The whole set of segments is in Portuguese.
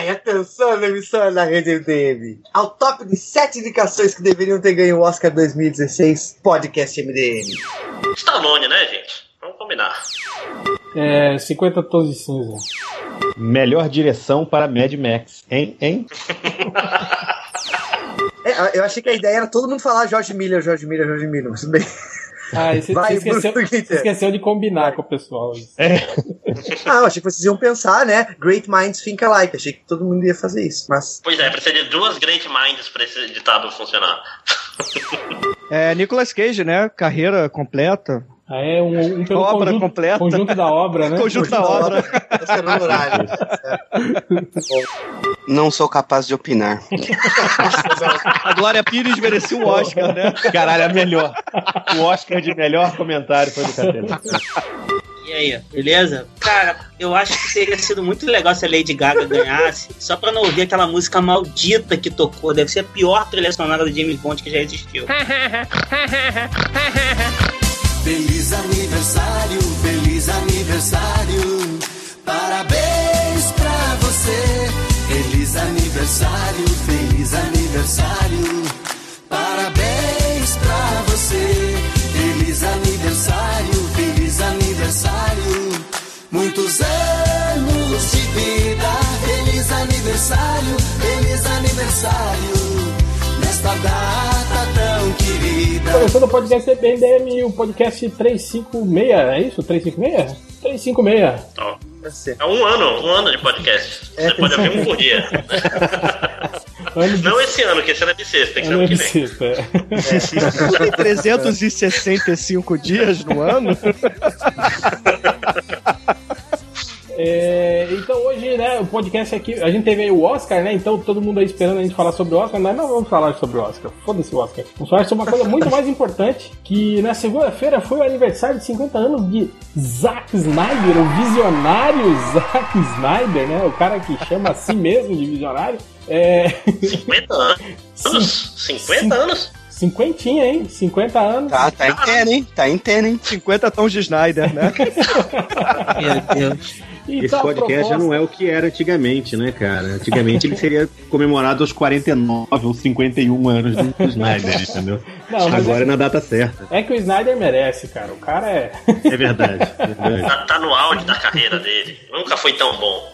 Ai, atenção na emissora da Rede MDM. Ao top de sete indicações que deveriam ter ganho o Oscar 2016, podcast MDM. Stallone, né, gente? Vamos combinar. É, 50 tons de cinza. Melhor direção para Mad Max. Hein? Hein? É, eu achei que a ideia era todo mundo falar George Miller, George Miller, George Miller, mas tudo bem. Ah, e você, Vai, você esqueceu, Bruno você esqueceu de combinar com o pessoal. Ah, eu achei que vocês iam pensar, né? Great minds think alike. Achei que todo mundo ia fazer isso, mas... Pois é, precisa de duas Great Minds pra esse ditado funcionar. É, Nicolas Cage, né? Carreira completa. Ah, é um, um pelo Obra conjunto, completa. conjunto da obra, né? Conjunto da obra. Esse era o horário. Não sou capaz de opinar. A Glória Pires merecia um Oscar, né? Caralho, é melhor. O Oscar de melhor comentário foi do Catena. E aí, beleza? Cara, eu acho que teria sido muito legal se a Lady Gaga ganhasse, só pra não ouvir aquela música maldita que tocou. Deve ser a pior trilha sonora do James Bond que já existiu. Feliz aniversário, feliz aniversário. Parabéns pra você. Feliz aniversário, feliz aniversário. Parabéns pra você. Feliz aniversário, feliz aniversário. Muitos anos de vida. Feliz aniversário, feliz aniversário. Nesta data. Começando o podcast BNDM, o podcast 356, é isso? 356? 356. Ó, É um ano, um ano de podcast. Você pode ouvir um por dia. Não esse ano, que esse ano é bissexto, tem que ser ano que vem. Tem 365 dias no ano? É, então hoje, né, o podcast aqui, a gente teve aí o Oscar, né? Então todo mundo aí esperando a gente falar sobre o Oscar, mas não vamos falar sobre o Oscar. Foda-se o Oscar. Vamos falar sobre uma coisa muito mais importante, que na segunda-feira foi o aniversário de 50 anos de Zack Snyder, o visionário Zack Snyder, né? O cara que chama a si mesmo de visionário. É... 50 anos? 50 anos? Cinquentinha, hein? 50 anos. Tá, tá inteiro, hein? Tá inteiro, hein? 50 tons de Snyder, né? Meu Deus. E Esse tá podcast já proposta- não é o que era antigamente, né, cara? Antigamente ele seria comemorado aos 49 ou 51 anos do Snyder, entendeu? Não, Agora é- é na data certa. É que o Snyder merece, cara. O cara é. É verdade. é verdade. Tá, tá no auge da carreira dele. Nunca foi tão bom.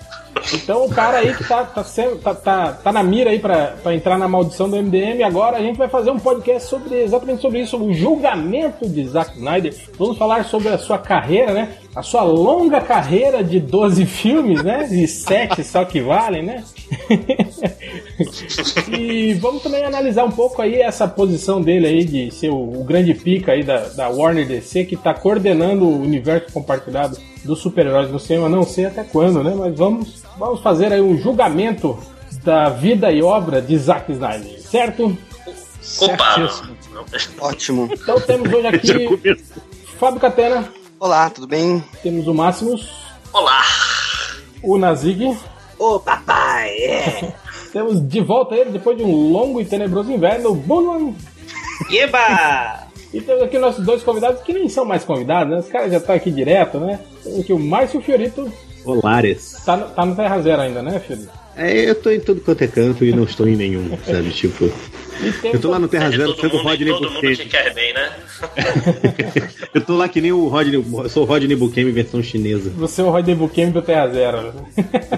Então o cara aí que tá, tá, sendo, tá, tá, tá na mira aí pra entrar na maldição do MDM, agora a gente vai fazer um podcast sobre exatamente sobre isso, o julgamento de Zack Snyder. Vamos falar sobre a sua carreira, né? A sua longa carreira de 12 filmes, né? E 7 só que valem, né? e vamos também analisar um pouco aí essa posição dele aí de ser o, o grande pica aí da, da Warner DC, que tá coordenando o universo compartilhado dos super-heróis no cinema, não sei até quando, né? Mas vamos, vamos fazer aí um julgamento da vida e obra de Zack Snyder, certo? Culpado. Ótimo. Então temos hoje aqui. Fábio Catena, Olá, tudo bem? temos o Máximos, Olá! o Nazig, Ô, papai, é. temos de volta ele depois de um longo e tenebroso inverno, o Bunwan, Eba! e temos aqui nossos dois convidados que nem são mais convidados, né? Os caras já estão aqui direto, né? Temos aqui o Márcio Fiorito, Olares. tá, no- tá no Terra Zero ainda, né, Fiorito? É, eu tô em tudo quanto é canto e não estou em nenhum, sabe? Tipo, eu tô lá no Terra É Zero sendo o Rodney todo mundo te Buquemi. quer bem, né? Eu tô lá que nem o Rodney, eu sou o Rodney Buquemi versão chinesa. Você é o Rodney Buquemi do Terra Zero.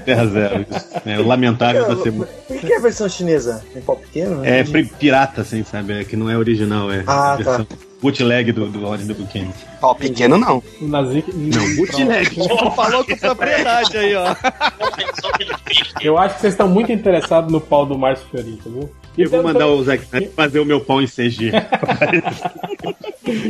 Terra Zero. isso. É, o lamentável da semana. Por que é a versão chinesa? Tem pau pequeno? né? É pirata, assim, sabe? É que não é original, é Ah, a versão bootleg do, do Rodney Buquemi. Pau pequeno, não. O Nazik. Não, bootleg. Falou com propriedade aí, ó. Eu acho que vocês estão muito interessados no pau do Márcio Fiorito, viu? Eu vou temos mandar também- o Zack Snyder fazer o meu pau em CG.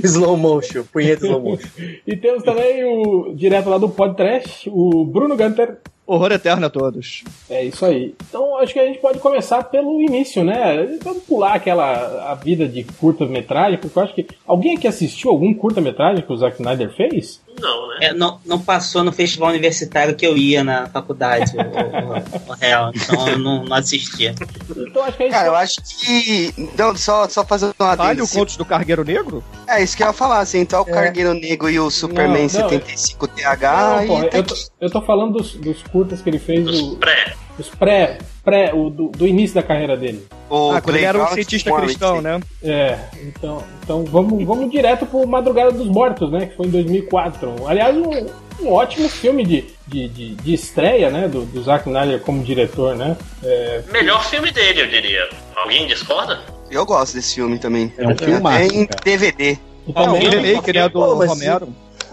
Slow motion, punheta slow motion. E temos também o direto lá do podcast, o Bruno Gunter. Horror eterno a todos. É isso aí. Então acho que a gente pode começar pelo início, né? Vamos pular aquela a vida de curta-metragem, porque eu acho que alguém aqui assistiu algum curta-metragem que o Zack Snyder fez? Não, né? É, não, não passou no festival universitário que eu ia na faculdade, o, o- o real. Então eu não, não assistia. Então acho que a gente Cara, eu acho que. Não, só, só fazer uma Olha o Contos do Cargueiro Negro? É isso que eu ia falar, assim, então o É. Cargueiro Negro e o Superman Não, não, 75TH. Não, e porra, tá eu, tô, eu tô falando dos, dos curtas que ele fez Os o, pré. os pré, pré o, do, do início da carreira dele. O Ah, quando ele era um cientista cristão, né? É, então, então vamos, vamos direto pro Madrugada dos Mortos, né? Que foi em 2004. Aliás, um, um ótimo filme de, de, de, de estreia, né? Do, do Zack Snyder como diretor, né? É, Melhor filme dele, eu diria. Alguém discorda? Eu gosto desse filme também. É um filmaço, Tem cara. DVD, e É, o também- remake, né, do Romero.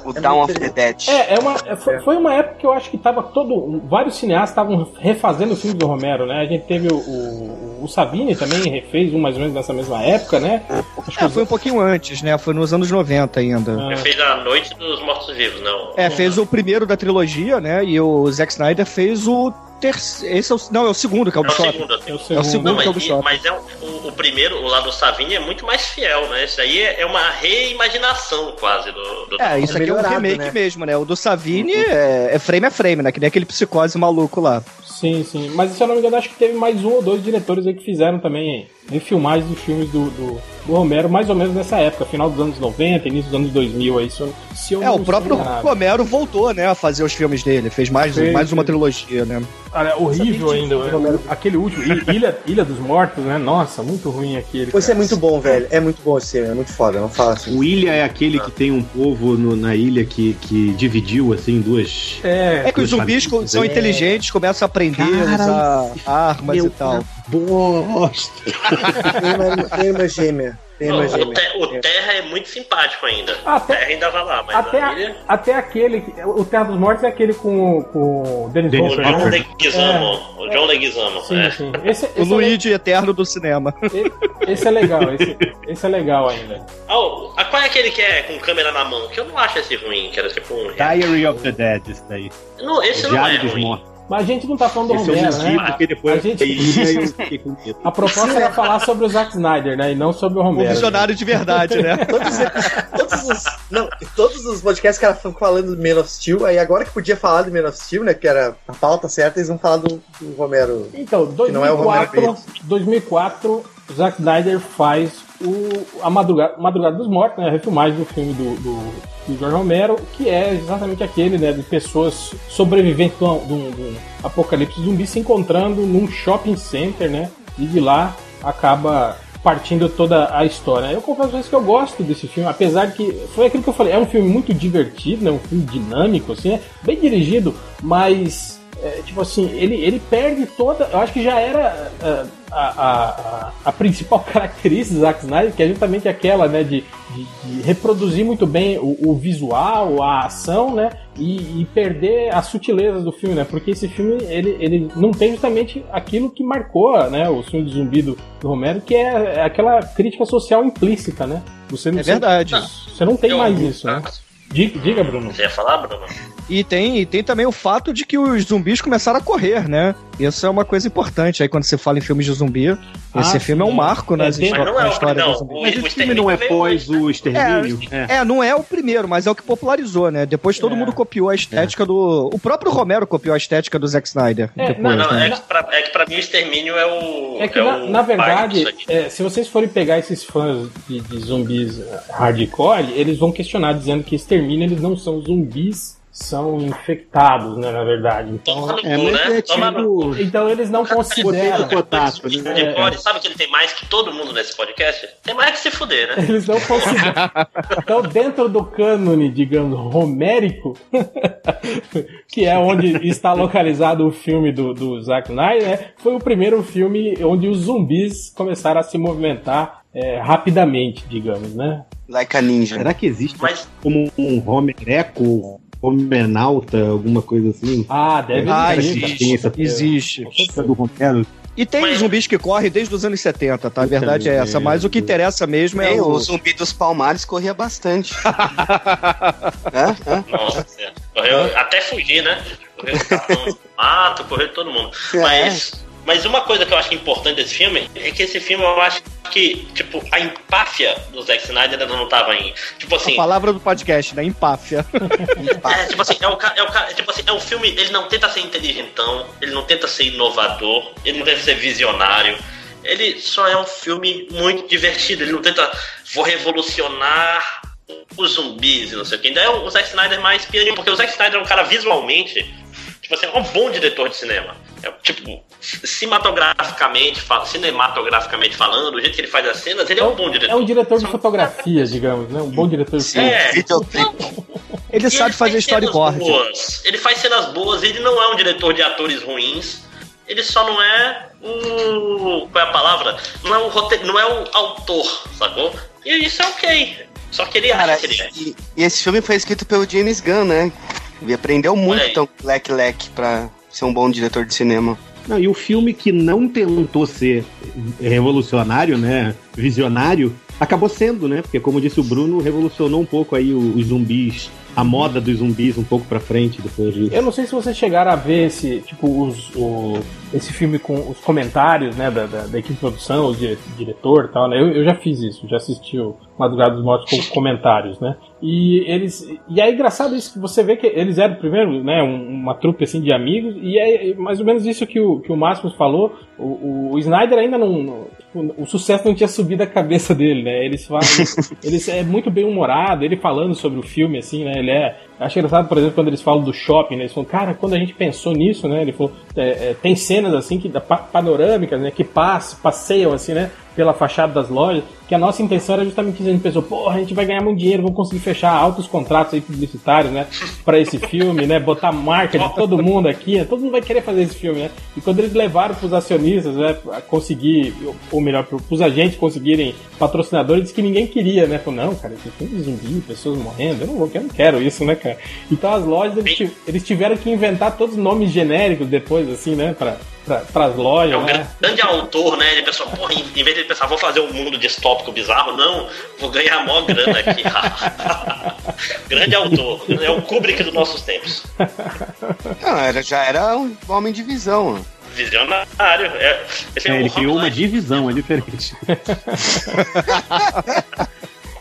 O É Dawn muito of the Dead. É, é uma, é, foi, foi uma época que eu acho que tava todo. Vários cineastas estavam refazendo o filme do Romero, né? A gente teve o, o, o Savini também refez um mais ou menos nessa mesma época, né? Acho que É, os- foi um pouquinho antes, né? Foi nos anos 90 ainda. Ah. Ele fez a Noite dos Mortos-Vivos, não. É, fez o primeiro da trilogia, né? E o Zack Snyder fez o terceiro. Esse é o... Não, é o segundo, que é o É o segundo, assim. É o É o segundo. segundo Não, que é o do mas, é um- o, o primeiro, o lá do Savini, é muito mais fiel, né? Esse aí é é uma reimaginação quase do. do É, isso aqui é um remake né? mesmo, né? O do Savini é, é frame a frame, né? Que nem aquele psicose maluco lá. Sim, sim. Mas se eu não me engano, acho que teve mais um ou dois diretores aí que fizeram também em filmagens dos filmes do, do, do Romero, mais ou menos nessa época, final dos anos 90, início dos anos 2000 aí. Se eu, se eu É, o próprio. Romero voltou, né, a fazer os filmes dele. Fez mais, Fez, mais uma trilogia, né? Cara, horrível Sabia ainda. disso, Romero. Aquele último, Il- Ilha, Ilha dos Mortos, né? Nossa, muito ruim aquele. Esse é cara. muito bom, velho. É muito bom esse filme, é muito foda, não fala assim. O Ilha é aquele que tem um povo no- na ilha que, que dividiu, assim, em duas. É, É que os zumbis são É. inteligentes, começam a aprender Cara, a usar armas Meu e tal. Bosta! Tem uma, tem uma gêmea. Tem Não, uma o, gêmea. Te- o Terra é muito simpático ainda. Até- o Terra ainda vai lá, mas até, ilha. até aquele. que- O Terra dos Mortos é aquele com, com o Dennis Dennis O. John? Leguizamo. O John Leguizamo. Sim, é. sim. Esse, O esse, é, Luigi eterno do cinema. esse é legal, esse, esse é legal ainda. Ah, o- ah, qual é aquele que é com câmera na mão? Que eu não acho esse ruim, que era tipo um. Diary of the Dead, isso daí. Não, esse não é Diário dos ruim. Mortos. Mas a gente não tá falando do Esse eu Romero, menti, né? porque depois A gente- eu ilha e eu fiquei com medo. A proposta era falar sobre o Zack Snyder, né? E não sobre o Um Romero. visionário de verdade, né? Todos, todos os, não, todos os podcasts que ficam falando do Man of Steel, aí agora que podia falar do Man of Steel, né, que era a pauta certa, eles vão falar do, do Romero. Então, Que não é o Romero 2004, 2004 o Zack Snyder faz o, a Madrugada, Madrugada dos Mortos, né, a refilmagem do filme do, do, do Jorge Romero, que é exatamente aquele, né, de pessoas sobreviventes de um, apocalipse zumbi se encontrando num shopping center, né, e de lá acaba partindo toda a história. Eu confesso que eu gosto desse filme, apesar que foi aquilo que eu falei, é um filme muito divertido, né, um filme dinâmico, assim, é bem dirigido, mas é, tipo assim, ele, ele perde toda. Eu acho que já era é, a, a, a, a principal característica do Zack Snyder, que é justamente aquela, né, de, de, de reproduzir muito bem o, o visual, a ação, né, e, e perder as sutilezas do filme, né, porque esse filme ele, ele não tem justamente aquilo que marcou, né, o filme de zumbi do, do Romero, que é aquela crítica social implícita, né. Você não, É verdade. Você, você não tem Eu- mais isso, né. Diga, diga, Bruno. Você ia falar, Bruno? E tem, e tem também o fato de que os zumbis começaram a correr, né? Isso é uma coisa importante aí quando você fala em filmes de zumbi. Esse Ah, filme é um marco nas É, Mas não é na o história não, dos zumbis. o- Mas esse filme não é pós o extermínio? É. É, não é o primeiro, mas é o que popularizou, né? Depois todo É. mundo copiou a estética do. O próprio Romero copiou a estética do Zack Snyder. É, depois, não, Não, né? é que, pra, é que pra mim o extermínio é o. É que, é na, o na verdade, é, se vocês forem pegar esses fãs de, de zumbis hardcore, eles vão questionar dizendo que extermínio eles não são zumbis, são infectados, né, na verdade. Então, É, cu, né? é tipo. então eles não consideram. De né? Core, sabe que ele tem mais que todo mundo nesse podcast? Tem mais que se fuder, né? Eles não consideram. Então, dentro do cânone, digamos, romérico, que é onde está localizado o filme do, do Zack Snyder, né, foi o primeiro filme onde os zumbis começaram a se movimentar eh, rapidamente, digamos, né? Like a Ninja. Será que existe Mas como um Homer Eco, Homernauta, alguma coisa assim? Ah, deve Ah, existir. existe. Essa Existe. Essa do Romero. E tem Mas- zumbis que correm desde os anos 70, tá? A verdade é essa. Mas o que interessa mesmo é Tem, o. o zumbi dos palmares corria bastante. é, é. Nossa, é. correu até fugir, né? Correu no mato, correu todo mundo. É. Mas, mas uma coisa que eu acho importante desse filme é que esse filme eu acho que, tipo, a empáfia do Zack Snyder ainda não tava em. Tipo A assim, palavra do podcast, né? Empáfia. É, tipo assim, é o, é o, ca- tipo assim, é um filme, ele não tenta ser inteligentão, ele não tenta ser inovador, ele não tenta ser visionário. Ele só é um filme muito divertido, ele não tenta, vou revolucionar os zumbis e não sei o que. Ainda é o Zack Snyder mais pianinho, porque o Zack Snyder é um cara visualmente, tipo assim, é um bom diretor de cinema. É, tipo, cinematograficamente, cinematograficamente falando, o jeito que ele faz as cenas, ele é um bom diretor. É um diretor de fotografia, digamos, né? Um bom diretor de. É, Ele E sabe fazer faz cenas storyboard. boas. Ele faz cenas boas, ele não é um diretor de atores ruins. Ele só não é o. Qual é a palavra? Não é o rote... não é o autor, sacou? E isso é ok. Só que ele Cara, acha que ele é. e, e esse filme foi escrito pelo James Gunn, né? Ele aprendeu muito então Leck Leck pra ser um bom diretor de cinema. Não, e o filme que não tentou ser revolucionário, né? Visionário, acabou sendo, né? Porque, como disse o Bruno, revolucionou um pouco aí os zumbis, a moda dos zumbis um pouco pra frente depois disso. Eu não sei se vocês chegaram a ver esse, tipo, os, esse filme com os comentários, né, da, da, da equipe de produção, o dire- diretor e tal, né? Eu, eu já fiz isso, já assisti o Madrugada dos Mortos com comentários, né? E eles. E é engraçado isso que você vê que eles eram primeiro, né, um- uma trupe assim de amigos, e é mais ou menos isso que o, que o Máximo falou. O, o Snyder ainda não. não- tipo, o sucesso não tinha subido a cabeça dele, né? Eles falam. eles é muito bem humorado, ele falando sobre o filme, assim, né? Ele é. Acho engraçado, por exemplo, quando eles falam do shopping, né? Eles falam, cara, quando a gente pensou nisso, né? Ele falou, é, é, tem cenas assim que panorâmicas, né? Que pass, passeiam assim, né? Pela fachada das lojas, que a nossa intenção era justamente isso. A gente pensou, porra, a gente vai ganhar muito dinheiro, vamos conseguir fechar altos contratos aí publicitários, né? Pra esse filme, né? Botar marca de todo mundo aqui, né? Todo mundo vai querer fazer esse filme, né? E quando eles levaram pros acionistas, né? Conseguir, ou melhor, pro- pros agentes conseguirem patrocinadores, que ninguém queria, né? Falou, não, cara, esse filme de zumbi, pessoas morrendo, eu não, vou, eu não quero isso, né, cara? Então as lojas, eles, eles tiveram que inventar todos os nomes genéricos depois, assim, né? Pra, pra, pras É lojas, um né? grande autor, né? Ele pensou, porra, em em vez de pensar, vou fazer um mundo distópico bizarro, não, vou ganhar a maior grana aqui. grande autor. É o Kubrick dos nossos tempos. Não, era, já era um homem de visão. Visionário. É, é, É, ele criou uma divisão, é diferente.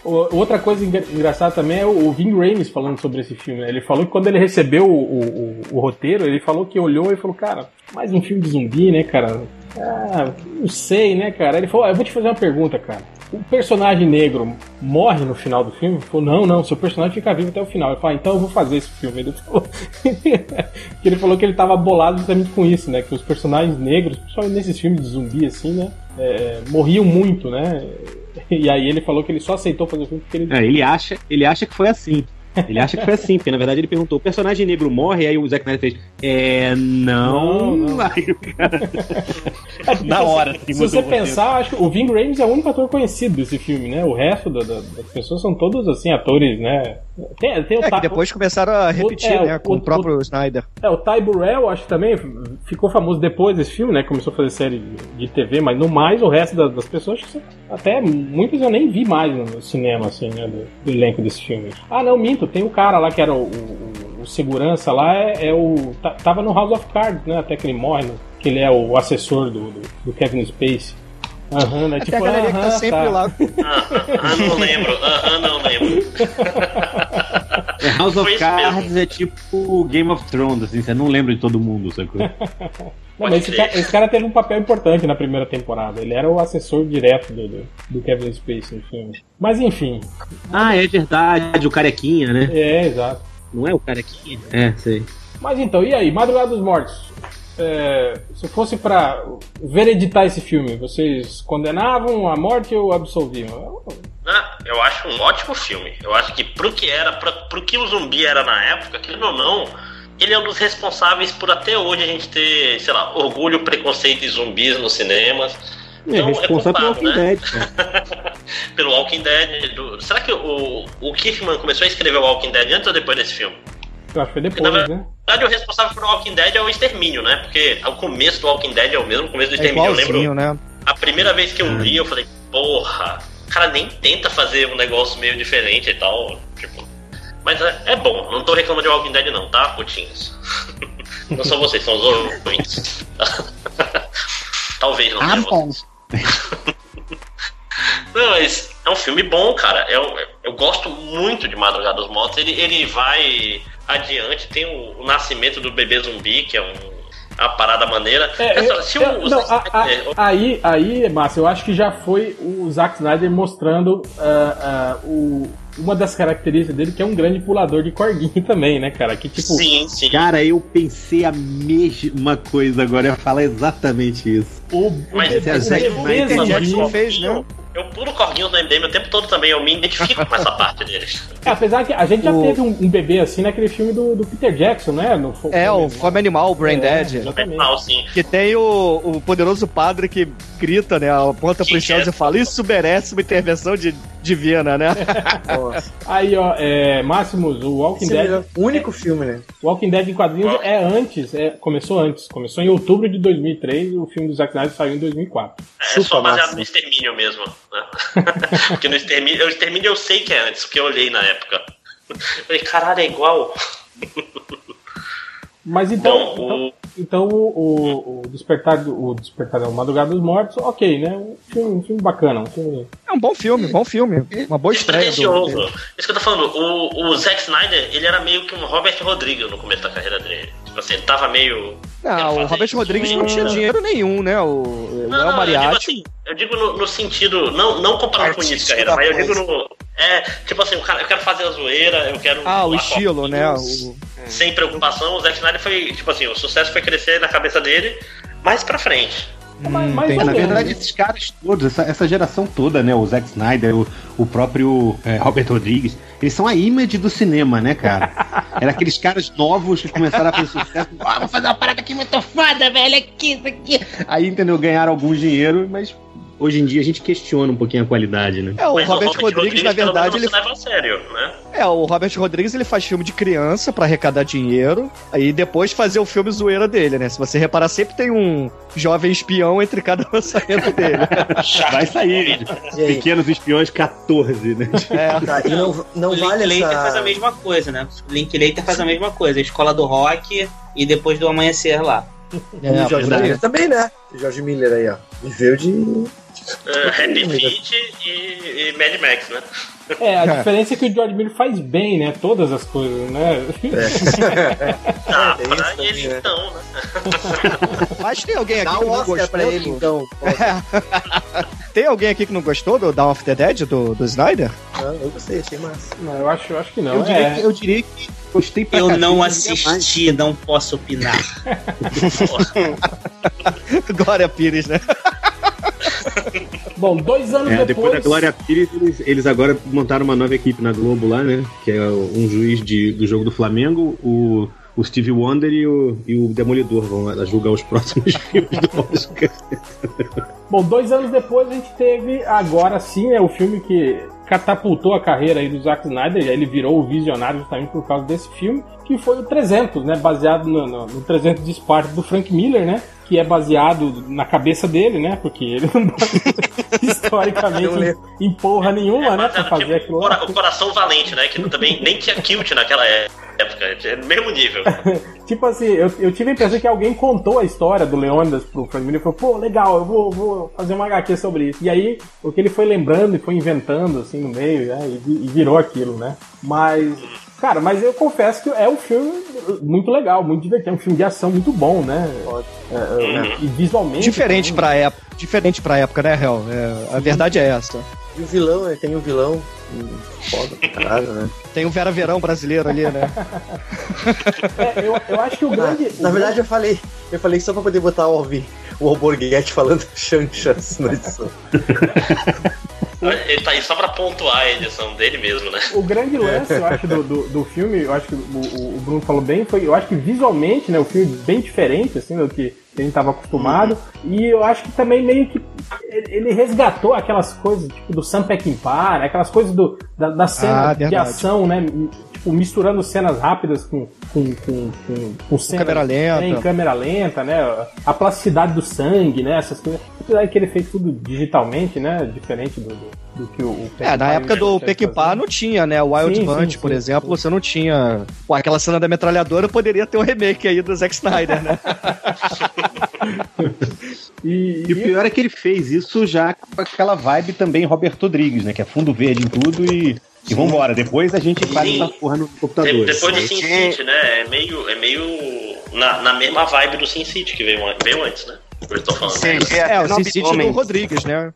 Outra coisa engra- engraçada também é o Vin Rames falando sobre esse filme. né? Ele falou que quando ele recebeu o, o- o- roteiro, ele falou que olhou e falou, cara, mais um filme de zumbi, né, cara? Ah, não sei, né, cara? Ele falou, ah, eu vou te fazer uma pergunta, cara. O personagem negro morre no final do filme? Ele falou, não, não, seu personagem fica vivo até o final. Ele falou, ah, então eu vou fazer esse filme. Ele falou, que ele falou que ele tava bolado justamente com isso, né? Que os personagens negros, principalmente nesses filmes de zumbi, assim, né? é, morriam muito, né? E aí ele falou que ele só aceitou fazer o filme porque ele. É, ele acha, ele acha que foi assim. Ele acha que foi assim, porque na verdade ele perguntou: o personagem negro morre? Aí o Zack Snyder fez: É, não. Não, não. Aí o cara. É, Na hora, assim, Se você pensar, acho que o Ving Rhames é o único ator conhecido desse filme, né? O resto da- da- das pessoas são todos, assim, atores, né? Tem, tem o É, que depois começaram a repetir, é, né? o- Com o, o- próprio Snyder. É, o Ty Burrell, acho que também ficou famoso depois desse filme, né? Começou a fazer série de TV, mas no mais, o resto da- das pessoas, acho que até muitos eu nem vi mais no cinema, assim, né? Do, do elenco desse filme. Ah, não, minto, tem o cara lá que era o, o- o segurança lá, é, é o. tava no House of Cards, né? Até que ele morre, né, que ele é o assessor do, do, do Kevin Spacey. Aham, né? Até Tipo, a galerinha que tá aham, sempre tá. lá. Ah, ah, não lembro. Ah, ah, não lembro. É, House of Cards mesmo. é tipo Game of Thrones, assim, você não lembra de todo mundo, sacou? Não, mas esse cara, esse cara teve um papel importante na primeira temporada. Ele era o assessor direto do, do, do Kevin Spacey no filme. Mas enfim, ah, é verdade, o carequinha, né? é exato. Não é o carequinha? É, sei. Mas então, e aí, Madrugada dos Mortos? É, se fosse pra vereditar esse filme, vocês condenavam a morte ou absolviam? Ah, eu acho um ótimo filme. Eu acho que pro que era, pra, pro que o zumbi era na época, querendo ou não, ele é um dos responsáveis por até hoje a gente ter, sei lá, orgulho, preconceito e zumbis nos cinemas. É, Então, responsável pelo culpado, Walking né? Dead. Pelo Walking Dead. do- Será que o, o Kiffman começou a escrever o Walking Dead antes ou depois desse filme? Eu acho que foi Na depois, verdade, né? o responsável por Walking Dead é o Extermínio, né? Porque o começo do Walking Dead é o mesmo começo do É Extermínio. eu lembro. né? A primeira vez que eu vi, eu falei, porra, o cara nem tenta fazer um negócio meio diferente e tal. Tipo. Mas é, é bom, não tô reclamando de Walking Dead não, tá, putinhos? não são vocês, são os ouvintes. Talvez não Ah, bom. vocês. Não, mas é um filme bom, cara. Eu, eu gosto muito de Madrugada dos Mortos. Ele, ele vai adiante, tem o, o nascimento do bebê zumbi, que é um. a parada maneira. É, Pensa, eu- se eu- o, não, Zack a- a- Snyder- aí, aí, Márcio, eu acho que já foi o Zack Snyder mostrando ah, ah, o, uma das características dele, que é um grande pulador de cordinha também, né, cara? Que tipo. Sim, sim. Cara, eu pensei a mesma coisa agora, eu ia falar exatamente isso. O, Mas o, é Jackson fez, né? Eu pulo corguinhos no MDM o tempo todo também, eu me identifico com essa parte deles. É, apesar que a gente já O- teve um, um bebê assim naquele filme do, do Peter Jackson, né? No, É, o Fome Animal, o Brain É, Dead. exatamente. Mal, sim. Que tem o, o poderoso padre que grita, né? Aponta pros céus é? e fala: Isso merece uma intervenção de, divina, né? Aí, ó, é, Máximos, o Walking esse é o Dead. melhor- o único filme, né? Walking Dead em quadrinhos é antes, é, começou antes. Começou em outubro de 2003 o filme do Zack Snyder saiu em 2004. É Chupa, só baseado Márcio. no extermínio mesmo. Né? porque no extermínio, o extermínio eu sei que é antes, porque eu olhei na época. Eu falei, caralho, é igual. Mas então, Bom, então, o- então o, o, o Despertar o Despertar não, Madrugada dos Mortos, ok, né? Um filme, um filme bacana, um filme. É um bom filme, bom filme. Uma boa estreia. Despretensioso. Do... Isso que eu tô falando, o, o Zack Snyder, ele era meio que um Robert Rodrigues no começo da carreira dele. Ele tava meio. Não, Quero o fazer Robert isso. Rodrigues não tinha dinheiro nenhum, né? O, o Não, El não, eu digo Mariachi. assim, eu digo no, no sentido, não, não comparado com o Artístico carreira, mas eu digo no. É, tipo assim, o cara, eu quero fazer a zoeira, eu quero. Ah, o estilo, né? O... Sem preocupação, o Zack Snyder foi, tipo assim, o sucesso foi crescer na cabeça dele mais pra frente. Mais, mais tem- ou Na menos, verdade, né? esses caras todos, essa, essa geração toda, né? O Zack Snyder, o, o próprio é, Robert Rodrigues, eles são a image do cinema, né, cara? Era aqueles caras novos que começaram a fazer sucesso. Ah, vou fazer uma parada aqui muito foda, velho, aqui, isso aqui. Aí, entendeu? Ganharam algum dinheiro, mas hoje em dia a gente questiona um pouquinho a qualidade, né? É, o Mas Robert Rodrigues, na pelo verdade, ele leva a sério, né? É, o Robert Rodrigues ele faz filme de criança pra arrecadar dinheiro, aí depois fazer o filme zoeira dele, né? Se você reparar, sempre tem um jovem espião entre cada lançamento dele. Vai sair. Pequenos Espiões 14, né? É. Tá, e não, não o vale Linklater faz a essa... mesma coisa, né? O Linklater faz a mesma coisa. Escola do Rock e depois do Amanhecer lá. E o verdade. Miller também, né? O George Miller aí, ó. Viveu de... Uh, Happy Feet e, e Mad Max, né? É, a diferença é que o George Miller faz bem, né? Todas as coisas, né? Tá, tem pra também, ele né? então, né? Mas tem alguém aqui Dá que um não Oscar gostou? pra ele, então. Tem alguém aqui que não gostou do Dawn of the Dead, do, do Snyder? Não, eu gostei, achei massa. Não, eu acho, eu acho que não. Eu diria, é. que, eu diria que gostei pra Eu cacete, não assisti, não posso opinar. Glória Pires, né? Bom, dois anos É, depois. depois da Glória Pires, eles, eles agora montaram uma nova equipe na Globo lá, né? Que é um juiz de, do jogo do Flamengo, o, o Steve Wonder e o, e o Demolidor vão lá julgar os próximos filmes do Oscar. Bom, dois anos depois a gente teve, agora sim, é o filme que catapultou a carreira aí do Zack Snyder, ele virou o visionário justamente por causa desse filme, que foi o 300, né, baseado no, no, no 300 de Esparta do Frank Miller, né, que é baseado na cabeça dele, né, porque ele não historicamente lembro. em porra nenhuma, né, pra fazer aquilo o lá. cora- o Coração Valente, né? Que também nem tinha kilt naquela época. É no mesmo nível. Tipo assim, eu, eu tive a impressão que alguém contou a história do Leônidas pro Frank Miller e falou, pô, legal, eu vou, vou fazer uma HQ sobre isso. E aí, o que ele foi lembrando e foi inventando, assim, no meio, né, e, e virou aquilo, né? Mas, cara, mas eu confesso que é um filme muito legal, muito divertido, é um filme de ação muito bom, né? É, é, e visualmente... Diferente também. pra época, diferente pra época, né, Hel? É, a verdade é essa. E o vilão, né? Tem um vilão hum, foda pra caralho, né? Tem o Vera Verão brasileiro ali, né? É, eu, eu acho que o grande... Na o verdade, eu falei, eu falei só pra poder botar o Alvin, o Alborguete falando Chanchas na edição. Ele tá aí só pra pontuar a edição dele mesmo, né? O grande lance, eu acho, do, do, do filme, eu acho que o, o- Bruno falou bem, foi, eu acho que visualmente, né, o filme é bem diferente, assim, do que a gente estava acostumado, e eu acho que também meio que ele resgatou aquelas coisas, tipo, do Sam Peckinpah, né, aquelas coisas do, da, da cena Ah, de ação, né, tipo, misturando cenas rápidas com, com, com, com, com cenas câmera lenta. é, em câmera lenta, né, a plasticidade do sangue, né, essas coisas, apesar que ele fez tudo digitalmente, né, diferente do, do, do que o, o É, na época do Pequipá não tinha, né? O Wild Sim, Hunt, sim, por sim, exemplo, sim. você não tinha. Pô, aquela cena da metralhadora poderia ter um remake aí do Zack Snyder, né? E, E o pior é que ele fez isso já com aquela vibe também Robert Rodrigues, né? Que é fundo verde em tudo e, e vambora. Depois a gente faz essa porra no computador. De- depois de Sim. Sin City, né? É meio, é meio na, na mesma vibe do Sin City, que veio, veio antes, né? Eu tô falando. Sim, É, o no Sin City do. Rodrigues, né?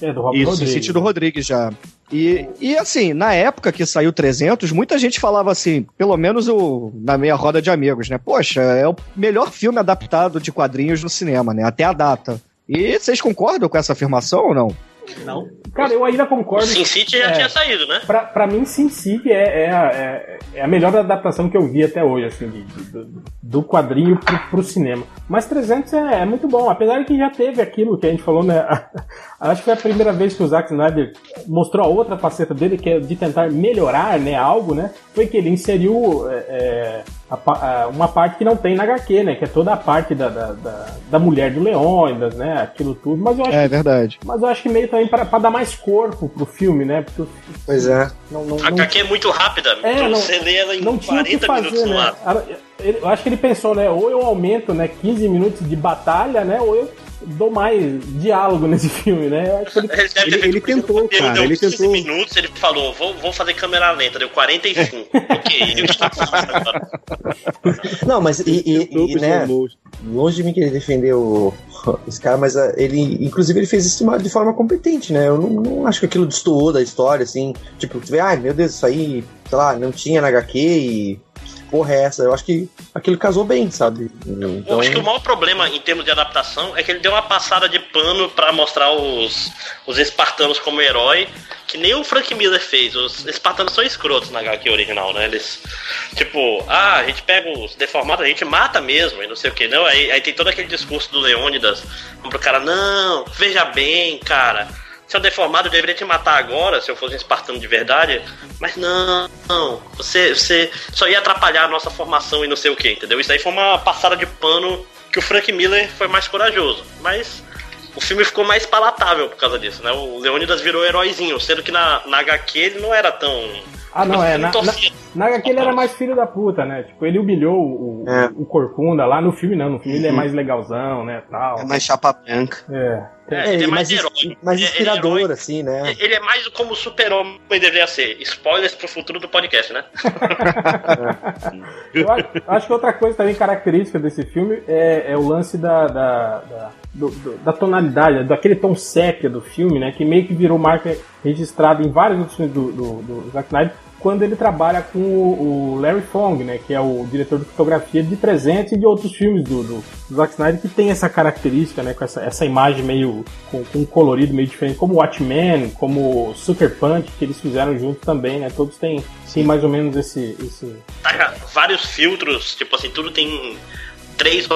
É, do Rob Isso, O Sin Rodrigues. City do Rodrigues já. E, e assim, na época que saiu 300, muita gente falava assim, pelo menos o, na minha roda de amigos, né? Poxa, é o melhor filme adaptado de quadrinhos no cinema, né? Até a data. E vocês concordam com essa afirmação ou não? Não. Cara, eu ainda concordo. Sin City já É. tinha saído, né? Pra, pra mim, Sin City é, é, a- é, é a melhor adaptação que eu vi até hoje, assim, de- de- do, do quadrinho pro, pro cinema. Mas 300 é, é muito bom, apesar de que já teve aquilo que a gente falou, né? Acho que foi a primeira vez que o Zack Snyder mostrou a outra faceta dele, que é de tentar melhorar, né, algo, né? Foi que ele inseriu é, é, a a- uma parte que não tem na HQ, né? Que é toda a parte da, da, da, da mulher do Leônidas, né? Aquilo tudo. Mas eu acho É verdade. mas eu acho que meio também pra, pra dar mais corpo pro filme, né? Porque Pois é. não, não, A não, HQ é muito rápida, É, então não- você lê ela em não tinha o que 40 fazer, minutos no né? ar. Eu acho que ele pensou, né? Ou eu aumento, né, 15 minutos de batalha, né? Ou eu dou mais diálogo nesse filme, né? Eu acho que ele... Ele, Ele- ele tentou, cara, Deu ele 15 tentou. minutos, ele falou, vou, vou fazer câmera lenta, deu 45. ok, eu estou agora. Não, mas e, e- Tentou e, né, longe de mim querer defender o, esse cara, mas ah, ele, inclusive, ele fez isso de forma competente, né? Eu não, não acho que aquilo destoou da história, assim. Tipo, tu vê, ai meu Deus, isso aí, sei lá, não tinha na HQ e. Porra, é essa? Eu acho que aquilo casou bem, sabe? Eu Então, acho que o maior problema em termos de adaptação é que ele deu uma passada de pano pra mostrar os, os espartanos como herói, que nem o Frank Miller fez. Os espartanos são escrotos na HQ original, né? Eles, tipo, ah, a gente pega os deformados, a gente mata mesmo, e não sei o que, não. Aí, aí tem todo aquele discurso do Leônidas pro cara, não, veja bem, cara. Se eu deformado, eu deveria te matar agora, se eu fosse um espartano de verdade. Mas não, não. Você, você só ia atrapalhar a nossa formação e não sei o que, entendeu? Isso aí foi uma passada de pano que o Frank Miller foi mais corajoso. Mas o filme ficou mais palatável por causa disso, né? O Leônidas virou heróizinho, sendo que na, na HQ ele não era tão. Ah, não, é. Na, na, na HQ ele era mais filho da puta, né? Tipo, ele humilhou o, É. o Corcunda lá. No filme, não. No filme ele é mais legalzão, né? Tal. É mais chapa branca. É. É, ele é mais mais, herói. mais Ele é inspirador, herói. assim, né? Ele é mais como o super-homem deveria ser. Spoilers pro futuro do podcast, né? Eu acho, acho que outra coisa também característica desse filme é, é o lance da, da, da, do- do- da tonalidade, daquele tom sépia do filme, né? Que meio que virou marca registrada em vários outros filmes do, do, do Zack Snyder, quando ele trabalha com o, Larry Fong, né? Que é o diretor de fotografia de Presente e de outros filmes do, do, Zack Snyder, que tem essa característica, né? Com essa, essa imagem meio. Com, com um colorido meio diferente, como Watchmen, como Sucker Punch, que eles fizeram junto também, né? Todos têm, têm mais ou menos esse- esse, Taca vários filtros, tipo assim, tudo tem três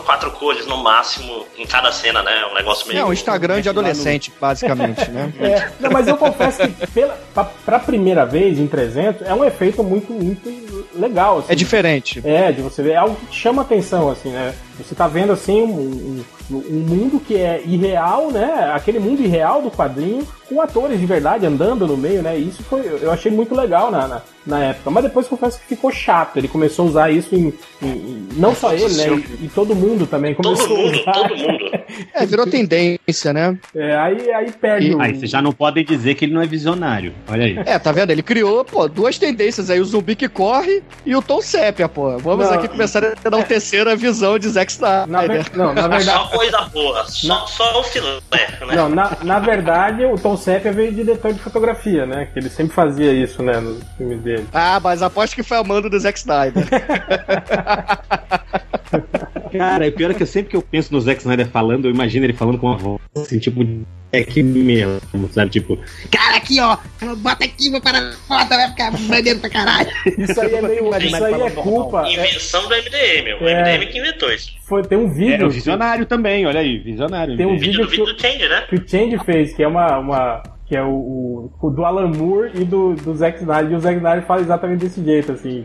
quatro cores no máximo em cada cena, né? Um negócio meio. É um Instagram de adolescente, basicamente, né? É, não, mas eu confesso que pela, pra, pra primeira vez em 300 é um efeito muito, muito legal. Assim, É diferente. É, de você ver, é algo que te chama atenção, assim, né? Você tá vendo, assim, um, um, um mundo que é irreal, né? Aquele mundo irreal do quadrinho, com atores de verdade andando no meio, né? Isso foi, eu achei muito legal na, na, na época. Mas depois confesso que ficou chato. Ele começou a usar isso em. em- em- não só ele, né? E, e todo mundo também começou Todo mundo, a usar. todo mundo. É, virou tendência, né? É, aí, aí perde o. Aí vocês já não podem dizer que ele não é visionário. Olha aí. É, tá vendo? Ele criou, pô, duas tendências aí, o zumbi que corre e o Tom Sépia, pô. Vamos Não. aqui começar a dar uma terceira visão de Zack Snyder. Na ver- Não, na verdade. Só coisa boa, só, só o filé, né? Não, na, na verdade, o Tom Sepia veio de diretor de fotografia, né? Que ele sempre fazia isso, né? Nos filmes dele. Ah, mas aposto que foi a mando do Zack Snyder. Cara, o pior é que eu sempre que eu penso no Zack Snyder falando, eu imagino ele falando com uma voz assim, tipo, é que mesmo, sabe? Tipo, Cara, aqui, ó. Bota aqui, vou parar foto, vai ficar maneiro pra caralho. Isso aí é meio. Isso aí é culpa. é- Invenção do MDM, o É. MDM que inventou isso. foi, tem um é vídeo. o visionário também, olha aí, visionário. Tem um Vídeo do vídeo do Change, né? que o Change fez, que é uma. uma que é o, o, o do Alan Moore e do, do Zack Snyder. E o Zack Snyder fala exatamente desse jeito, assim.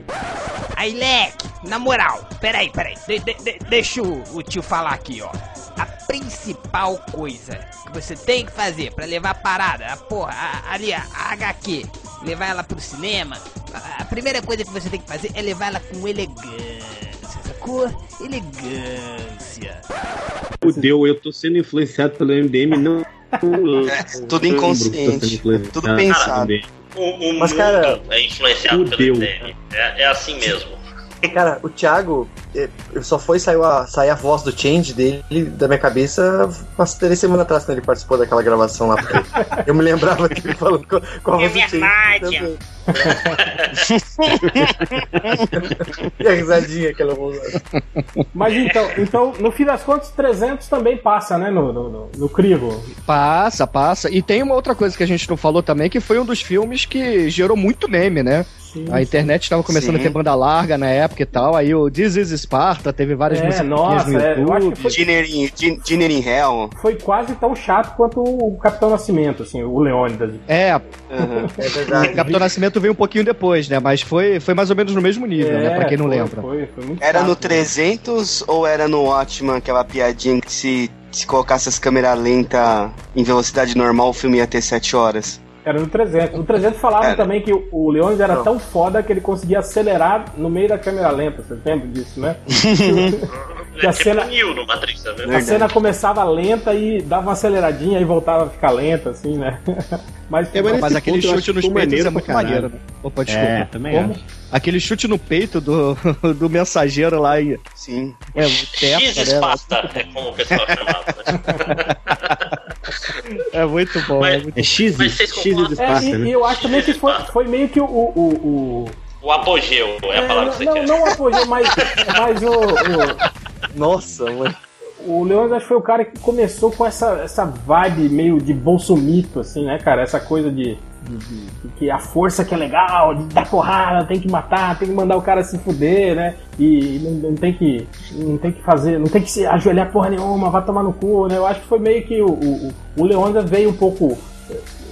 Aí, leque, na moral, peraí, peraí. De- de- de- deixa o, o tio falar aqui, ó. A principal coisa que você tem que fazer pra levar a parada, a porra, a- ali, a, a HQ, levar ela pro cinema, a, a primeira coisa que você tem que fazer é levar ela com elegância, sacou? Elegância. Fudeu, eu tô sendo influenciado pelo MDM, não. É, tudo inconsciente, tudo pensado. O, o Mas, mundo cara, é influenciado pelo MDM. É, é assim mesmo. Cara, o Thiago, eh, só foi sair a, sair a voz do Change dele da minha cabeça umas três semanas atrás, quando ele participou daquela gravação lá. pra ele. Eu me lembrava dele falando com, com a É voz do Change. verdade. E a risadinha que ela usou. Mas então, então, no fim das contas, 300 também passa, né? No, no, no, no crivo. Passa, passa. E tem uma outra coisa que a gente não falou também, que foi um dos filmes que gerou muito meme, né? A internet estava começando Sim. a ter banda larga na época e tal. Aí o This is Sparta teve várias É, músicas nossa, no é, eu acho YouTube. que foi, Dinner in, Din- Dinner in Hell. foi quase tão chato quanto o Capitão Nascimento, assim, o Leônidas. É, Aham. É o verdade. Capitão Nascimento veio um pouquinho depois, né? Mas foi, foi mais ou menos no mesmo nível, né? Pra quem não É, foi, lembra. Foi, foi muito Era chato. no 300 ou era no Watchman, aquela piadinha que se, se colocasse as câmeras lentas em velocidade normal, o filme ia ter 7 horas? Era no 300. No 300 falavam Era. também que o, Leônidas era Não. tão foda que ele conseguia acelerar no meio da câmera lenta. Você lembra disso, né? Que a É tipo cena- no Matrix, vendo? A cena começava lenta e dava uma aceleradinha e voltava a ficar lenta, assim, né? Mas, É, mas Mas aquele chute nos maneiro é muito maneiro, né? Opa, desculpa. É, também Como? acho. Aquele chute no peito do, do mensageiro lá e. Sim. É, o X teto, né? É como o pessoal chamava. É muito bom. Mas- é muito... É X, Mas vocês X de concordam? É, e, né? e eu acho também que foi, foi meio que o. o, o, O apogeu é a é, palavra que você não, quer. não o apogeu, mas, mas o, Nossa, mano. o, o Leônidas acho que foi o cara que começou com essa, essa vibe meio de bolsomito, assim, né, cara? Essa coisa de, de- de- que a força que é legal, de dar porrada, tem que matar, tem que mandar o cara se fuder, né? E não, não tem que. Não tem que fazer. Não tem que se ajoelhar porra nenhuma, vai tomar no cu, né? Eu acho que foi meio que o, o, o veio um pouco.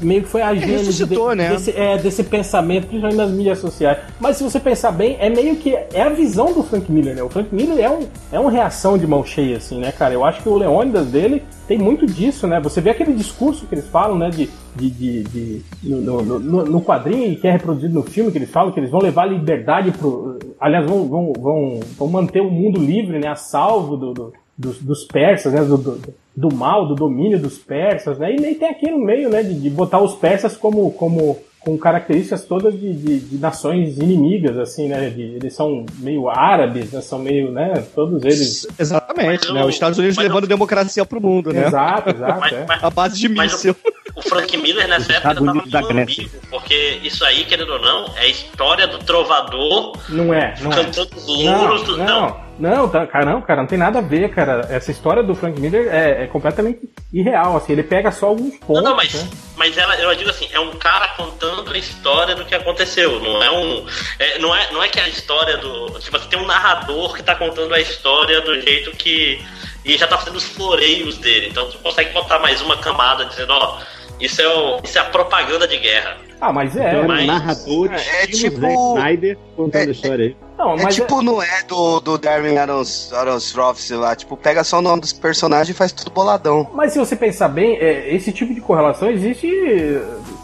Meio que foi a gênese ressuscitou, né? desse, é, desse pensamento, principalmente nas mídias sociais. Mas se você pensar bem, é meio que. É a visão do Frank Miller, né? O Frank Miller é um, é uma reação de mão cheia, assim, né, cara? Eu acho que o Leônidas dele tem muito disso, né? Você vê aquele discurso que eles falam, né? De, de, de, de- no, no, no, no quadrinho que é reproduzido no filme, que eles falam que eles vão levar a liberdade pro. Aliás, vão, vão, vão, vão manter o mundo livre, né? A salvo do, do- dos, dos persas, né? Do, do, do mal, do domínio dos persas, né? E nem tem aqui no meio, né? De, de botar os persas como. como com características todas de, de, de nações inimigas, assim, né? De- eles são meio árabes, né? São meio, né? Todos eles. Exatamente, né? Os Estados Unidos levando o- democracia pro mundo, né? Exato, exato. Mas, é. mas- A base de míssil. o Frank Miller nessa época ainda da tava meio Grécia. porque isso aí, querendo ou não, é a história do trovador Não é, não é. cantando os louros do. Não, não, não, tá, cara, não, cara, não tem nada a ver, cara. Essa história do Frank Miller é, é completamente irreal, assim. Ele pega só alguns pontos. Não, não, mas, né? mas ela, eu digo assim, é um cara contando a história do que aconteceu. Não é um. é, não, é, não é que a história do. Tipo, assim, tem um narrador que tá contando a história do jeito que. E já tá fazendo os floreios dele. Então tu consegue botar mais uma camada dizendo, ó, isso é, o, isso é a propaganda de guerra. Ah, mas é. Então, mas- narrador é estilo tipo- Zack Snyder contando é- a história aí. Não, É mas tipo, não é do, do Darwin Arons, Aronstroff, sei lá, tipo, pega só o nome dos personagens e faz tudo boladão. Mas se você pensar bem, é, esse tipo de correlação existe.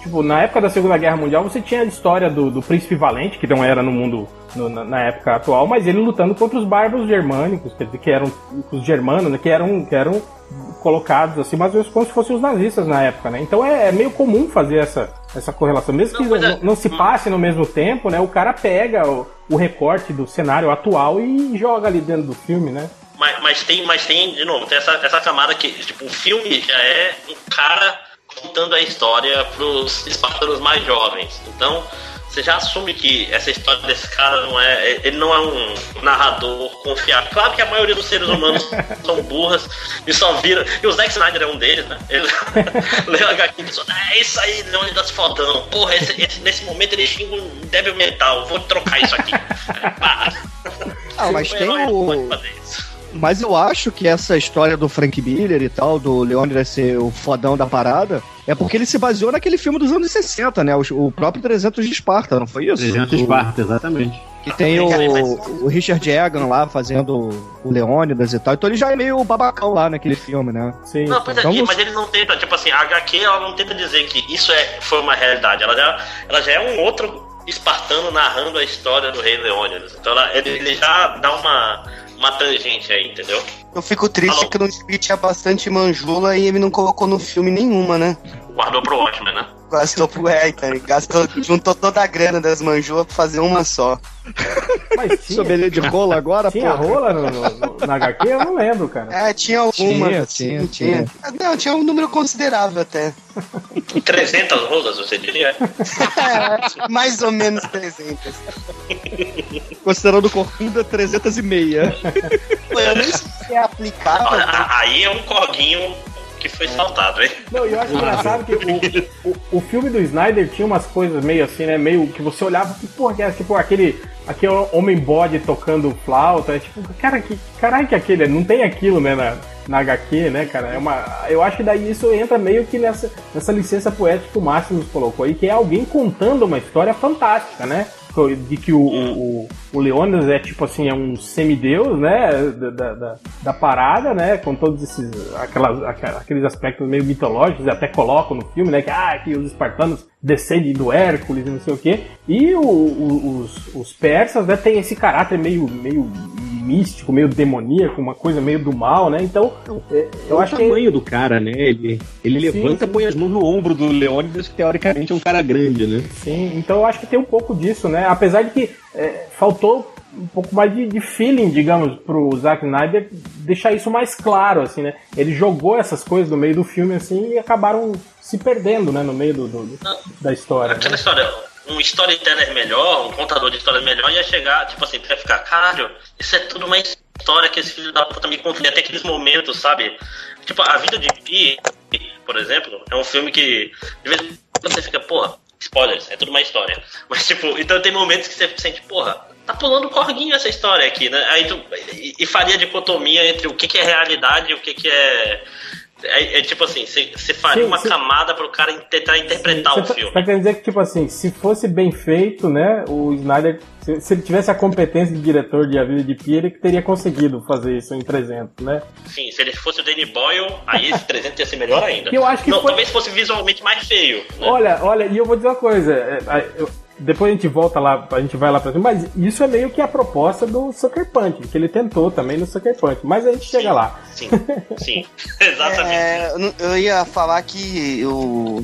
Tipo, na época da Segunda Guerra Mundial, você tinha a história do, do príncipe valente, que não era no mundo no- na, na época atual, mas ele lutando contra os bárbaros germânicos, dizer, que eram os germanos, né, que eram, que eeram colocados assim, mais ou menos como se fossem os nazistas na época, né? Então é, é meio comum fazer essa, essa correlação. Mesmo que Não, mas não, é- não se passe no mesmo tempo, né? O cara pega o, o recorte do cenário atual e joga ali dentro do filme, né? Mas, mas tem, mas tem, de novo, tem essa, essa camada que, tipo, o filme já é um cara contando a história pros espartanos mais jovens. Então, você já assume que essa história desse cara não é. Ele não é um narrador confiável. Claro que a maioria dos seres humanos são burras e só viram. E o Zack Snyder é um deles, né? Ele leu a HQ e disse: É isso aí, Leônidas Fodão. Porra, esse- esse- nesse momento ele xinga um débil mental. Vou trocar isso aqui. Ah, mas O tem o. pode fazer isso. Mas eu acho que essa história do Frank Miller e tal, do Leônidas ser o fodão da parada, é porque ele se baseou naquele filme dos anos 60, né? O, o próprio 300 de Esparta, não foi isso? 300 O- Esparta, exatamente. Que tem o, o Richard Egan lá fazendo o Leônidas e tal. Então ele já é meio babacão lá naquele filme, né? Sim. Não, pois é, Então mas ele não tenta, tipo assim, a HQ ela não tenta dizer que isso é, foi uma realidade. Ela já, ela já é um outro espartano narrando a história do rei Leônidas. Então ela- ele, ele já dá uma, uma tangente aí, entendeu? Eu fico triste Alô? que no Speed tinha bastante manjula e ele não colocou no filme nenhuma, né? Guardou pro Watchmen, né? Gastou pro então, ele gastou, juntou toda a grana das manjoas pra fazer uma só. Mas tinha, de rola agora, tinha pô. rola no, no- na HQ? Eu não lembro, cara. É, tinha alguma. Tinha, assim, tinha, Ah, Não, tinha um número considerável até. 300 rolas, você diria? É, mais ou menos 300. Considerando corrida, 300 e meia. Pô, eu nem sei se é aplicável. Aí é um corguinho que foi saltado, hein? Não, eu acho engraçado que o, o, o filme do Snyder tinha umas coisas meio assim, né? Meio que você olhava e, porra, que era tipo aquele, aquele homem bode tocando flauta. É tipo, cara, que caralho que é aquele? Não tem aquilo, né, na, na HQ, né, cara? É uma, eu acho que daí isso entra meio que nessa, nessa licença poética que o Máximo colocou aí, que é alguém contando uma história fantástica, né? De que o, o, o- o Leônidas é tipo assim, é um semideus, né? Da, da, da- da parada, né? Com todos esses aquelas, aqueles aspectos meio mitológicos, até colocam no filme, né? Que, ah, que os espartanos descendem do Hércules e não sei o quê. E o- o- os, os persas, né, tem esse caráter meio, meio místico, meio demoníaco, uma coisa meio do mal, né? Então, é, eu o acho que tamanho do cara, né? Ele, ele Sim, levanta, sim. põe as mãos no ombro do Leônidas, que teoricamente é um cara grande, né? Sim, então eu acho que tem um pouco disso, né? Apesar de que é, faltou um pouco mais de, de feeling, digamos, pro Zack Snyder deixar isso mais claro, assim, né? Ele jogou essas coisas no meio do filme, assim, e acabaram se perdendo, né? No meio do, do- da história. Aquela né? história, um storyteller melhor, um contador de histórias melhor ia chegar, tipo assim, ia ficar, caralho, isso é tudo uma história que esse filho da puta me contou. E até aqueles momentos, sabe? Tipo, A Vida de Pi, por exemplo, é um filme que de vez em quando você fica, porra, spoilers, é tudo uma história. Mas, tipo, então tem momentos que você sente, porra, tá pulando corguinho essa história aqui, né? Aí tu, e, e faria dicotomia entre o que, que é realidade e o que, que é. É, é tipo assim, você faria Sim, uma sim. camada pro cara tentar interpretar o tá, filme. tá querendo dizer que, tipo assim, se fosse bem feito, né, o Snyder, se, se ele tivesse a competência de diretor de A Vida de Pi, ele teria conseguido fazer isso em 300, né? Sim, se ele fosse o Danny Boyle, aí esse 300 ia ser melhor ainda. Eu acho que Não, foi- talvez fosse visualmente mais feio. Né? Olha, olha, e eu vou dizer uma coisa. é, é, eu- depois a gente volta lá, a gente vai lá pra cima, mas isso é meio que a proposta do Sucker Punch, que ele tentou também no Sucker Punch, mas a gente chega lá. Sim, sim, exatamente. É, eu ia falar que o.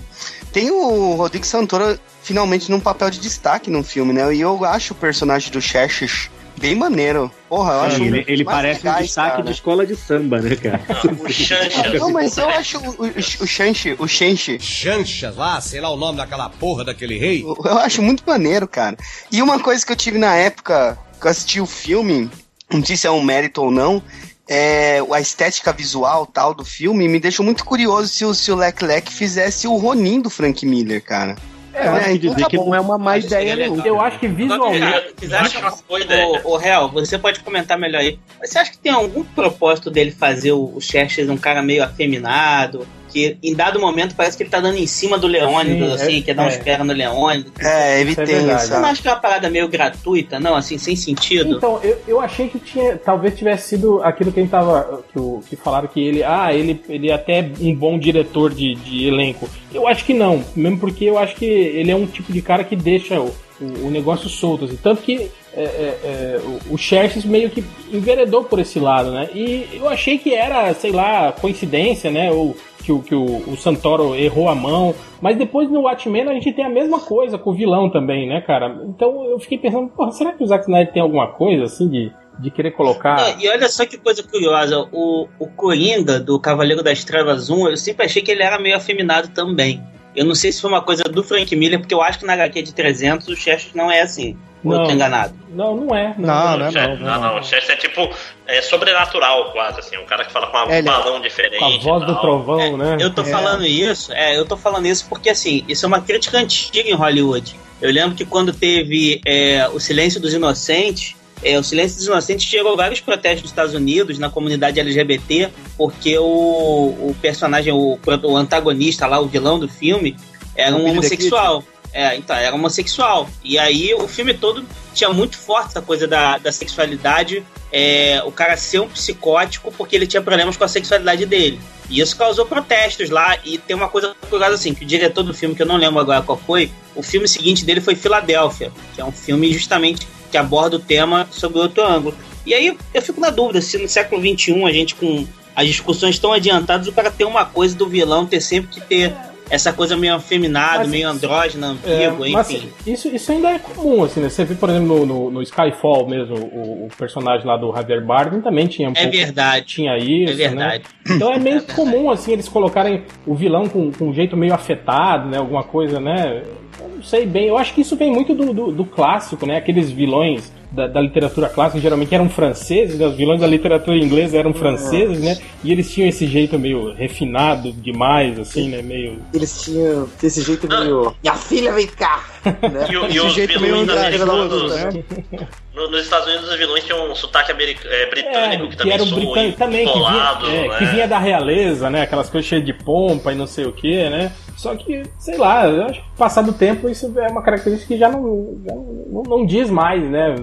Tem o Rodrigo Santoro finalmente num papel de destaque no filme, né? E eu acho o personagem do Xerxes bem maneiro. Porra, eu acho. ele ele parece um legais, destaque cara. de escola de samba, né, cara? O Xancha. Não, mas eu acho o, o, o Shanshi, o Shenshi, Chanchas lá, sei lá o nome daquela porra daquele rei. eu eu acho muito maneiro, cara. E uma coisa que eu tive na época que eu assisti o filme, não sei se é um mérito ou não, é a estética visual tal do filme me deixou muito curioso se o, se o Lec Lec fizesse o Ronin do Frank Miller, cara. É, eu acho que então dizer tá que bom. não é uma má que ideia, legal. Eu acho que visualmente. Vocês acham Acho uma boa ideia. O, o Real, você pode comentar melhor aí. Você acha que tem algum propósito dele fazer o, o Xerxes um cara meio afeminado? Que em dado momento parece que ele tá dando em cima do Leônidas, Sim, assim, é- quer dar uns é. pés no Leônidas. É, ele Isso é tem verdade. Você não acha que é uma parada meio gratuita, não? Assim, sem sentido? Então, eu, eu achei que tinha, talvez tivesse sido aquilo que a gente tava, que, o- que falaram que ele, ah, ele, ele é até um bom diretor de, de elenco. Eu acho que não, mesmo porque eu acho que ele é um tipo de cara que deixa o, o, negócio solto, assim. tanto que é, é, é, o, o Xerxes meio que enveredou por esse lado, né? E eu achei que era, sei lá, coincidência, né? Ou que, o, que o, o Santoro errou a mão. Mas depois no Watchmen a gente tem a mesma coisa com o vilão também, né, cara? Então eu fiquei pensando, porra, será que o Zack Snyder tem alguma coisa assim de, de querer colocar. Não, e olha só que coisa curiosa, o, o Coringa do Cavaleiro das Trevas 1, eu sempre achei que ele era meio afeminado também. Eu não sei se foi uma coisa do Frank Miller, porque eu acho que na HQ de 300 o Chester não é assim. Ou eu Não. tô enganado. Não, não é. Não, não é Chester- não. não, não, o Chester é tipo é sobrenatural quase, assim, um cara que fala com um É, ele- balão diferente. Com a voz do trovão, né? Eu tô É. falando isso, é, eu tô falando isso porque assim, isso é uma crítica antiga em Hollywood. Eu lembro que quando teve é, o Silêncio dos Inocentes, é, o Silêncio dos Inocentes gerou vários protestos nos Estados Unidos, na comunidade LGBT, porque o, o personagem, o, o antagonista lá, o vilão do filme, era um homossexual. É, então, era homossexual. E aí o filme todo tinha muito forte essa coisa da, da sexualidade, é, o cara ser um psicótico porque ele tinha problemas com a sexualidade dele. E isso causou protestos lá. E tem uma coisa curiosa assim, que o diretor do filme, que eu não lembro agora qual foi, o filme seguinte dele foi Filadélfia, que é um filme justamente que aborda o tema sob outro ângulo. E aí eu fico na dúvida se no século XXI a gente com as discussões tão adiantadas, o cara tem uma coisa do vilão ter sempre que ter essa coisa meio afeminada, Mas- meio andrógena, É, ambíguo, mas enfim. isso, isso ainda é comum, assim, né? Você vê, por exemplo, no, no- no Skyfall mesmo, o, o personagem lá do Javier Bardem também tinha um É pouco- verdade. Tinha isso, É verdade. né? Então é meio comum, assim, eles colocarem o vilão com, com um jeito meio afetado, né? Alguma coisa, né? Eu não sei bem. Eu acho que isso vem muito do, do, do clássico, né? Aqueles vilões da, da literatura clássica geralmente eram franceses, né? Os vilões da literatura inglesa eram franceses, né? E eles tinham esse jeito meio refinado demais, assim, né? Meio... Eles tinham esse jeito meio. Minha filha, vem cá! Né? E, o- e Esse os jeito meio vilões andrajoso, no- nos Estados Unidos, os vilões tinham um sotaque americ- é, britânico, que também era soa britânico também, que vinha, é, né? que vinha da realeza, né? Aquelas coisas cheias de pompa e não sei o que, né? Só que, sei lá, eu acho que passado o tempo isso é uma característica que já não, já não, não diz mais, né?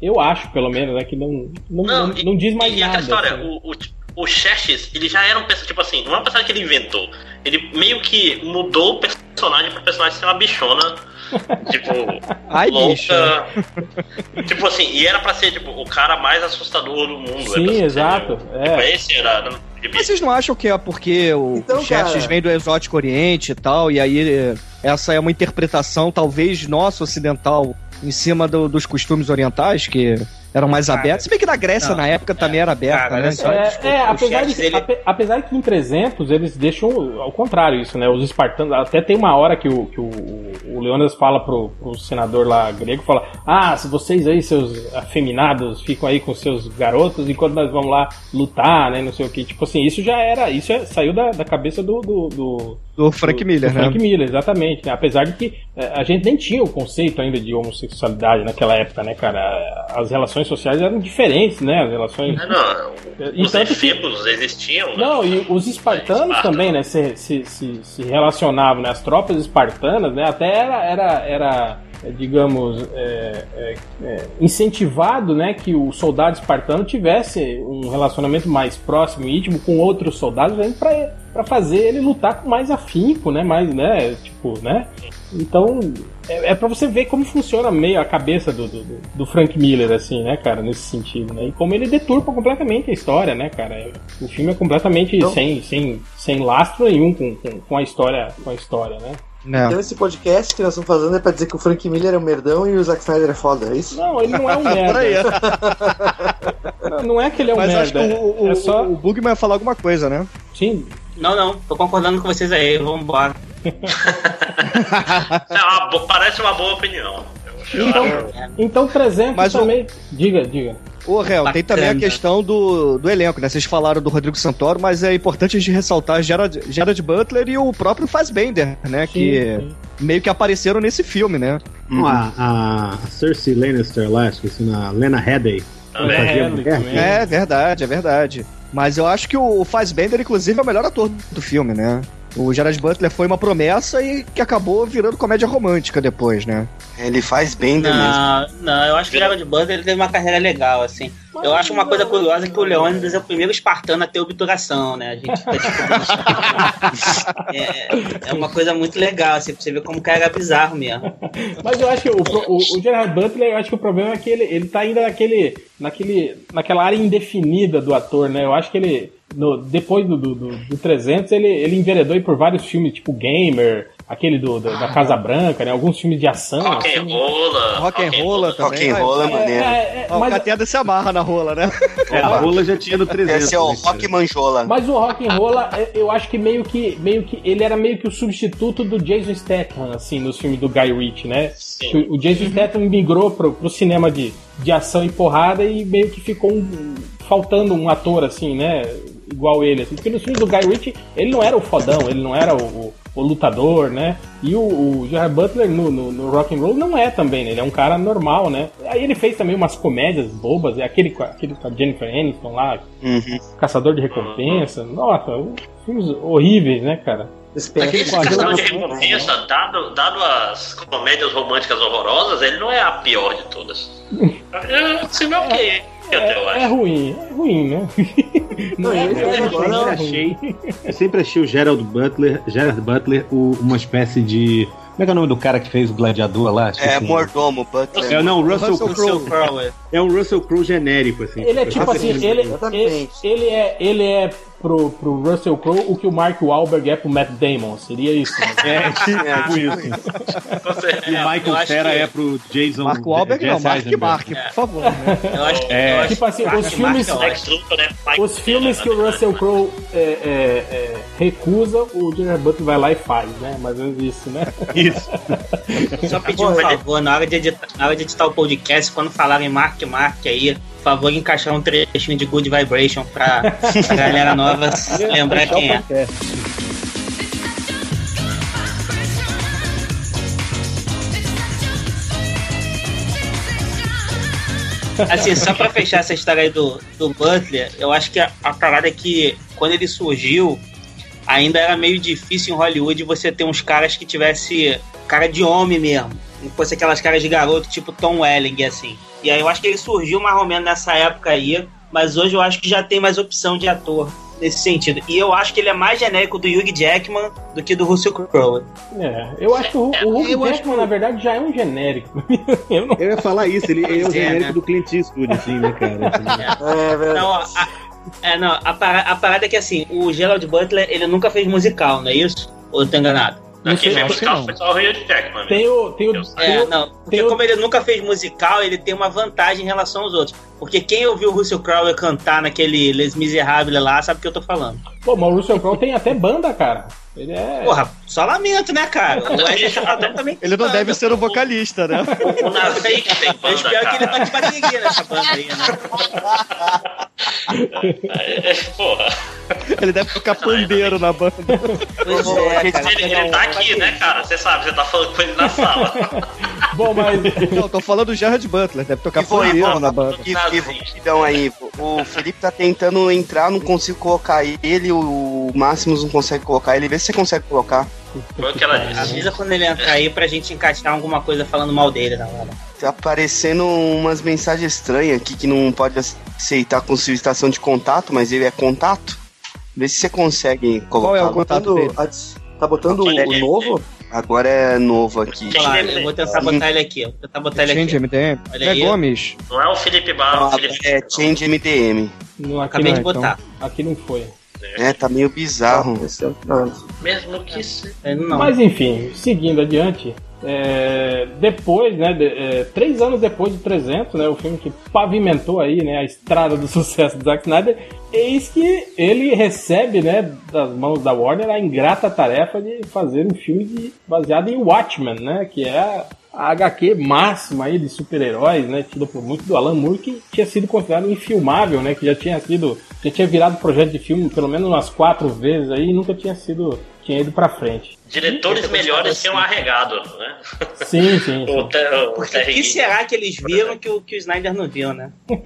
Eu acho, pelo menos, né? Que não, não, não, e- não diz mais e nada. aquela história, assim. o, o, o Xerxes, ele já era um personagem, tipo assim, não é um personagem que ele inventou. Ele meio que mudou o personagem pro personagem ser uma bichona. tipo, Ai, louca. tipo assim, e era pra ser tipo, o cara mais assustador do mundo. Sim, é pra ser, exato, Tipo, é. esse era. Mas vocês não acham que é porque o, Então, o Xerxes cara- vem do exótico oriente e tal, e aí eh, essa é uma interpretação, talvez, nossa, ocidental, em cima do- dos costumes orientais, que eram mais Cara, abertos. Se bem que na Grécia, não, na época, também era aberta, cara, né? só, É, desculpa, é, apesar, de, ele- ape- apesar que em 300 eles deixam ao contrário isso, né? Os espartanos, até tem uma hora que o, que o, o Leônidas fala pro, pro senador lá grego, fala, ah, se vocês aí, seus afeminados, ficam aí com seus garotos, enquanto nós vamos lá lutar, né, não sei o que. Tipo assim, isso já era, isso é- saiu da, da cabeça do... do, do Do Frank Miller, do né? Frank Miller, exatamente. né? Apesar de que eh, a gente nem tinha o conceito ainda de homossexualidade naquela época, né, cara? As relações sociais eram diferentes, né? As relações... É, não, E os tanto que- efebos existiam. né? não, e os espartanos Esparta. também, né, se, se, se, se relacionavam, né, as tropas espartanas, né, até era, era, era é, digamos, é, é, é, incentivado, né, que o soldado espartano tivesse um relacionamento mais próximo e íntimo com outros soldados, para para fazer ele lutar com mais afinco, né, mais, né, tipo, né, então é, é para você ver como funciona meio a cabeça do, do, do Frank Miller, assim, né, cara, nesse sentido, né? E como ele deturpa completamente a história, né, cara? É- O filme é completamente Então- sem, sem, sem lastro nenhum com, com, com a história, com a história, né? Né? Então esse podcast que nós estamos fazendo é pra dizer que o Frank Miller é um merdão e o Zack Snyder é foda, é isso? Não, ele não é um merda. Não, não é que ele é um Mas acho merda. que o, o, é só. o Bugman ia falar alguma coisa, né? Sim, Não, não, tô concordando com vocês aí, vambora. É uma bo- parece uma boa opinião. Então, então 300 Mas o- também. Diga, diga. Ô, Réu, tem também a questão do, do elenco, né? Vocês falaram do Rodrigo Santoro, mas é importante a gente ressaltar Gerard, Gerard Butler e o próprio Fassbender, né? que sim. meio que apareceram nesse filme, né? Não, a, a Cersei Lannister lá, esqueci, na Lena Headey. É? É verdade, é verdade. Mas eu acho que o Fassbender, inclusive, é o melhor ator do filme, né? O Gerard Butler foi uma promessa e que acabou virando comédia romântica depois, né? Ele faz bem mesmo. Não, não, eu acho que o Gerard Butler ele teve uma carreira legal, assim. Eu acho uma coisa curiosa que o Leônidas é o primeiro espartano a ter obturação, né? A gente tá descobrindo. é, é uma coisa muito legal, assim, pra você ver como o cara era bizarro mesmo. Mas eu acho que o, o, o Gerard Butler, eu acho que o problema é que ele, ele tá ainda naquele, naquele, naquela área indefinida do ator, né? Eu acho que ele, no- depois do, do, do, do 300, ele, ele enveredou aí por vários filmes, tipo Gamer, aquele do, do- da Casa Branca, né? Alguns filmes de ação. Rock and assim. rolla. Rock and roll também. Rock and roll é É, maneiro. é, é, O se amarra na rola, né? É, a rola já tinha no 300. Esse é o né, Rock Manjola. mas o Rock and Rolla, é, eu acho que meio que, meio que ele era meio que o substituto do Jason Statham, assim, nos filmes do Guy Ritchie, né? Sim. O o Jason Statham migrou pro, pro cinema de, de ação e porrada e meio que ficou um- faltando um ator assim, né? Igual ele, assim. Porque nos filmes do Guy Ritchie, ele não era o fodão, ele não era o, o- o lutador, né? E o, o Gerard Butler no, no, no rock and roll não é também, né? Ele é um cara normal, né? Aí ele fez também umas comédias bobas, é aquele, com a- aquele com a Jennifer Aniston lá, Uhum. Caçador de Recompensa. Nossa, filmes horríveis, né, cara? Aquele Esse questão de recompensa, dado, dado as comédias românticas horrorosas, ele não é a pior de todas. É, se não, eu É, é acho. ruim, é ruim, né? Não, é, ele é, é é, agora- ruim. achei, eu sempre achei o Gerald Butler, Gerard Butler o- uma espécie de. Como é que é o nome do cara que fez o Gladiador lá? Esqueci É nome. mordomo, Butler. É, não, o Russell, Russell Crowe. Russell Crowe. É um Russell Crowe genérico, assim. Ele é tipo assim, ele, ele, Exatamente. ele é, ele é pro, pro Russell Crowe o que o Mark Wahlberg é pro Matt Damon. Seria isso. Né? É, tipo isso. E o Michael Cera é pro Jason. Marco Wahlberg não, Jesse Mark Eisenberg. Mark, por favor. Né? Eu acho, É. eu Tipo assim, Mark os filmes- Mark é Lex Luthor, né? Mike Os filmes que o Russell Crowe é, é, é, recusa, o Gerard Butler vai lá e faz, né? Mais ou menos isso, né? Isso. Só pedir um favor, na hora, de editar, na hora de editar o podcast, quando falarem Mark Mark aí, favor, encaixar um trechinho de Good Vibration pra, pra galera nova lembrar quem é. Assim, só pra fechar essa história aí do, do Butler, eu acho que a, a parada é que quando ele surgiu, ainda era meio difícil em Hollywood você ter uns caras que tivesse cara de homem mesmo. Não fosse aquelas caras de garoto tipo Tom Welling, assim. E aí eu acho que ele surgiu mais ou menos nessa época aí, mas hoje eu acho que já tem mais opção de ator nesse sentido. E eu acho que ele é mais genérico do Hugh Jackman do que do Russell Crowe. É, eu acho que o, o Hugh Eu Jackman, na verdade, já é um genérico. eu não Eu ia falar isso, ele, é o É, genérico né? do Clint Eastwood, assim, né, cara? É, velho. Não, a, é, não, a, para- a parada é que assim, o Gerald Butler, ele nunca fez musical, não é isso? Ou eu tô enganado? Não Quem musical foi só o Jackman. Tem o. Tem o, É, não, porque tem o- como ele nunca fez musical, ele tem uma vantagem em relação aos outros. Porque quem ouviu o Russell Crowe cantar naquele Les Miserables lá, sabe o que eu tô falando. Pô, mas o Russell Crowe tem até banda, cara. Ele é. Porra, só lamento, né, cara? O Wesley Safadão também Ele não deve ser o vocalista, né? O Nazi que tem Eu banda, espero que ele toque bateria nessa banda aí, né? Porra. Ele deve tocar pandeiro na banda. Pois é, cara. Ele, ele tá aqui, né, cara? Você sabe, você tá falando com ele na sala. Bom, mas. Não, tô falando do Gerard Butler, deve tocar pandeiro na banda. E, então aí, o Felipe tá tentando entrar, não consigo colocar ele, o Máximos não consegue colocar ele. Vê se você consegue colocar. Foi o que ela disse. Avisa quando ele entrar aí pra gente encaixar alguma coisa falando mal dele na hora. Tá aparecendo umas mensagens estranhas aqui que não pode aceitar com solicitação de contato, mas ele é contato. Vê se você consegue colocar. Qual é o Tá contato botando, dele? tá botando o, É, o é, novo? Agora é novo aqui. Olha lá, deve- eu vou tentar botar ele aqui. Vou tentar botar ele Change aqui. MDM. Olha É aí. Gomes. Não é o Felipe Barro, o Ah, Felipe. é Change MDM. Não, Acabei não, de botar. aqui não foi. É, tá meio bizarro. É- não, Mesmo que se. Não. Mas enfim, seguindo adiante, é, depois, né, de- é, três anos depois de 300, né, o filme que pavimentou aí, né, a estrada do sucesso do Zack Snyder, eis que ele recebe, né, das mãos da Warner a ingrata tarefa de fazer um filme de- baseado em Watchmen, né, que é a, a HQ máxima aí de super-heróis, né, tida por muito do Alan Moore, que tinha sido considerado infilmável, né, que já tinha sido, já tinha virado projeto de filme pelo menos umas quatro vezes aí e nunca tinha sido, tinha ido pra frente. Diretores melhores tinham arregado, né? Sim, sim. O, Ter- o Porque o que será que eles viram que o, que o Snyder não viu, né?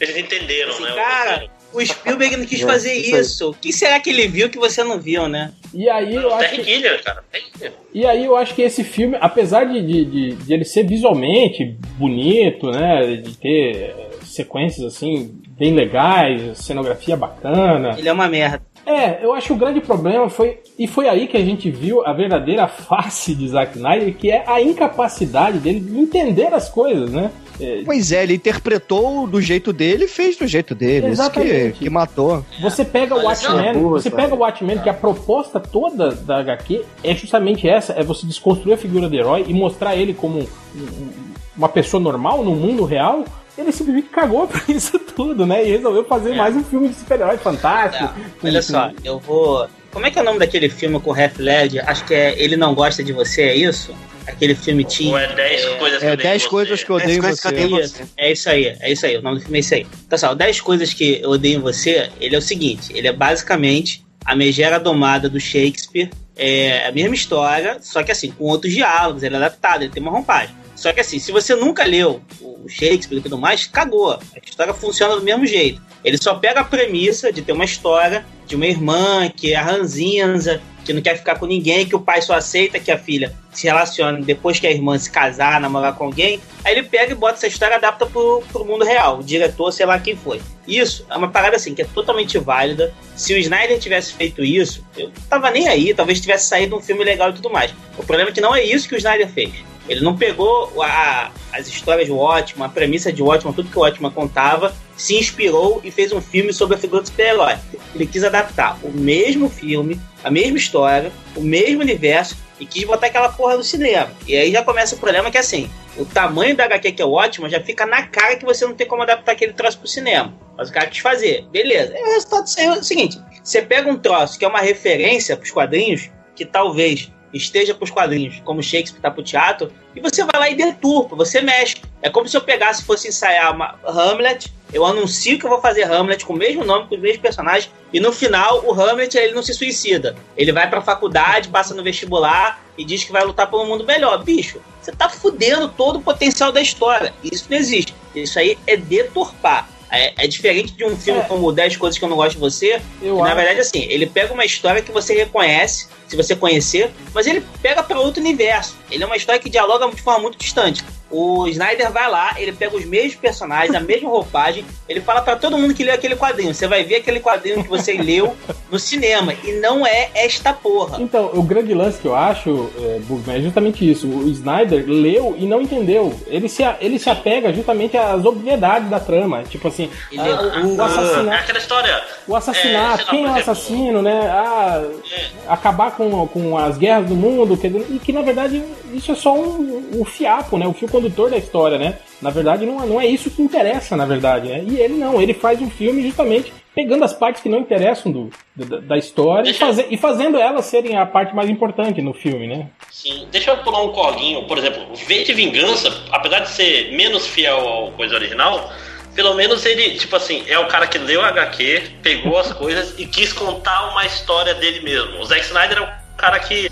Eles entenderam, Assim, né? o cara. O Spielberg não quis É, fazer isso isso. O que será que ele viu que você não viu, né? E aí eu acho Terry que, Gilliam, cara. Terry e aí eu acho que esse filme, apesar de, de, de- de ele ser visualmente bonito, né, de ter sequências assim bem legais, cenografia bacana. Ele é uma merda. É, eu acho que o grande problema foi e foi aí que a gente viu a verdadeira face de Zack Snyder, que é a incapacidade dele de entender as coisas, né? É, Pois é, ele interpretou do jeito dele e fez do jeito dele. Isso que, Exatamente. que matou. Você pega o Olha, Watchmen, você sabe? pega o Watchmen, que a proposta toda da HQ é justamente essa, é você desconstruir a figura do herói e mostrar ele como um- um- uma pessoa normal no mundo real. Ele simplesmente cagou pra isso tudo, né? E resolveu fazer É. mais um filme de super-herói fantástico. Tá, com- olha só, eu vou. Como é que é o nome daquele filme com o Heath Ledger? Acho que é Ele Não Gosta de Você, é isso? Aquele filme teen. Ou é 10 coisas que É eu dei 10 em coisas você. que eu odeio em coisas que eu você. odeio em Isso, é isso aí, é isso aí, o nome do filme é isso aí. Então, só, 10 coisas que eu odeio em você, ele é o seguinte, ele é basicamente a megera domada do Shakespeare, é a mesma história, só que assim, com outros diálogos, ele é adaptado, ele tem uma roupagem. Só que assim, se você nunca leu o Shakespeare e tudo mais, cagou. A história funciona do mesmo jeito. Ele só pega a premissa de ter uma história de uma irmã que é ranzinza, que não quer ficar com ninguém, que o pai só aceita que a filha se relacione depois que a irmã se casar, namorar com alguém. Aí ele pega e bota essa história e adapta pro, pro mundo real. O diretor, sei lá quem foi. Isso é uma parada assim que é totalmente válida. Se o Snyder tivesse feito isso, eu tava nem aí, talvez tivesse saído um filme legal e tudo mais. O problema é que não é isso que o Snyder fez. Ele não pegou a- as histórias de Watchman, a premissa de Watchman, tudo que o Watchman contava se inspirou e fez um filme sobre a figura do super-herói. Ele quis adaptar o mesmo filme, a mesma história, o mesmo universo e quis botar aquela porra no cinema. E aí já começa o problema que é assim, o tamanho da HQ que é ótimo já fica na cara que você não tem como adaptar aquele troço pro cinema. Mas o cara quis fazer. Beleza. E o resultado é o seguinte, você pega um troço que é uma referência pros quadrinhos, que talvez esteja pros quadrinhos, como Shakespeare tá pro teatro, e você vai lá e deturpa, você mexe. É como se eu pegasse e fosse ensaiar uma Hamlet, eu anuncio que eu vou fazer Hamlet com o mesmo nome, com os mesmos personagens, e no final o Hamlet ele não se suicida. Ele vai pra faculdade, passa no vestibular e diz que vai lutar por um mundo melhor. Bicho, você tá fudendo todo o potencial da história. Isso não existe. Isso aí é deturpar. É, é diferente de um filme É. como 10 Coisas que eu não gosto de você, Eu que, na verdade, assim, ele pega uma história que você reconhece, se você conhecer, mas ele pega para outro universo. Ele é uma história que dialoga de forma muito distante. O Snyder vai lá, ele pega os mesmos personagens, a mesma roupagem, ele fala para todo mundo que leu aquele quadrinho. Você vai ver aquele quadrinho que você leu no cinema, e não é esta porra. Então, o grande lance que eu acho, é, Bugman, é justamente isso. O Snyder leu e não entendeu. Ele se, ele se apega justamente às obviedades da trama. Tipo assim, Ele- ah, o, o É assassinato. aquela história. O assassinato, É, lá, quem é o assassino, né? Ah, É. acabar com, com as guerras do mundo, e que na verdade isso é só um, um fiapo, né? O fio condutor da história, né? Na verdade, não, é- não é isso que interessa, na verdade, né? E ele não, ele faz um filme justamente pegando as partes que não interessam do, da, da história e, Deixa faze- e fazendo elas serem a parte mais importante no filme, né? Sim, deixa eu pular um corguinho. Por exemplo, V de Vingança, apesar de ser menos fiel ao coisa original, pelo menos ele, tipo assim, é o cara que leu a HQ, pegou as coisas e quis contar uma história dele mesmo. O Zack Snyder é o cara que,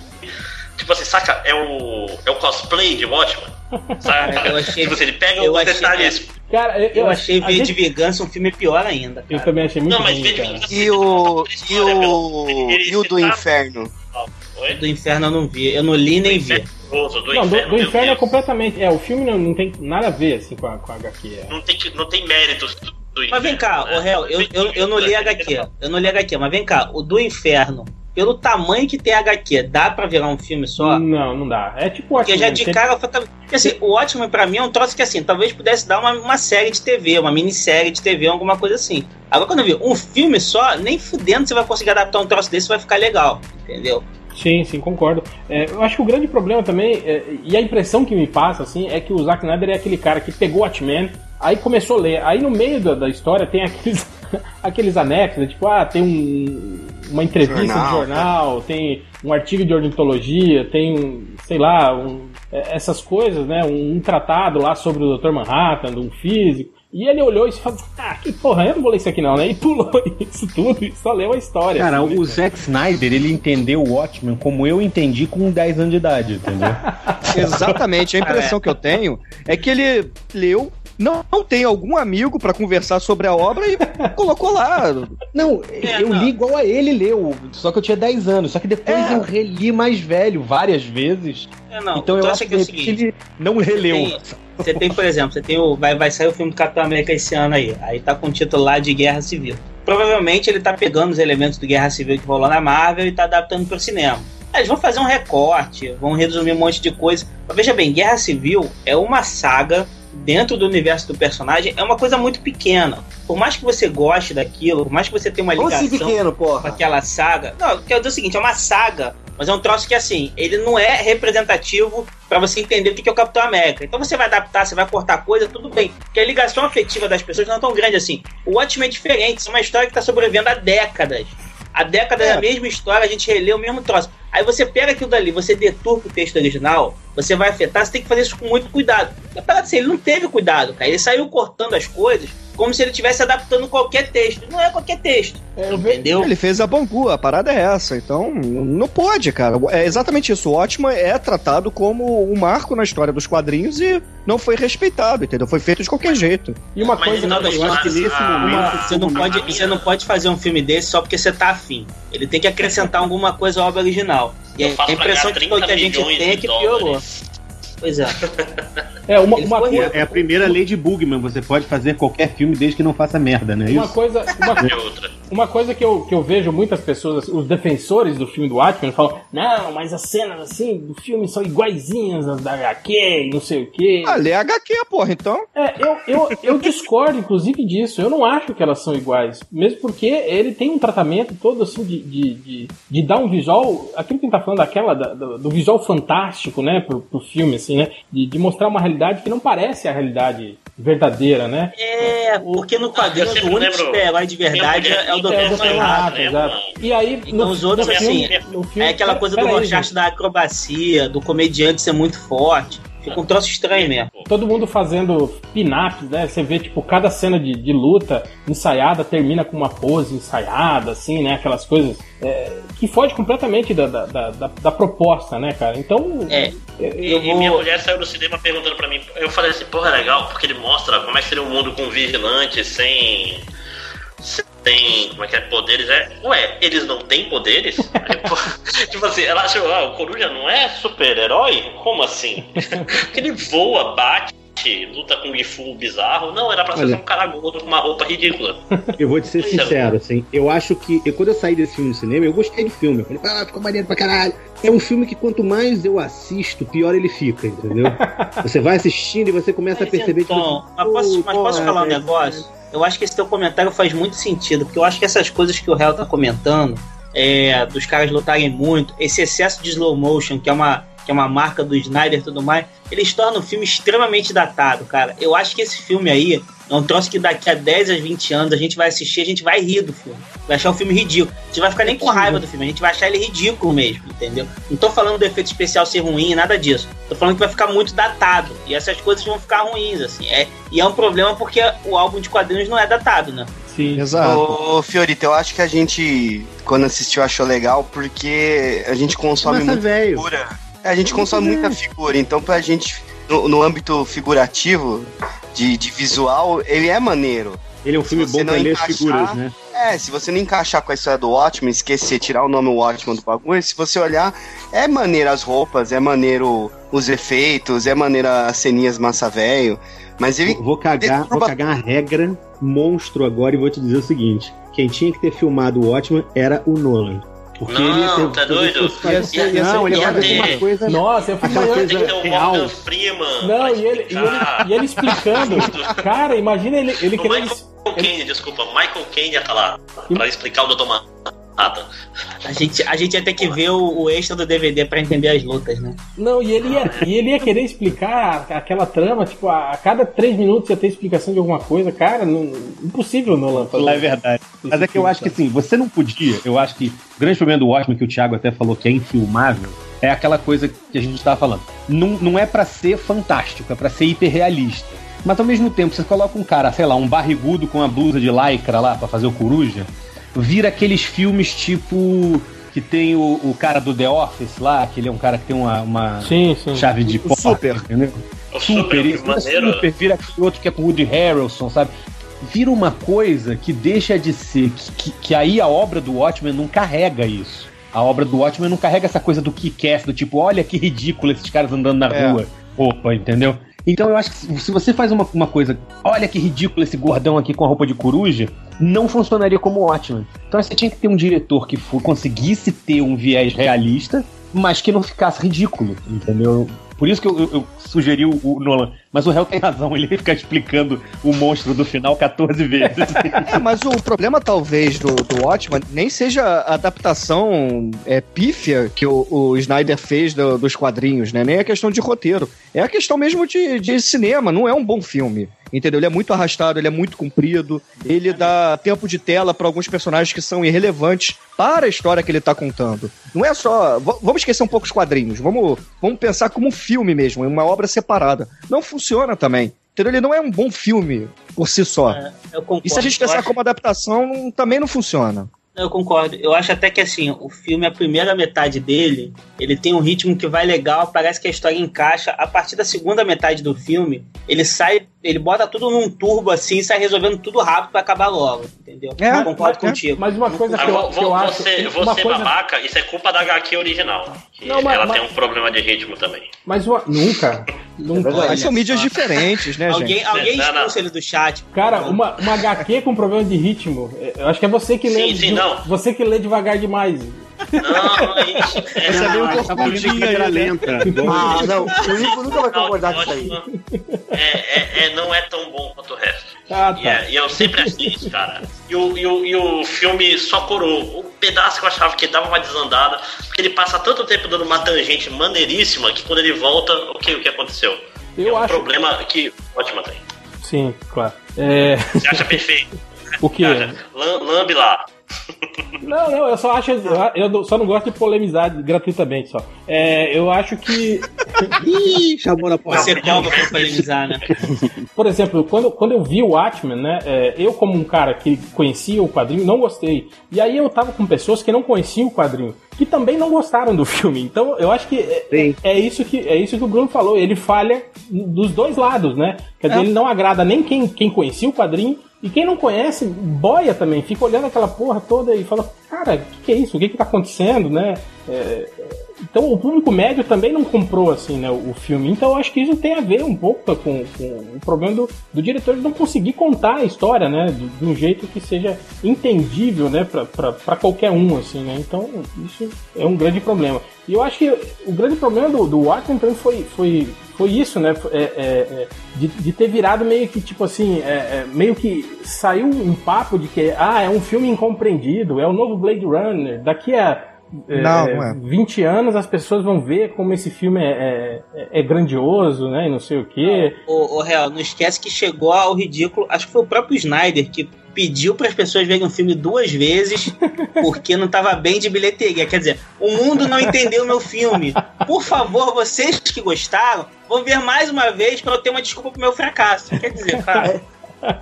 tipo assim, saca? É o, é o cosplay de Watchmen. Saca? Eu achei- tipo assim, ele pega eu os detalhes. Eu Cara, eu, achei V de gente- Vingança um filme pior ainda. Eu cara. também achei muito Não, mas ruim, de cara. E o. ele E o. E o do inferno. Oi? Do Inferno eu não vi. Eu não li nem vi. Do, do Não, do, inferno, do meu inferno é completamente. É, o filme não, não tem nada a ver assim, com, a, com a HQ. é. Não tem, que- não tem méritos do, do Mas vem cá, inferno, o né? réu, eu, eu, eu não li HQ. Eu não li HQ, mas vem cá, o do Inferno, pelo tamanho que tem HQ, dá pra virar um filme só? Não, não dá. É tipo Porque já de cara foi. Porque assim, o ótimo pra mim é um troço que assim, talvez pudesse dar uma, uma série de TV, uma minissérie de TV, alguma coisa assim. Agora quando eu vi um filme só, nem fudendo você vai conseguir adaptar um troço desse vai ficar legal. Entendeu? Sim, sim, concordo. É, eu acho que o grande problema também, é, e a impressão que me passa, assim, é que o Zack Snyder é aquele cara que pegou Watchmen, aí começou a ler. Aí no meio da, da história tem aqueles, aqueles anexos, né, tipo, ah, tem um, uma entrevista Jornal, de jornal, tem um artigo de ornitologia, tem, um, sei lá, um- é, essas coisas, né, um, um tratado lá sobre o Dr. Manhattan, de um físico. E ele olhou e falou, ah, que porra, eu não vou ler isso aqui não, né? E pulou isso tudo e só leu a história. Cara, assim, né, o Zack Snyder, ele entendeu o Watchmen como eu entendi com 10 anos de idade, entendeu? Exatamente. A impressão que eu tenho é que ele leu, não, não tem algum amigo pra conversar sobre a obra e colocou lá. Não, É, eu não. li igual a ele leu, só que eu tinha 10 anos, só que depois É. eu reli mais velho várias vezes. É, não, então o eu acho que, é o seguinte. ele não releu. Tem- Você tem, por exemplo, você tem o. Vai, vai sair o filme do Capitão América esse ano aí. Aí tá com o título lá de Guerra Civil. Provavelmente ele tá pegando os elementos do Guerra Civil que rolou na Marvel e tá adaptando pro cinema. Aí Eles vão fazer um recorte, vão resumir um monte de coisa. Mas veja bem, Guerra Civil é uma saga dentro do universo do personagem, é uma coisa muito pequena. Por mais que você goste daquilo, por mais que você tenha uma assim ligação pequeno, com aquela saga. Não, quer dizer o seguinte, é uma saga, mas é um troço que assim, ele não é representativo pra você entender o que é o Capitão América. Então você vai adaptar, você vai cortar coisa, tudo bem. Porque a ligação afetiva das pessoas não é tão grande assim. O Watchmen é diferente, isso é uma história que tá sobrevivendo há décadas. Há décadas É. é a mesma história, a gente relê o mesmo troço. Aí você pega aquilo dali, você deturpa o texto original, você vai afetar, você tem que fazer isso com muito cuidado. E parada assim, ele não teve cuidado, cara. Ele saiu cortando as coisas como se ele estivesse adaptando qualquer texto. Não é qualquer texto. É, Entendeu? Ele fez a Bangu, a parada é essa. Então, não pode, cara. É exatamente isso. O Ótima é tratado como um marco na história dos quadrinhos e não foi respeitado, entendeu? Foi feito de qualquer jeito. E uma Mas coisa. não, eu acho que nesse ah, momento- Você não, pode, você não pode fazer um filme desse só porque você tá afim. Ele tem que acrescentar alguma coisa à obra original. E a, impressão que, que a gente 30 tem é que de piorou. Pois é. É, uma, uma coisa. É a primeira lei de Bugman, você pode fazer qualquer filme desde que não faça merda, né? Uma Isso? coisa, uma, E outra. Uma coisa que eu, que eu vejo muitas pessoas, os defensores do filme do Watchmen, falam: não, mas as cenas assim do filme são iguaizinhas às da HQ e não sei o quê. Ah, lê HQ, porra, então. É, eu, eu, eu discordo, inclusive, disso. Eu não acho que elas são iguais. Mesmo porque ele tem um tratamento todo assim de, de, de, de dar um visual. Aquilo que a gente tá falando, daquela, da- do, do visual fantástico, né, pro, pro filme, assim, né? De, de mostrar uma realidade que não parece a realidade verdadeira, né? É, porque no quadrinho o único super-herói de verdade é o mulher- É, Dr. o Dr. Manhattan, Manhattan, né, exato. E aí, Então os outros, filme- assim, no filme- É aquela coisa do gente. da acrobacia, do comediante ser muito forte. Fica um troço estranho mesmo. todo mundo fazendo pin-ups, né? Você vê, tipo, cada cena de, de luta ensaiada termina com uma pose ensaiada, assim, né? Aquelas coisas é, que foge completamente da, da, da, da- proposta, né, cara? Então, É, E, eu e minha vou. mulher saiu do cinema perguntando pra mim. Eu falei assim, porra, é legal, porque ele mostra como é que seria um mundo com vigilantes sem. Sem. Como é que é? Poderes. É. Ué, eles não têm poderes? Tipo assim, ela achou, ah, o Coruja não é super-herói? Como assim? Porque ele voa, bate. Luta com um Gifu bizarro. Não, era pra ser Olha. um cara gordo com uma roupa ridícula. Eu vou te ser sincero, assim. Eu acho que. Eu, quando eu saí desse filme no cinema, eu gostei do filme. Eu falei, ah, ficou maneiro pra caralho. É um filme que quanto mais eu assisto, pior ele fica, entendeu? você vai assistindo e você começa a Mas perceber então, que. mas posso, mas posso falar um negócio? Eu acho que esse teu comentário faz muito sentido, porque eu acho que essas coisas que o réu tá comentando, é, dos caras lutarem muito, esse excesso de slow motion, que é uma, que é uma marca do Snyder e tudo mais, eles tornam o filme extremamente datado, cara. Eu acho que esse filme aí é um troço que daqui a 10 a 20 anos a gente vai assistir, a gente vai rir do filme. Vai achar o filme ridículo. A gente vai ficar nem com raiva do filme, a gente vai achar ele ridículo mesmo, entendeu? Não tô falando do efeito especial ser ruim, nada disso. Tô falando que vai ficar muito datado. E essas coisas vão ficar ruins, assim. É, e é um problema porque o álbum de quadrinhos não é datado, né? sim. Exato. Ô, Fiorito, eu acho que a gente, quando assistiu, achou legal porque a gente consome velho. figura. É, a gente consome muita figura, então pra gente, no, no âmbito figurativo, de, de visual, ele é maneiro. Ele é um filme bom pra não ler as encaixar- figuras, né? É, se você não encaixar com a história do Watchmen, esquecer, tirar o nome Watchmen do bagulho, se você olhar, é maneiro as roupas, é maneiro os efeitos, é maneiro as ceninhas massa velho, mas ele... Vou cagar, vou cagar uma regra monstro agora e vou te dizer o seguinte: quem tinha que ter filmado o Watchman era o Nolan. Porque Não, ele tá doido? Ia ser, Ia- não, ele ia ter- uma coisa. Nossa, eu fui Aquela maior. Tem que ter o real. Morgan Freeman. Não, e ele, e, ele, e ele explicando. Cara, imagina ele, ele querendo. Michael Caine, desculpa, Michael Caine ia estar lá pra explicar o Dr. Manhattan. A gente, a gente ia ter que ver o, o extra do DVD pra entender as lutas, né? Não, e ele ia, e ele ia querer explicar aquela trama, tipo, a, a cada três minutos ia ter explicação de alguma coisa. Cara, não, impossível, Nolan. fazer é verdade. Mas é que eu acho que assim, você não podia. Eu acho que o grande problema do Watchmen, que o Thiago até falou que é infilmável, é aquela coisa que a gente estava falando. Não, não é pra ser fantástico, é pra ser hiperrealista. Mas ao mesmo tempo, você coloca um cara, sei lá, um barrigudo com uma blusa de lycra lá pra fazer o coruja, vira aqueles filmes tipo. que tem o, o cara do The Office lá, que ele é um cara que tem uma, uma Sim, sim. chave de porta, Super. entendeu? O Super, super, isso, vira maneiro. super, vira aquele outro que é com o Woody Harrelson, sabe? Vira uma coisa que deixa de ser, que, que, que aí a obra do Watchmen não carrega isso. A obra do Watchmen não carrega essa coisa do kick-ass, do tipo, olha que ridículo esses caras andando na É. rua. Opa, entendeu? Então eu acho que se- você faz uma, uma coisa, olha que ridículo esse gordão aqui com a roupa de coruja, não funcionaria como Watchmen. Então você tinha que ter um diretor que for, conseguisse ter um viés realista, mas que não ficasse ridículo, entendeu? Por isso que eu, eu- eu sugeri o, o Nolan. Mas o réu tem razão, ele fica explicando o monstro do final 14 vezes. É, mas o problema talvez do, do nem seja a adaptação é, pífia que o, o Snyder fez do- dos quadrinhos, né? Nem a questão de roteiro. É a questão mesmo de, de cinema, não é um bom filme. Entendeu? Ele é muito arrastado, ele é muito comprido, ele dá tempo de tela para alguns personagens que são irrelevantes para a história que ele tá contando. Não é só. Vamos esquecer um pouco os quadrinhos, vamos, vamos pensar como um filme mesmo, uma obra separada. Não funciona também. Entendeu? Ele não é um bom filme por si só. É, concordo. E se a gente pensar acho- como adaptação, não- também não funciona. Eu concordo. Eu acho até que assim, o filme, a primeira metade dele, ele tem um ritmo que vai legal, parece que a história encaixa. A partir da segunda metade do filme, ele sai ele bota tudo num turbo assim e sai resolvendo tudo rápido pra acabar logo, entendeu? É, eu concordo mas- contigo. Mas uma coisa que Ah, eu, vo- que eu acho. você, uma você coisa, babaca, isso é culpa da HQ original. Que Não, mas- ela mas- tem um problema de ritmo também. mas uma, nunca. Nunca. Mas são mídias diferentes, né, Alguém, gente? alguém Não, não. expulsa ele do chat. Cara, uma, uma HQ com problema de ritmo. é, Eu acho que é você que lê. Sim, sim, não. Você que lê devagar demais. Não, é isso. É, Essa é meio Ah, corcundinha aí, né? lenta. Ah, não, o Ivo nunca vai não, concordar com isso aí. É, é, é, não é tão bom quanto o resto. Ah, E, tá. é- e eu sempre achei isso, cara. E o, e, o, e o filme só corou. O pedaço que eu achava que dava uma desandada, porque ele passa tanto tempo dando uma tangente maneiríssima que quando ele volta, o que, o que aconteceu? Eu é um acho. problema que ótima tem. Sim, claro. É, Você acha perfeito? o que? Lambe lá. Não, não, eu só acho. Eu só não gosto de polemizar gratuitamente só. É, eu acho que. Ih, chamou na porta. Você cobra pra polemizar, né? Por exemplo, quando, quando eu vi o Watchmen, né? é, eu, como um cara que conhecia o quadrinho, não gostei. E aí eu tava com pessoas que não conheciam o quadrinho, que também não gostaram do filme. Então eu acho que é, Sim. é isso que é isso que o Bruno falou. Ele falha dos dois lados, né? Quer dizer, ele não agrada nem quem, quem conhecia o quadrinho. E quem não conhece, boia também, fica olhando aquela porra toda e fala, cara, o que, que é isso? O que, que tá acontecendo, né? É, então o público médio também não comprou assim, né, o, filme. Então eu acho que isso tem a ver um pouco com, com o problema do, do diretor de não conseguir contar a história, né, de, de um jeito que seja entendível, né, pra qualquer um, assim, né. Então isso é um grande problema. E eu acho que o grande problema do, do também foi, foi, foi isso, né, é, é, é, de, de ter virado meio que tipo assim, é, é, meio que saiu um papo de que ah, é um filme incompreendido, é o novo Blade Runner, daqui a é, Não, não é. 20 anos as pessoas vão ver como esse filme é, é, é grandioso, né? E não sei o quê. Ô, ô, Real, não esquece que chegou ao ridículo. Acho que foi o próprio Snyder que pediu para as pessoas verem o filme duas vezes porque não estava bem de bilheteria. Quer dizer, o mundo não entendeu o meu filme. Por favor, vocês que gostaram, vão ver mais uma vez para eu ter uma desculpa pro meu fracasso. Quer dizer, cara,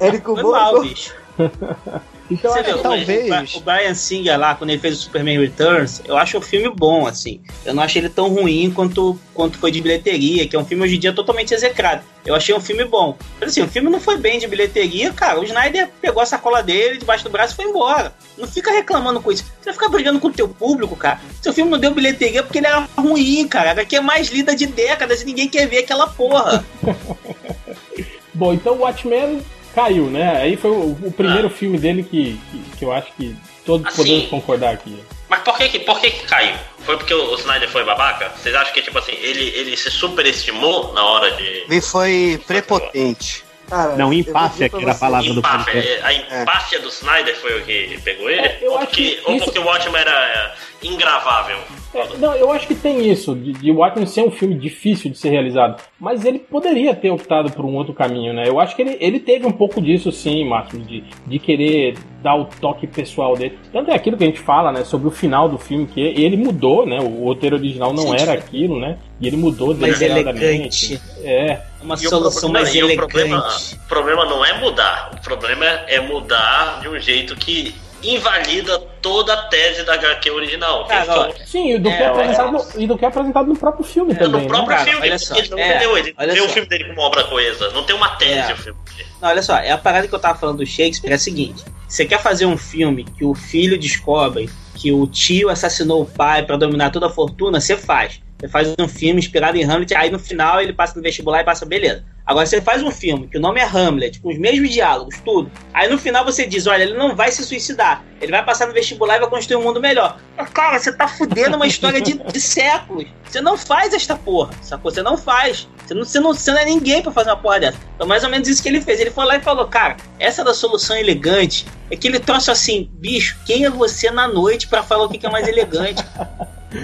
Érico foi mal, bicho. Então, Você é, viu, talvez- O Brian Singer lá, quando ele fez o Superman Returns, eu acho o filme bom, assim. Eu não achei ele tão ruim quanto, quanto foi de bilheteria, que é um filme hoje em dia totalmente execrado. Eu achei um filme bom. Mas assim, o filme não foi bem de bilheteria, cara. O Snyder pegou a sacola dele debaixo do braço e foi embora. Não fica reclamando com isso. Você vai ficar brigando com o teu público, cara. Seu filme não deu bilheteria porque ele era ruim, cara. Aqui é mais lida de décadas e ninguém quer ver aquela porra. Bom, então o Watchmen caiu, né? Aí foi o, o primeiro filme dele que, que, que eu acho que todos Assim, podemos concordar aqui. Mas por que, que, por que, que caiu? Foi porque o Snyder foi babaca? Vocês acham que, tipo assim, ele, ele se superestimou na hora de. Ele foi prepotente. Cara, Não, empáfia, que era a palavra do podcast. é, a empáfia do Snyder foi o que pegou ele? É, eu ou, acho porque, que ou isso- porque o Watchmen era é, ingravável? É, não, eu acho que tem isso, de, de Watchmen ser um filme difícil de ser realizado. Mas ele poderia ter optado por um outro caminho, né? Eu acho que ele, ele teve um pouco disso, sim, Máximo, de, de querer dar o toque pessoal dele. Tanto é aquilo que a gente fala, né, sobre o final do filme, que ele mudou, né? O roteiro original não era aquilo, né? E ele mudou Mais deliberadamente. elegante. É. Uma E o solução problema- mais o elegante. problema, o problema não é mudar. O problema é é mudar de um jeito que invalida toda a tese da HQ original. Cara, ó, Sim, e do, É, que é olha apresentado, e do que é apresentado no próprio filme no também. próprio né? cara, filme, olha só, ele não é, entendeu, ele vê o filme dele como obra coesa. Não tem uma tese É. o filme dele. Não, olha só, é a parada que eu tava falando do Shakespeare é a seguinte: você quer fazer um filme que o filho descobre que o tio assassinou o pai pra dominar toda a fortuna, você faz. Você faz um filme inspirado em Hamlet, aí no final ele passa no vestibular e passa, beleza. Agora você faz um filme que o nome é Hamlet, com os mesmos diálogos, tudo. Aí no final você diz: olha, ele não vai se suicidar, ele vai passar no vestibular e vai construir um mundo melhor. Cara, você tá fudendo uma história de, de séculos. Você não faz esta porra, sacou? Você não faz. Você não, você, não, você não é ninguém pra fazer uma porra dessa. Então, mais ou menos isso que ele fez. Ele foi lá e falou: Cara, essa da solução elegante é que ele trouxe assim, bicho, quem é você na noite pra falar o que é mais elegante?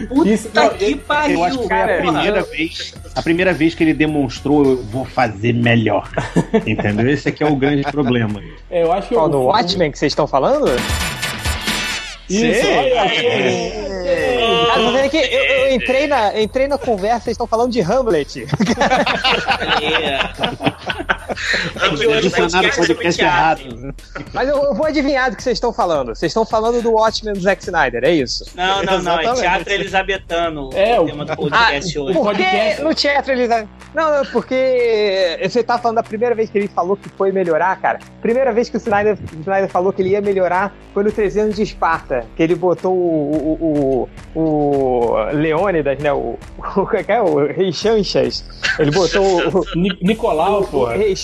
Puta Isso- não, que eu- pariu, Eu acho que foi a porra. primeira vez, a primeira vez que ele demonstrou eu vou fazer melhor. Entendeu? Esse aqui é o grande problema. É, eu acho que Qual, Watchmen que vocês estão falando? Isso, Sim. olha aí. Vendo aqui, eu, eu entrei, na, entrei na conversa, vocês estão falando de Hamlet. É. Podcast errado. Mas eu, eu vou adivinhar do que vocês estão falando. Vocês estão falando do Watchmen do Zack Snyder, é isso? Não, não, não, é teatro elisabetano É, o tema do Ah, podcast hoje. o por que podcast- no teatro eles... Não, não, porque você tá falando da primeira vez que ele falou que foi melhorar, cara. Primeira vez que o Snyder, o Snyder falou que ele ia melhorar foi no 300 de Esparta, que ele botou o, o, o, o Leônidas, né? O, o, que é? o Rei Chanchas. Ele botou o, o Ni- Nicolau, porra. Rei,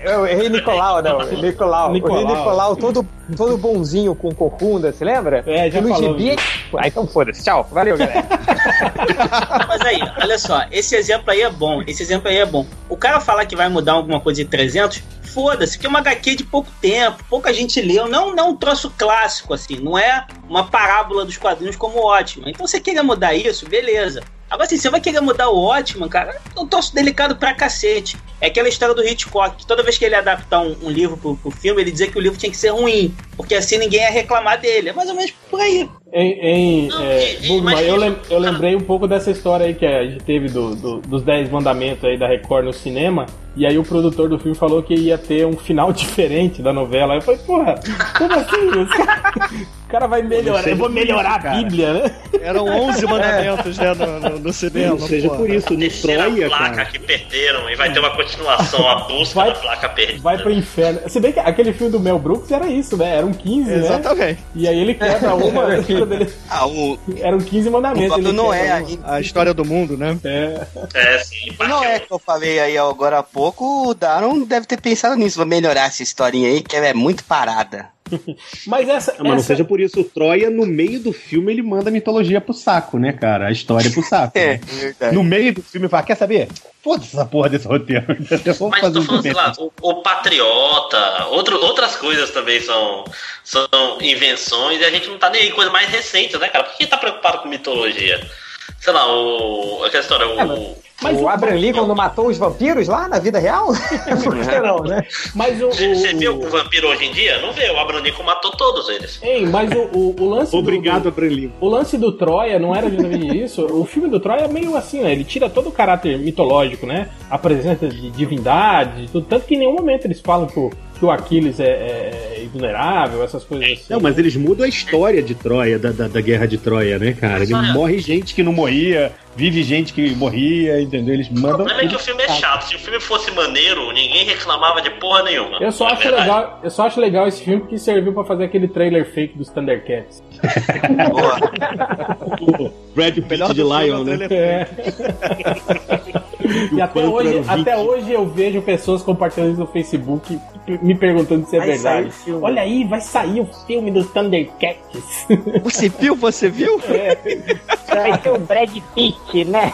é o Rei Nicolau, não. Nicolau. O Rei Nicolau. Nicolau todo, todo bonzinho com corcunda, se lembra? É, já no falamos gibi- Ah, então foda-se. Tchau. Valeu, galera. Mas aí, olha só, esse exemplo aí é bom, esse exemplo aí é bom. O cara falar que vai mudar alguma coisa de 300, foda-se, que é uma HQ de pouco tempo, pouca gente leu, não, não um troço clássico, assim, não é uma parábola dos quadrinhos como o Ótimo. Então você queria mudar isso, beleza. Agora assim, você vai querer mudar o Ótimo, cara, um troço delicado pra cacete. É aquela história do Hitchcock, que toda vez que ele adaptar um, um livro pro, pro filme, ele dizia que o livro tinha que ser ruim, porque assim ninguém ia reclamar dele. É mais ou menos por aí. Em, em Não, é, Bugman, mas- eu, lem- eu lembrei um pouco dessa história aí que a gente teve do, do- dos 10 mandamentos aí da Record no cinema. E aí o produtor do filme falou que ia ter um final diferente da novela. Aí eu falei, porra, como assim? O cara vai melhorar, eu vou melhorar a cara. Bíblia, né? Eram 11 mandamentos, né, no, no, no cinema. Não seja por isso, no a Troia, placa cara. que perderam e vai ter uma continuação, a busca Vai- da placa perdida. Vai pro inferno. Se bem que aquele filme do Mel Brooks era isso, né? Eram 15, né? Exatamente. E aí ele quebra uma. Quando ele- Ah, o, Eram 15 o mandamentos. Noé uma. aí. A história do mundo, né? É. É, sim. O Noé que eu falei aí agora há pouco, o Daron deve ter pensado nisso, vou melhorar essa historinha aí, que é muito parada. Mas essa. Ah, mas não essa- seja por isso, o Troia, no meio do filme, ele manda a mitologia pro saco, né, cara? A história pro saco. É, né? verdade. No meio do filme, fala, quer saber? Foda-se essa porra desse roteiro. Vamos Mas fazer tô um falando, sei lá, o, o Patriota, outro, outras coisas também são, são invenções e a gente não tá nem aí, coisa mais recente, né, cara? Por que tá preocupado com mitologia? Sei lá, o. Aquela história, o. Mas o o- Abraham Lincoln não matou os vampiros lá na vida real? Por que não, né? Mas o. Você você o- viu o vampiro hoje em dia? Não vê, o Abraham Lincoln matou todos eles. Ei, mas o, o, o lance. do- Obrigado, do, Abrelino. o lance do Troia não era justamente isso. O filme do Troia é meio assim, né? Ele tira todo o caráter mitológico, né? A presença de divindade, tudo. Tanto que em nenhum momento eles falam que o, que o Aquiles é, é invulnerável, essas coisas assim. Não, mas eles mudam a história de Troia, da, da, da guerra de Troia, né, cara? Ele morre gente que não morria, vive gente que morria, entendeu? Eles O mandam. problema é que o filme é chato. Se o filme fosse maneiro, ninguém reclamava de porra nenhuma. Eu só, acho verdade. legal, eu só acho legal esse filme porque serviu pra fazer aquele trailer fake dos Thundercats. Boa. o Brad Pitt de Lion, né? É. e até hoje, o Viking. até hoje eu vejo pessoas compartilhando isso no Facebook me perguntando se é Vai verdade. o. Olha aí, vai sair o filme dos Thundercats. Você viu? Você viu? Vai ter o Brad Pitt, né?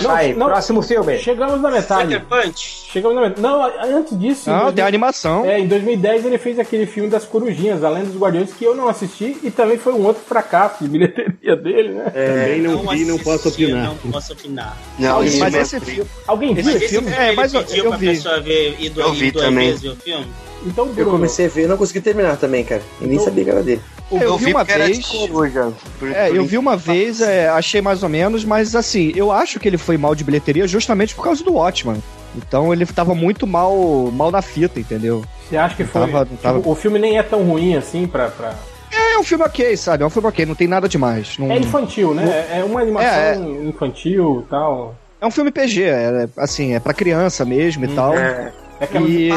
Vai, não. próximo filme. Chegamos na metade. Chegamos na metade. Não, antes disso. em Não, 2000 tem animação. É, em 2010 ele fez aquele filme das Corujinhas, Além dos Guardiões, que eu não assisti e também foi um outro fracasso de bilheteria dele, né? Também não, vi, não posso opinar. Não posso opinar. Não, Mas isso esse mesmo. filme. Alguém viu Esse esse filme- é, mas eu- eu pra vi. pessoa ver e Eu vi também. vezes o filme. Então, Eu Bruno, comecei a ver não consegui terminar também, cara. Eu nem Então- sabia que era dele. Eu, vi uma vez. coruja. Por- É, por- eu vi uma vez, é, achei mais ou menos, mas assim, eu acho que ele foi mal de bilheteria justamente por causa do Watchman. Então ele tava muito mal, mal na fita, entendeu? você acha que foi. Tava- tipo, tava- O filme nem é tão ruim assim pra. pra... É, é um filme ok, sabe? É um filme ok, não tem nada demais. Não- É infantil, né? É uma animação É, infantil e tal. É um filme PG, é, assim, é pra criança mesmo e tal. É, É aquelas E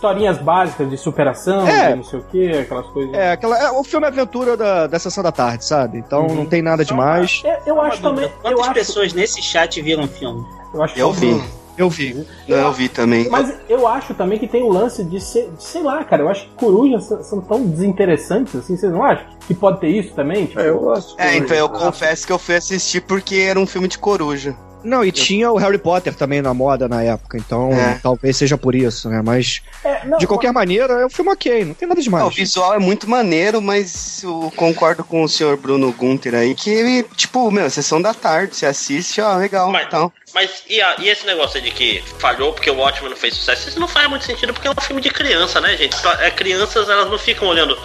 historinhas básicas de superação, É. de não sei o que, aquelas coisas. é, aquela, é o filme Aventura da, da Sessão da Tarde, sabe? Então Uhum. não tem nada demais. É, eu acho dúvida, também. Eu Quantas acho, pessoas nesse chat viram o filme? eu acho Eu vi. Eu vi. Não, eu vi também. Mas eu acho também que tem o lance de ser, de- sei lá, cara, eu acho que corujas são, são tão desinteressantes assim, vocês não acham? Que pode ter isso também? Tipo, É, eu gosto. É, então eu confesso que eu fui assistir porque era um filme de coruja. Não, e tinha o Harry Potter também na moda na época, então É. talvez seja por isso, né? Mas é, não, de qualquer maneira, é um filme ok, não tem nada demais. o visual é muito maneiro, mas eu concordo com o senhor Bruno Gunter aí que tipo, meu, sessão da tarde, você assiste, ó, legal, Mas- então. Mas e, a- e esse negócio de que falhou porque o Watchmen não fez sucesso? Isso não faz muito sentido porque é um filme de criança, né, gente? É, crianças, elas não ficam olhando.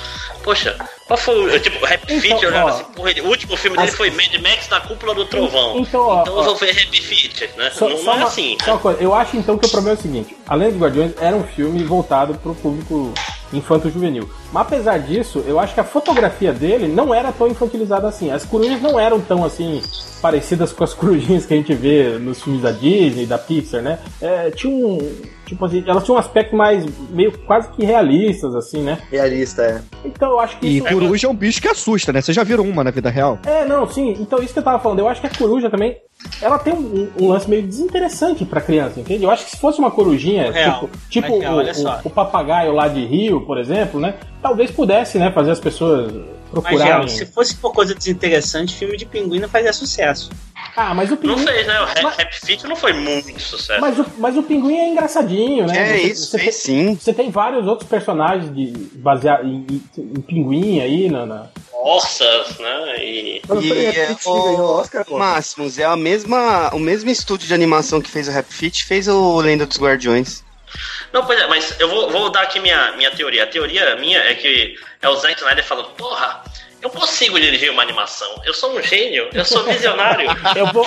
Poxa, qual foi o. Tipo, o Happy Então, Feet olhava assim, porra, o último filme dele foi Mad Max na cúpula do trovão. Então, ó, Então eu vou ver Happy Feet, né? Só, não só é uma, assim. só uma coisa, eu acho então que o problema é o seguinte: Além dos Guardiões era um filme voltado pro público infanto-juvenil. Mas apesar disso, eu acho que a fotografia dele não era tão infantilizada assim. As corujas não eram tão assim parecidas com as corujinhas que a gente vê nos filmes da Disney, da Pixar, né? É, tinha um. Tipo assim, elas tinham um aspecto mais meio quase que realistas, assim, né? Realista, é. Então eu acho que E isso. coruja é um bicho que assusta, né? Vocês já viram uma na vida real? É, não, sim. Então isso que eu tava falando, eu acho que a coruja também. Ela tem um, um lance meio desinteressante pra criança, entende? Eu acho que se fosse uma corujinha, Real. tipo, tipo Mas real, o, olha só. o- o papagaio lá de Rio, por exemplo, né? Talvez pudesse, né, fazer as pessoas Mas, procurarem. Real, se fosse por coisa desinteressante, filme de pinguim não fazia sucesso. Ah, mas o Não pinguim. fez, né? O Rap, Mas- Rap Fit não foi muito sucesso. Mas o, mas o pinguim é engraçadinho, né? É Você- isso, você fez tem- sim. Você tem vários outros personagens de, baseados em, em- em pinguim aí, na, na- Orsas, né? E. Mas E é, o Oscar. Máximos, é a mesma, o mesmo estúdio de animação que fez o Rap Fit, fez o Lenda dos Guardiões. Não, pois é, mas eu vou, vou dar aqui minha, minha teoria. A teoria minha é que é o Zack Snyder falando, porra, eu consigo dirigir uma animação. Eu sou um gênio, eu sou visionário. Eu vou,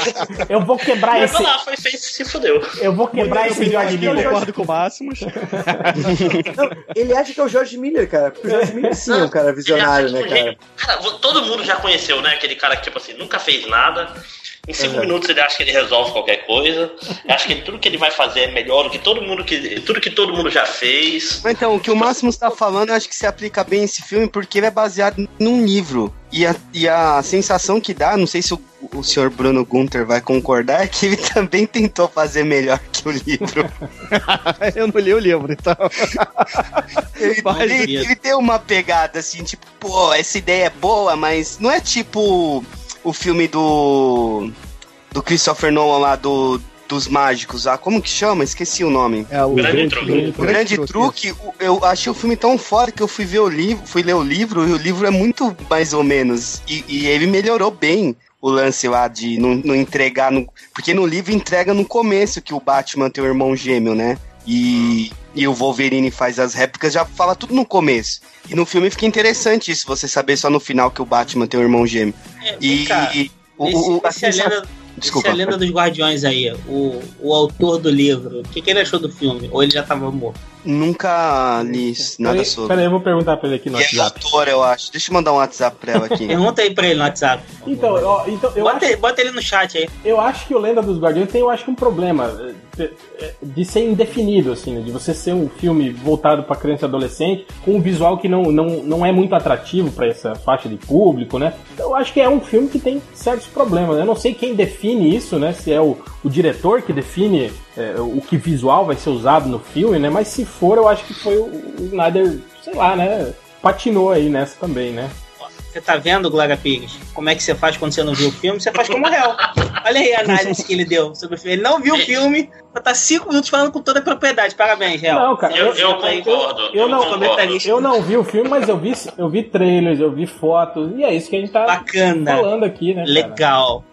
eu vou quebrar Mas esse. vai lá, foi feito se fudeu. Eu vou quebrar esse George Eu Miller. concordo com o Máximos. Ele acha que é o George Miller, cara. Porque o George Miller sim é um cara visionário, né, é um cara? gênio. Cara, todo mundo já conheceu, né? Aquele cara que, tipo assim, nunca fez nada. Em cinco Uhum. minutos ele acha que ele resolve qualquer coisa. Acha que tudo que ele vai fazer é melhor do que todo mundo que. Tudo que todo mundo já fez. Mas Então, o que o Máximo está falando, eu acho que se aplica bem esse filme, porque ele é baseado num livro. E a, e a sensação que dá, não sei se o, o senhor Bruno Gunter vai concordar, é que ele também tentou fazer melhor que o livro. Eu não li o livro, então. Ele, Mas- ele, ele tem uma pegada assim, tipo, pô, essa ideia é boa, mas não é tipo o filme do. do Christopher Nolan lá, do, dos mágicos lá. Como que chama? Esqueci o nome. É o Grande truque. O Grande Truque, eu achei o filme tão foda que eu fui ver o livro, fui ler o livro, e o livro é muito mais ou menos. E, e ele melhorou bem o lance lá de não, não entregar. No, porque no livro entrega no começo que o Batman tem o irmão gêmeo, né? E, e o Wolverine faz as réplicas, já fala tudo no começo. E no filme fica interessante isso, você saber só no final que o Batman tem o irmão gêmeo. É, E. cá, e o, esse, o- esse é lenda, Desculpa. é a lenda dos Guardiões aí, o, o autor do livro, o que, que ele achou do filme? Ou ele já tava morto? Nunca li nada Peraí, sobre. peraí, eu vou perguntar pra ele aqui no E é WhatsApp. autora, eu acho. Deixa eu mandar um WhatsApp pra ela aqui. Pergunta aí pra ele no WhatsApp. Então, ó, então eu, Bota, acho, ele, bota ele no chat aí. eu acho que o Lenda dos Guardiões tem, eu acho um problema eh, eh, de ser indefinido, assim, né? de você ser um filme voltado pra criança e adolescente, com um visual que não, não, não é muito atrativo pra essa faixa de público, né? Então, eu acho que é um filme que tem certos problemas. né? Eu não sei quem define isso, né? Se é o, o diretor que define eh, o que visual vai ser usado no filme, né? Mas se for, eu acho que foi o, o Snyder, sei lá, né? Patinou aí nessa também, né? Você tá vendo, Glória Pires? Como é que você faz quando você não viu o filme? Você faz como réu. Olha aí a análise que ele deu sobre o filme. Ele não viu o filme, mas tá cinco minutos falando com toda a propriedade. Parabéns, réu. Não, cara, Eu, eu aí- concordo. eu Eu, não- concordo. Eu não vi o filme, mas eu vi, eu vi trailers, eu vi fotos, e é isso que a gente tá Bacana. falando aqui, né? cara? Legal.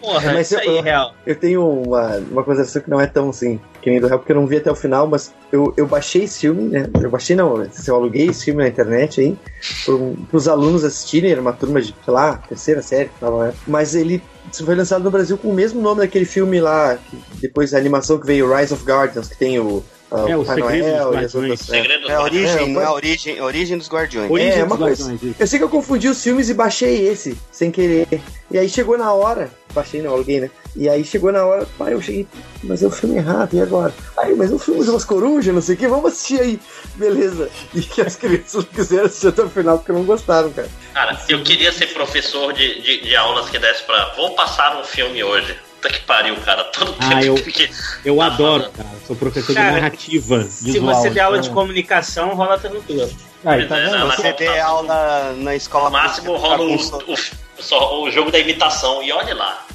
Porra, É, mas isso aí, eu- real. Eu tenho uma, uma coisa que não é tão assim, que nem do réu, porque eu não vi até o final, mas eu, eu baixei esse filme, né? Eu baixei não, né? eu aluguei esse filme na internet aí, pro, pros alunos assistirem, era uma turma de, sei lá, terceira série tava lá. Mas ele foi lançado no Brasil com o mesmo nome daquele filme lá, que depois a animação que veio, Rise of Guardians, que tem o, ah, É, o Papai Segredo dos Noel e as Guardiões. outras. é. Segredo É a origem, É, é foi- a origem, a origem dos Guardiões. Origem É, dos uma coisa. Guardiões, isso. Eu sei que eu confundi os filmes e baixei esse, sem querer. E aí chegou na hora, baixei não, aluguei, né? E aí chegou na hora, pai, eu cheguei, mas é o filme errado, e agora? Aí, mas é o filme de umas corujas, não sei o que, vamos assistir aí. Beleza. E que as crianças não quiseram assistir até o final porque não gostaram, cara. Cara, eu queria ser professor de, de, de aulas que desse pra. Vou passar um filme hoje. Puta que pariu, cara. Todo Ah, tempo eu- que. Eu Tá adoro, cara. Sou professor Cara, de narrativa Se visual. você der aula de então- comunicação, rola tranquilo. Aí, tá É, vendo? na- na- Você vê aula na escola No máximo rola o, o, só o jogo da imitação. E olha lá.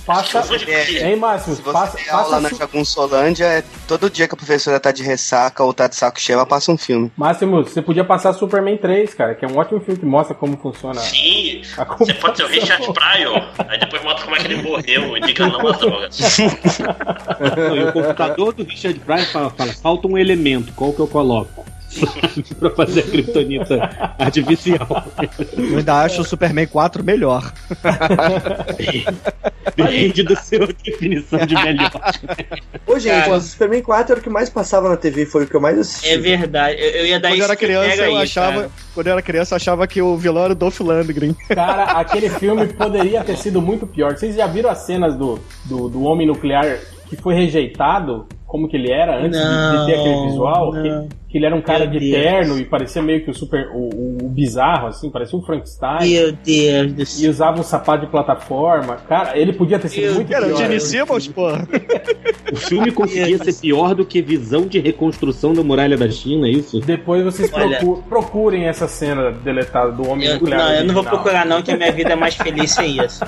De- É. Hein, Máximo? Se você Passa, der aula passa na Jagunçolândia, é todo dia que a professora tá de ressaca ou tá de saco cheio, ela passa um filme. Máximo, você podia passar Superman 3, cara, que é um ótimo filme que mostra como funciona Sim, a você pode ser o. Richard Pryor. Aí depois mostra como é que ele morreu e diga não às drogas. Não, e o computador do Richard Pryor fala, fala, falta um elemento, qual que eu coloco? pra fazer a Kryptonita artificial. Eu ainda acho o Superman 4 melhor. Depende da sua definição de melhor. Ô, gente, Cara. o Superman 4 era o que mais passava na TV, foi o que eu mais assisti. É verdade. Eu, eu ia dar Quando eu isso era criança, eu aí, achava. cara. Quando eu era criança, eu achava que o vilão era o Dolph Lundgren. Cara, aquele filme poderia ter sido muito pior. Vocês já viram as cenas do, do, do homem nuclear que foi rejeitado? Como que ele era antes de- de, ter aquele Não, visual? não. Que, que ele era um cara Meu de Deus. terno e parecia meio que o super. o, o- o bizarro, assim, parecia um Frankenstein. Meu Deus do E céu. usava um sapato de plataforma. Cara, ele podia ter sido Meu muito Era o pior. Gene Simmons, pô. O filme conseguia ser pior do que visão de reconstrução da muralha da China, é isso? Depois vocês Olha. procu- procurem essa cena deletada do homem Eu, nuclear. não, eu não vou original. procurar não, que a minha vida é mais feliz sem isso.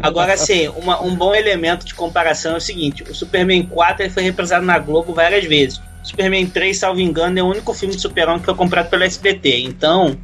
Agora, assim, uma- um bom elemento de comparação é o seguinte, o Superman 4 ele foi representado na Globo várias vezes. Superman 3, salvo engano, é o único filme de super-homem que foi comprado pelo SBT. Então,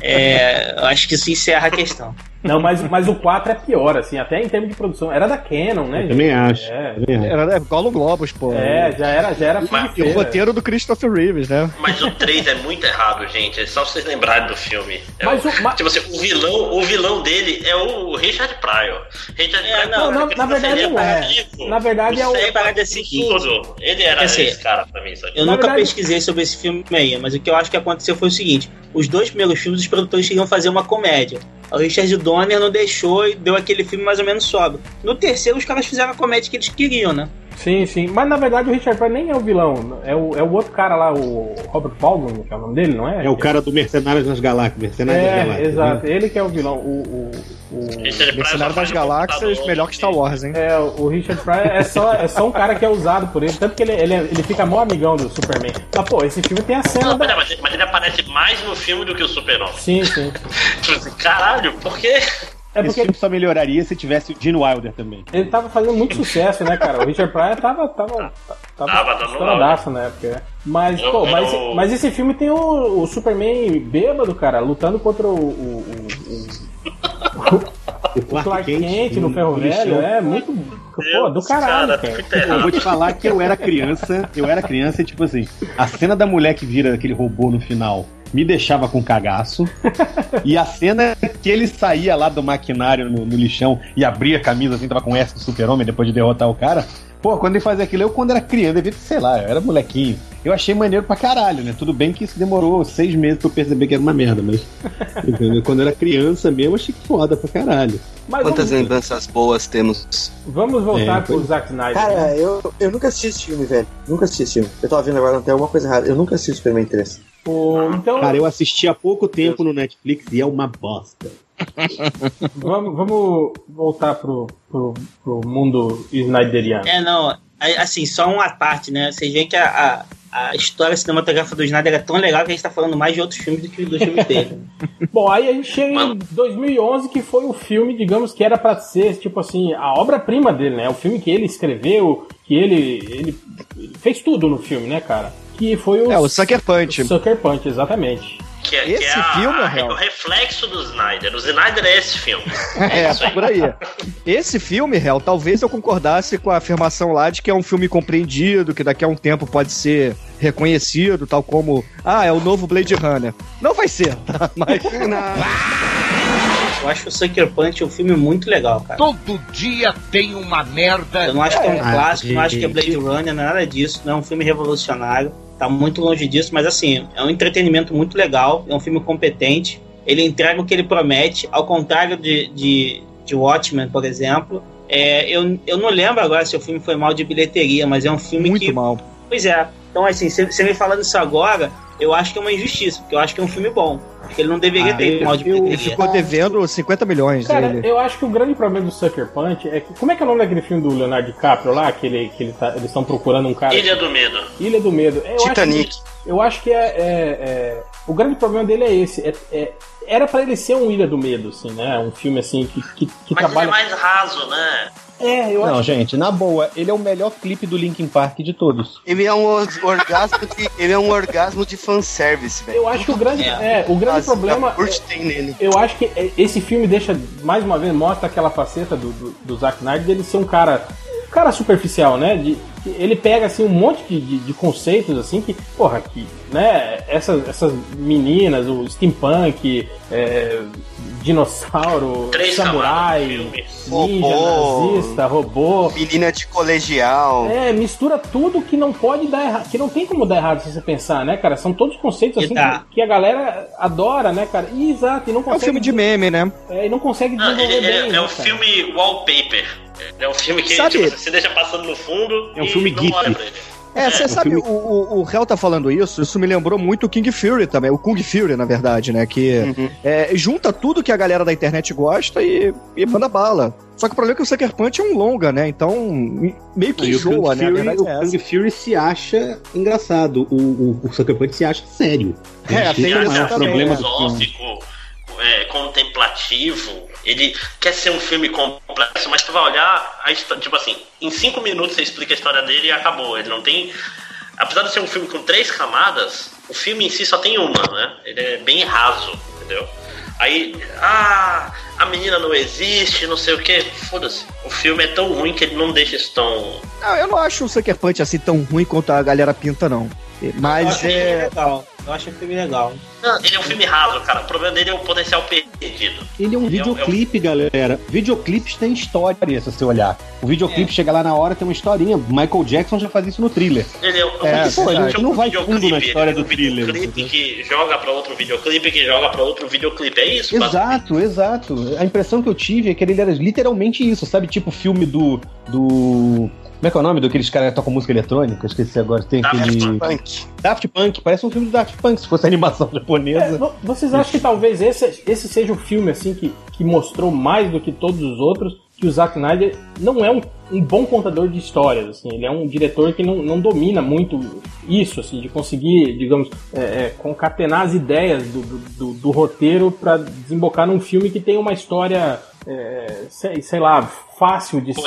é, eu acho que isso encerra a questão. Não, mas, mas o 4 é pior, assim, até em termos de produção. Era da Canon, né? Eu gente? também acho. É, Também acho. Era Gollum Globus, pô. é já era, já era Mas- E o roteiro do Christopher Reeves, né? Mas o 3 é muito errado, gente. É só vocês lembrarem do filme. É Mas o, o- ma- Tipo assim, o vilão, o vilão dele é o Richard Pryor. Richard É, Pryor não, na- ele na verdade seria não é. vivo. Na verdade é o- Você A parada é a seguinte, tudo. Ele era dizer, esse cara pra mim, sabe? Eu Na nunca verdade- pesquisei sobre esse filme aí, mas o que eu acho que aconteceu foi o seguinte: os dois primeiros filmes, os produtores queriam fazer uma comédia. O Richard Donner não deixou e deu aquele filme mais ou menos sóbrio. No terceiro, os caras fizeram a comédia que eles queriam, né? Sim, sim. Mas na verdade o Richard Pryor nem é o vilão. É o, é o outro cara lá, o Robert Baldwin, que é o nome dele, não é? É o cara do Mercenários nas Galáxias. Mercenários das É, Galáxias. exato. né? Ele que é o vilão. O, o, o- Richard Pryor Mercenário só das Galáxias, melhor que Star Wars, hein? É, o Richard Pryor é só, é só um cara que é usado por ele. Tanto que ele, ele, ele fica mó amigão do Superman. Mas, pô, esse filme tem a cena Não, da. mas, ele- mas ele aparece mais no filme do que o Super-Homem. Sim, sim. Tipo assim, caralho, por quê? É Esse porque filme só melhoraria se tivesse o Gene Wilder também. ele tava fazendo muito sucesso, né, cara? O Richard Pryor tava. Tava, tava, Tava dando estouradaço na época, né? Mas, Eu- pô, mas, eu- mas esse filme tem o, o Superman bêbado, cara, lutando contra o. o, o- O o Clark Kent no Ferro Velho. É muito. Pô, do caralho, cara, cara. Eu vou te falar que eu era criança, eu era criança e tipo assim, a cena da mulher que vira aquele robô no final me deixava com cagaço. E a cena que ele saía lá do maquinário no, no lixão e abria a camisa assim, tava com S do super-homem depois de derrotar o cara. Pô, quando ele fazia aquilo, eu quando era criança, devia, sei lá, eu era molequinho. Eu achei maneiro pra caralho, né? Tudo bem que isso demorou seis meses pra eu perceber que era uma merda, mas. entendeu? Quando eu era criança mesmo, achei foda pra caralho. Mas Quantas vamos, lembranças boas temos? vamos voltar É, pro pois- Zack Snyder. Cara, eu, eu nunca assisti esse filme, velho. Nunca assisti esse filme. Eu tava vendo agora, não tem alguma coisa errada. Eu nunca assisti o Superman 3. O- então, Cara, eu assisti há pouco tempo no Netflix e é uma bosta. vamos, vamos voltar pro, pro, pro mundo Snyderiano. É, não. Assim, só uma parte, né? Vocês veem que a, a, a história cinematográfica do Snyder é tão legal que a gente tá falando mais de outros filmes do que dos filmes dele. Bom, aí a gente chega em Mano. 2011, que foi o filme, digamos, que era pra ser, tipo assim, a obra-prima dele, né? O filme que ele escreveu, que ele, ele, ele fez tudo no filme, né, cara? Que foi o... É, o Sucker Punch. Sucker Punch, exatamente. Que, é- Esse que é filme, a- Real? o reflexo do Snyder. O Snyder é esse filme. É, isso aí. por aí. Esse filme, Hel, talvez eu concordasse com a afirmação lá de que é um filme compreendido, que daqui a um tempo pode ser reconhecido, tal como, ah, é o novo Blade Runner. Não vai ser, tá? Mas Eu acho o Sucker Punch um filme muito legal, cara. Todo dia tem uma merda. Eu não acho que é um Ah, clássico, não acho que é gente. Blade Runner, não é nada disso. Não é um filme revolucionário. Tá muito longe disso, mas assim, é um entretenimento muito legal. É um filme competente. Ele entrega o que ele promete, ao contrário de, de, de Watchmen, por exemplo. É, eu, eu não lembro agora se o filme foi mal de bilheteria, mas é um filme muito que. mal. Pois é. Então, assim, você você me falando isso agora, eu acho que é uma injustiça, porque eu acho que é um filme bom. Porque ele não deveria Ah, ter ido eu- de eu- Ele ficou devendo 50 milhões Cara, dele. eu acho que o grande problema do Sucker Punch é que... Como é que é o nome daquele filme do Leonardo DiCaprio lá? Que, ele, que ele tá- eles estão procurando um cara... Ilha do Medo. Ilha do Medo. Eu acho Titanic. que- Eu acho que é, é- é- O grande problema dele é esse. é- é- era pra ele ser um Ilha do Medo, assim, né? Um filme assim que, que, que Mas ele trabalha. é mais raso, né? É, eu Não, acho. gente, na boa, ele é o melhor clipe do Linkin Park de todos. Ele é um or- orgasmo de, ele é um orgasmo de fanservice, velho. Eu acho que o grande, É. é, o grande As- problema. tem nele. Eu acho que é, esse filme deixa, mais uma vez, mostra aquela faceta do, do, do Zack Snyder dele ser um cara. um cara superficial, né? De, ele pega assim um monte de, de, de conceitos assim que, porra, que, né, essas, essas meninas, o steampunk, é, dinossauro, Três samurai, ninja, Robô. nazista, robô. Menina de colegial. É, mistura tudo que não pode dar errado, que não tem como dar errado se você pensar, né, cara? São todos conceitos assim que, que a galera adora, né, cara? E, exato, e não É um consegue. filme de meme, né? É, e não consegue Não, desenvolver ele, ele- bem. é né, um cara? filme wallpaper. É um filme que Sabe- tipo, você deixa passando no fundo É um filme pra ele. É, você um sabe, filme- o, o, o Hell tá falando isso, isso me lembrou muito o King Fury também, o Kung Fury, na verdade, né? Que é, junta tudo que a galera da internet gosta e, e manda bala. Só que o problema é que o Sucker Punch é um longa, né? Então, meio que E enjoa, né? Fury, verdade o é. Kung Fury se acha engraçado. O, o, o Sucker Punch se acha sério. É, Esse tem é maior também, problema né? É, contemplativo. Ele quer ser um filme complexo, mas tu vai olhar a história. Tipo assim, em cinco minutos você explica a história dele e acabou. Ele não tem. Apesar de ser um filme com três camadas, o filme em si só tem uma, né? Ele é bem raso, entendeu? Aí, ah, a menina não existe, não sei o que. Foda-se. O filme é tão ruim que ele não deixa isso tão. Não, eu não acho o Sucker Punch assim tão ruim quanto a galera pinta, não. Mas ele é. legal. Eu acho o filme legal. Não, ele é um filme raso, cara. O problema dele é o potencial perdido. Ele é um Ele é um- videoclipe, galera. Videoclipes têm história, se você olhar. O videoclipe chega lá na hora, tem uma historinha. Michael Jackson já faz isso no thriller. Ele é, um É, videoclipe, pô, ele é um não vai videoclipe, fundo na história ele é um do thriller, videoclipe que joga pra outro videoclipe, que joga pra outro videoclipe. É isso, Exato, exato. A impressão que eu tive é que ele era literalmente isso, sabe? Tipo o filme do. do. Como é que é o nome daqueles caras que tocam música eletrônica? Esqueci agora. Tem Daft aquele. Punk. Daft Punk. Parece um filme do Daft Punk, se fosse animação É, japonesa. vo- vocês acham que talvez esse, esse seja o filme assim que, que mostrou mais do que todos os outros que o Zack Snyder não é um, um bom contador de histórias, assim, ele é um diretor que não, não domina muito isso, assim, de conseguir, digamos, é, é, concatenar as ideias do, do, do- do roteiro para desembocar num filme que tem uma história, é, sei, sei lá, fácil de ser.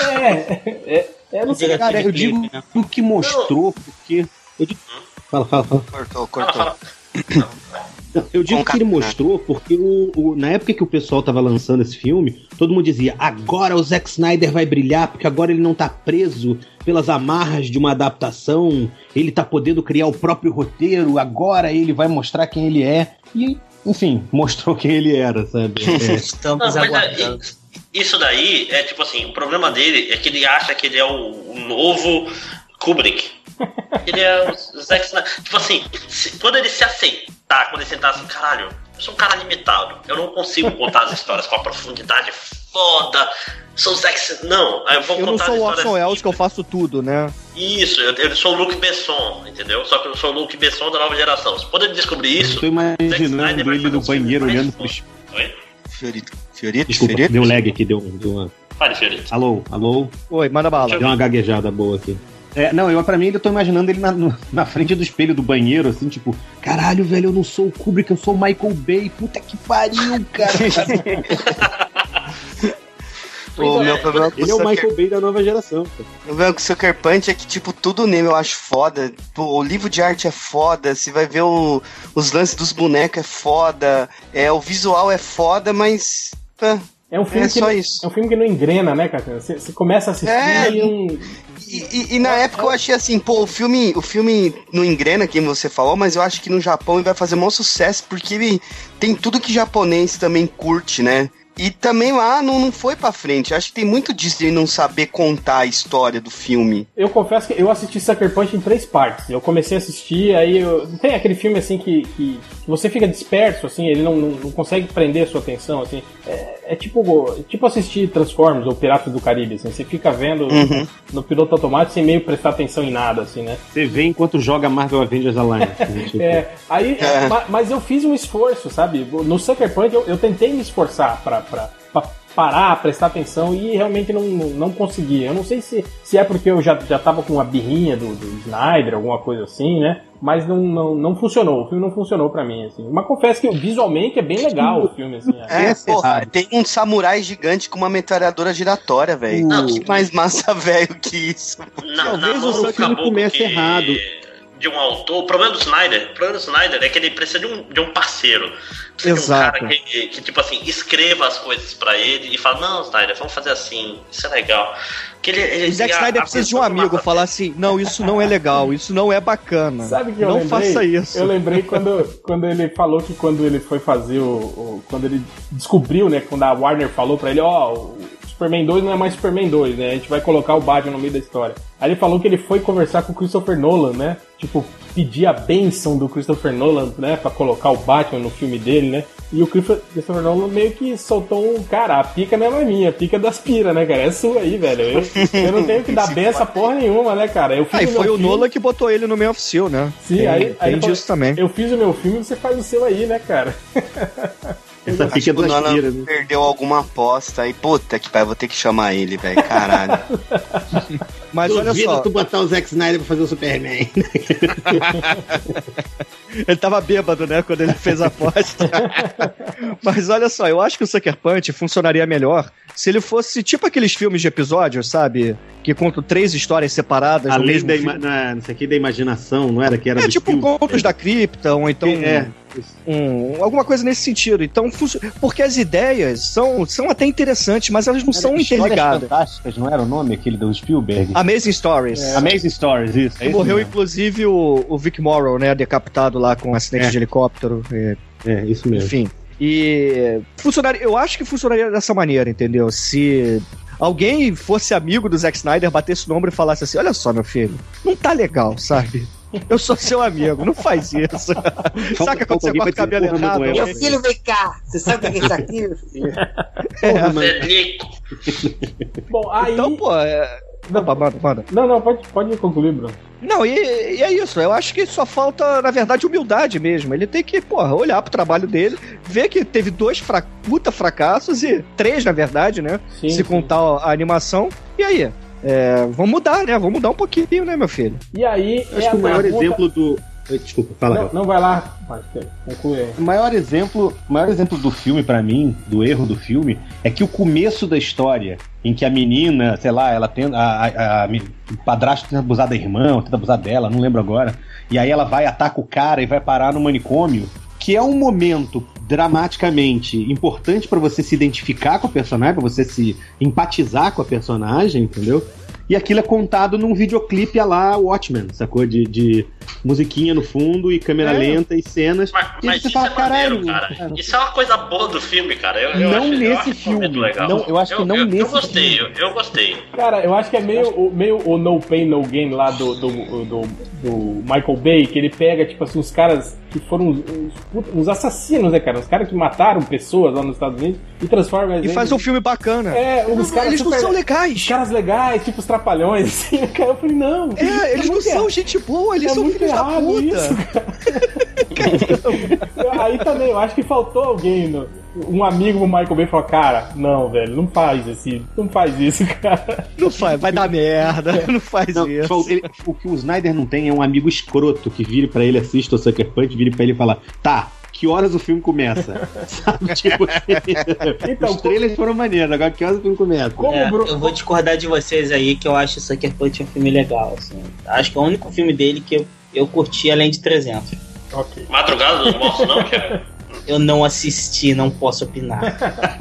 É, é, é, não sei, Cara, eu digo né? o que mostrou, porque. Eu digo... Fala, fala, fala. Cortou, Fala, cortou. fala. Não, Eu digo que ele mostrou porque o, o- na época que o pessoal tava lançando esse filme, todo mundo dizia: agora o Zack Snyder vai brilhar, porque agora ele não tá preso pelas amarras de uma adaptação, ele tá podendo criar o próprio roteiro, agora ele vai mostrar quem ele é. E, enfim, mostrou quem ele era, sabe? É, Estamos Não, aguardando. Isso daí é tipo assim, o problema dele é que ele acha que ele é o, o novo Kubrick. Ele é o Zack Snyder. Tipo assim, se- quando ele se aceitar, quando ele sentar assim, caralho, eu sou um cara limitado. Eu não consigo contar as histórias com a profundidade foda. Sou o Zack Snyder. Não, aí eu vou Eu não contar sou as o histórias. Orson Welles que eu faço tudo, né? Isso, eu, eu sou o Luke Besson, entendeu? Só que eu sou o Luke Besson da nova geração. Quando ele descobrir eu isso. tô Zack Snyder imaginando ele no banheiro olhando pros. Oi? Fiorito. Fiorito? Desculpa, Fiorito? deu um lag aqui, deu, deu uma. Fale, Fiorito. Alô, alô? Oi, manda bala. Deu uma gaguejada boa aqui. É, não, eu pra mim eu tô imaginando ele na, no- na frente do espelho do banheiro, assim, tipo, caralho, velho, eu não sou o Kubrick, eu sou o Michael Bay, puta que pariu, cara. O meu problema com ele é o Michael Bay da nova geração. cara. O problema com o Sucker Punch é que, tipo, tudo nele eu acho foda. Pô, o livro de arte é foda, você vai ver o- os lances dos bonecos é foda, é, o visual é foda, mas. Pá, É um filme É que só não, isso. É um filme que não engrena, né, cara? Você, você começa a assistir É, e não. E, e- e na época eu achei assim, pô, o filme, o filme não engrena, quem você falou, mas eu acho que no Japão ele vai fazer um sucesso, porque ele tem tudo que japonês também curte, né? E também lá não, não foi pra frente. Acho que tem muito disso de ele não saber contar a história do filme. Eu confesso que eu assisti Sucker Punch em três partes. Eu comecei a assistir, aí eu... tem aquele filme assim que, que você fica disperso, assim, ele não, não, não consegue prender sua atenção, assim. É, é tipo, tipo assistir Transformers ou Piratas do Caribe, assim. Você fica vendo Uhum. no piloto automático sem meio prestar atenção em nada, assim, né? Você vê enquanto joga Marvel Avengers Alliance. né, tipo, É, aí, É. ma- mas eu fiz um esforço, sabe? No Sucker Punch eu, eu tentei me esforçar pra, pra, pra parar, prestar atenção e realmente não, não, consegui. Eu não sei se, se é porque eu já, já tava com uma birrinha do, do Snyder, alguma coisa assim, né? Mas não, não, não funcionou, o filme não funcionou pra mim, assim. Mas confesso que visualmente é bem legal o filme, assim. É, porra, tem um samurai gigante com uma metralhadora giratória, velho. Não, que mais massa, velho, que isso? Na, Talvez o seu filme comece errado. De um autor, o problema do Snyder, o problema do Snyder é que ele precisa de um, de um parceiro. Precisa de um Exato. cara que, que, tipo assim, escreva as coisas pra ele e fala, não, Snyder, vamos fazer assim, isso é legal. Que ele, ele, O Zack a- Snyder a precisa de um amigo falar assim: não, isso não é legal, isso não é bacana. Sabe que eu não lembrei? faça isso. Eu lembrei quando, quando ele falou que quando ele foi fazer o, o- Quando ele descobriu, né? Quando a Warner falou pra ele, ó, o Superman 2 não é mais Superman 2, né? A gente vai colocar o Batman no meio da história. Aí ele falou que ele foi conversar com o Christopher Nolan, né? Tipo, pedir a benção do Christopher Nolan, né? Pra colocar o Batman no filme dele, né? E o Christopher Nolan meio que soltou um. Cara, a pica não é mais minha, a pica das pira, né, cara? É sua aí, velho. Eu, eu não tenho que dar benção porra nenhuma, né, cara? Eu fiz foi meu o filme- Nolan que botou ele no Man of né? Sim, tem, aí, tem aí ele falou, disso também. Eu fiz o meu filme, você faz o seu aí, né, cara? Essa Acho pica que o duas Nolan piras, né? perdeu alguma aposta aí. Puta que pariu, vou ter que chamar ele, velho. Caralho. Mas olha Duvida só, tu botar o Zack Snyder pra fazer o Superman. ele tava bêbado, né, quando ele fez a aposta. Mas olha só, eu acho que o Sucker Punch funcionaria melhor se ele fosse tipo aqueles filmes de episódios, sabe? Que contam três histórias separadas no Além mesmo da, ima- é, não sei o que, da imaginação, não era que era É do tipo contos da cripta, ou então É, um- alguma coisa nesse sentido. Então, porque as ideias são, são até interessantes, mas elas não são Histórias interligadas. Fantásticas, não era o nome aquele do Spielberg? Amazing Stories. Amazing Stories, isso. é isso Morreu, mesmo. inclusive, o, o Vic Morrow, né? Decapitado lá com um acidente É. de helicóptero. é, é, isso mesmo. enfim. E funcionaria, eu acho que funcionaria dessa maneira, entendeu? Se alguém fosse amigo do Zack Snyder, batesse no ombro e falasse assim: Olha só, meu filho, não tá legal, sabe? Eu sou seu amigo, não faz isso. Saca quando você corta o cabelo errado? Manuel, alguém- Meu filho, vem cá. Você sabe o que é isso aqui, meu filho? É. Bom, aí. Então, pô, é... Não, manda, manda. Não, não, pode, pode concluir, Bruno. Não, e, e é isso. Eu acho que só falta, na verdade, humildade mesmo. Ele tem que, porra, olhar pro trabalho dele, ver que teve dois fra puta fracassos e três, na verdade, né? Sim, Se sim. contar a animação. E aí? É, vamos mudar, né? Vamos mudar um pouquinho, né, meu filho? E aí. Acho é que o maior pergunta- exemplo do. Desculpa, fala. Não, não vai lá, Marcelo. O maior exemplo, o maior exemplo do filme, pra mim, do erro do filme, é que o começo da história, em que a menina, sei lá, ela tenta. A, a- a- o padrasto tenta abusar da irmã, ou tenta abusar dela, não lembro agora. E aí ela vai, ataca o cara e vai parar no manicômio. Que é um momento dramaticamente importante pra você se identificar com o personagem, pra você se empatizar com a personagem, entendeu? E aquilo é contado num videoclipe a lá Watchmen, sacou? De, de musiquinha no fundo e câmera É. lenta e cenas. Mas, E mas você isso fala, é maneiro, "Caralho, cara. Isso é uma coisa boa do filme, cara. Eu, eu Não acho, eu nesse muito filme. legal. Não, eu acho que não eu, Eu nesse gostei, eu, eu gostei. Cara, eu acho que é meio, o- meio o No Pain No Gain lá do, do, do, do Michael Bay, que ele pega, tipo assim, os caras que foram uns, uns, assassinos, né, cara? Os caras que mataram pessoas lá nos Estados Unidos e transformam E faz um filme bacana. É, os caras eles não super- são Os legais. caras legais, tipo os trapalhões, assim, cara. Eu falei, não. É, eles não muito são gente boa, eles É são muito filhos da puta. isso, Aí também, eu acho que faltou alguém, no- um amigo do Michael Bay falou, cara, não, velho, não faz esse, não faz isso, cara. Não faz, vai dar merda, não faz Não, isso. ele- o que o Snyder não tem é um amigo escroto que vire pra ele, assista o Sucker Punch, vire pra ele e fala: tá, que horas o filme começa? Sabe? Tipo assim, Então, os trailers foram maneiros, agora que horas o filme começa? É, Bruno- eu vou discordar de vocês aí, que eu acho Sucker Punch um filme legal. Assim. Acho que é o único filme dele que eu, eu curti além de 300. Ok. Madrugada dos Mortos, não, cara? Eu não assisti, não posso opinar.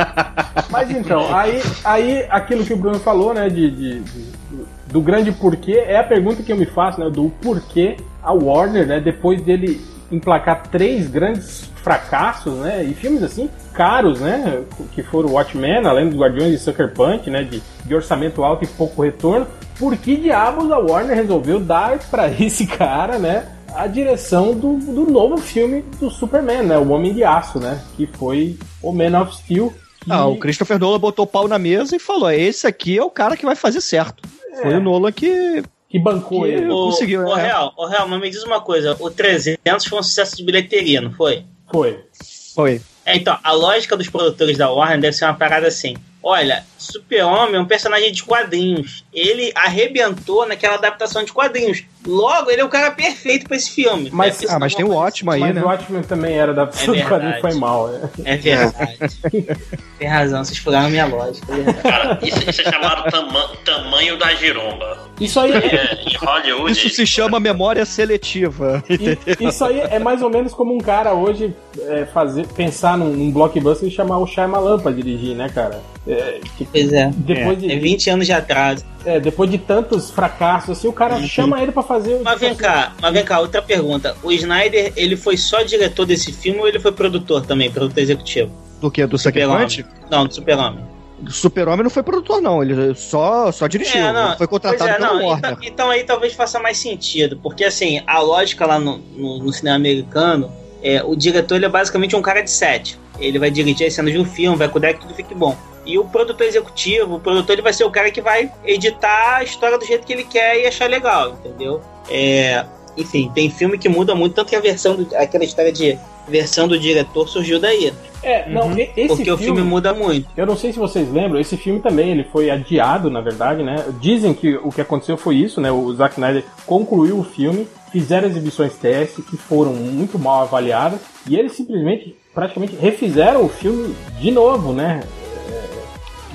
Mas então, aí, aí aquilo que o Bruno falou, né, de, de- de- do, do grande porquê, é a pergunta que eu me faço, né, do porquê a Warner, né, depois dele emplacar três grandes fracassos, né, e filmes assim, caros, né, que foram Watchmen, além dos Guardiões e Sucker Punch, né, de, de orçamento alto e pouco retorno, por que diabos a Warner resolveu dar pra esse cara, né, a direção do, do novo filme do Superman, né, o Homem de Aço, né, que foi o Man of Steel, que- Ah, o Christopher Nolan botou o pau na mesa e falou: esse aqui é o cara que vai fazer certo. Foi o Nolan que. Que bancou Que- ele. O, conseguiu, o é. Real, o Real, mas me diz uma coisa: o 300 foi um sucesso de bilheteria, não foi? Foi. Foi. É, então, a lógica dos produtores da Warner deve ser uma parada assim: olha, Super-Homem é um personagem de quadrinhos. Ele arrebentou naquela adaptação de quadrinhos. Logo, ele é o cara perfeito pra esse filme. Mas- ser Ah, mas tem o ótimo aí, Mas né? o Watchmen também era da É do quadrinho verdade. foi mal. é. coisa- É verdade. tem razão, vocês furaram minha lógica. é. Cara, isso, isso é chamado tama- tamanho da giromba. Isso aí, É, em Hollywood. Isso se chama memória seletiva. i- isso aí é mais ou menos como um cara hoje é, fazer, pensar num, num blockbuster e chamar o Shyamalan pra dirigir, né, cara? É, tipo, Pois é. depois, É de, 20 anos de atraso. é, depois de tantos fracassos, assim, o cara chama ele pra fazer o. Mas vem cá, mas vem cá, outra pergunta. O Snyder, ele foi só diretor desse filme ou ele foi produtor também, produtor executivo? Do que? Do? Super-Homem? Não, do Super-Homem. O Super-Homem não foi produtor, não. Ele só, só dirigiu. É, não, Ele foi contratado é, pelo não, Warner. Então, então aí talvez faça mais sentido, porque assim, a lógica lá no, no, no cinema americano, é, o diretor ele é basicamente um cara de set. Ele vai dirigir as cenas de um filme, vai cuidar que tudo fique bom. E o produtor executivo, o produtor ele vai ser o cara que vai editar a história do jeito que ele quer e achar legal, entendeu? É, enfim, tem filme que muda muito, tanto que a versão, do, aquela história de versão do diretor surgiu daí. É, não, e- esse porque o filme muda muito. Eu não sei se vocês lembram, esse filme também ele foi adiado, na verdade, né? Dizem que o que aconteceu foi isso, né? O Zack Snyder concluiu o filme, fizeram exibições teste que foram muito mal avaliadas e eles simplesmente, praticamente refizeram o filme de novo, né?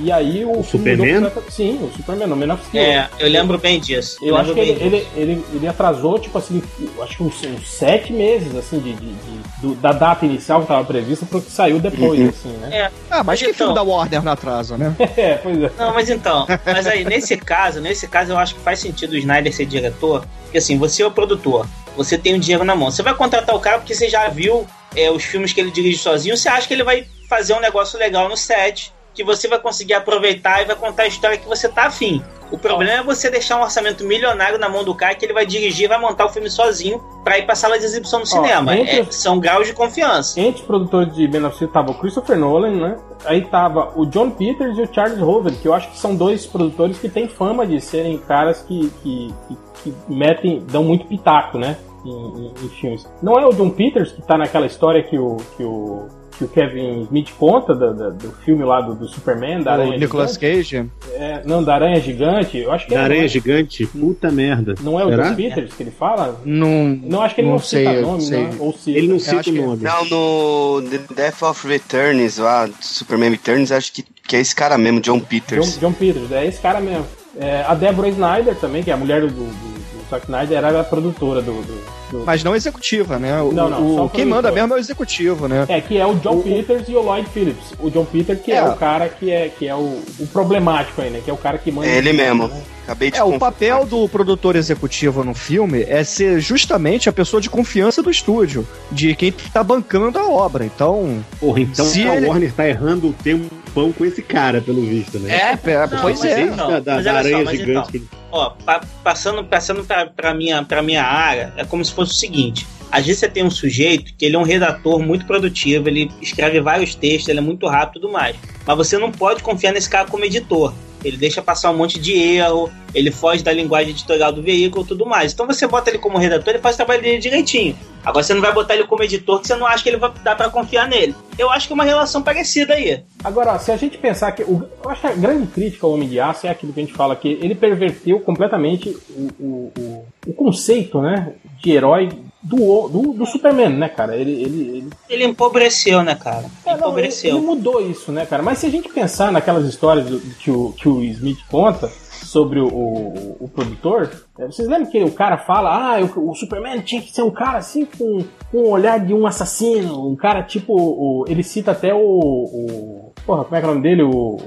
E aí o, filme mudou Superman? completa- Sim, o Superman, o Man of Steel. É, eu lembro bem disso. Eu acho lembro que ele, ele, ele, ele atrasou, tipo assim, eu acho que uns, uns sete meses, assim, de, de- de- do- da data inicial que estava prevista pro que saiu depois, Uhum. assim, né? É, Ah, mas Mas que filme então- da Warner não atrasa, né? É, pois é. Não, mas então, mas aí, nesse caso, nesse caso eu acho que faz sentido o Snyder ser diretor, porque assim, você é o produtor, você tem o dinheiro na mão. Você vai contratar o cara porque você já viu é, os filmes que ele dirige sozinho, você acha que ele vai fazer um negócio legal no set, que você vai conseguir aproveitar e vai contar a história que você tá afim. O problema é você deixar um orçamento milionário na mão do cara que ele vai dirigir e vai montar o filme sozinho pra ir pra sala de exibição no cinema. entre- É, são graus de confiança. Entre produtores de Man of Steel tava o Christopher Nolan, né? Aí tava o John Peters e o Charles Hover, que eu acho que são dois produtores que têm fama de serem caras que, que, que, que metem, dão muito pitaco, né? Em, em- em filmes. Não é o John Peters que tá naquela história que o, que o, que o Kevin Smith conta do, do, do filme lá do, do Superman, da O Aranha Nicolas Gigante? Cage. É, não, da Aranha Gigante. Eu acho que Da é, aranha gigante? Puta merda. não é o Será? John Peters que ele fala? Não, Não, acho que ele não, não sei, cita nome, sei. né? Ou cita. Ele não cita o nome. Não, no The Death of Returns, lá, Superman Returns, acho que, que é esse cara mesmo, John Peters. John, John Peters, é esse cara mesmo. É, a Deborah Snyder também, que é a mulher do, do, do Zack Snyder, era a produtora do- do- Mas não executiva, né? O, Não, não, o- só quem manda mesmo é o executivo, né? É, que é o John Peters e o Lloyd Phillips. O John Peters que é, É. o cara que é, que é o, o problemático aí, né? Que é o cara que manda. É ele mesmo. né? Acabei de É, o papel do produtor executivo no filme é ser justamente a pessoa de confiança do estúdio, de quem tá bancando a obra. Então, Porra, então Se a ele- Warner tá errando o tempão com esse cara, pelo visto, né? é, é, Não, pois mas é. ele- Da, da, mas da só, aranha mas gigante. então. que ele- Ó, pa- passando, passando pra, minha, pra minha área, é como se fosse o seguinte: às vezes você tem um sujeito que ele é um redator muito produtivo, ele escreve vários textos, ele é muito rápido e tudo mais. Mas você não pode confiar nesse cara como editor. Ele deixa passar um monte de erro, ele foge da linguagem editorial do veículo e tudo mais. Então você bota ele como redator, ele faz o trabalho dele direitinho. Agora você não vai botar ele como editor que você não acha que ele vai dar pra confiar nele. Eu acho que é uma relação parecida aí. Agora, se a gente pensar que. O, eu acho a grande crítica ao Homem de Aço é aquilo que a gente fala, que ele perverteu completamente o, o, o, o conceito, né? De herói do, do, do Superman, né, cara? Ele. ele, ele Ele empobreceu, né, cara? É, não, ele, empobreceu. ele mudou isso, né, cara? Mas se a gente pensar naquelas histórias do- que, o, que o Smith conta sobre o, o, o produtor, é, vocês lembram que o cara fala, ah, o, o Superman tinha que ser um cara assim com, com o olhar de um assassino, um cara tipo. Ele cita até o, o. Porra, como é que é o nome dele? O.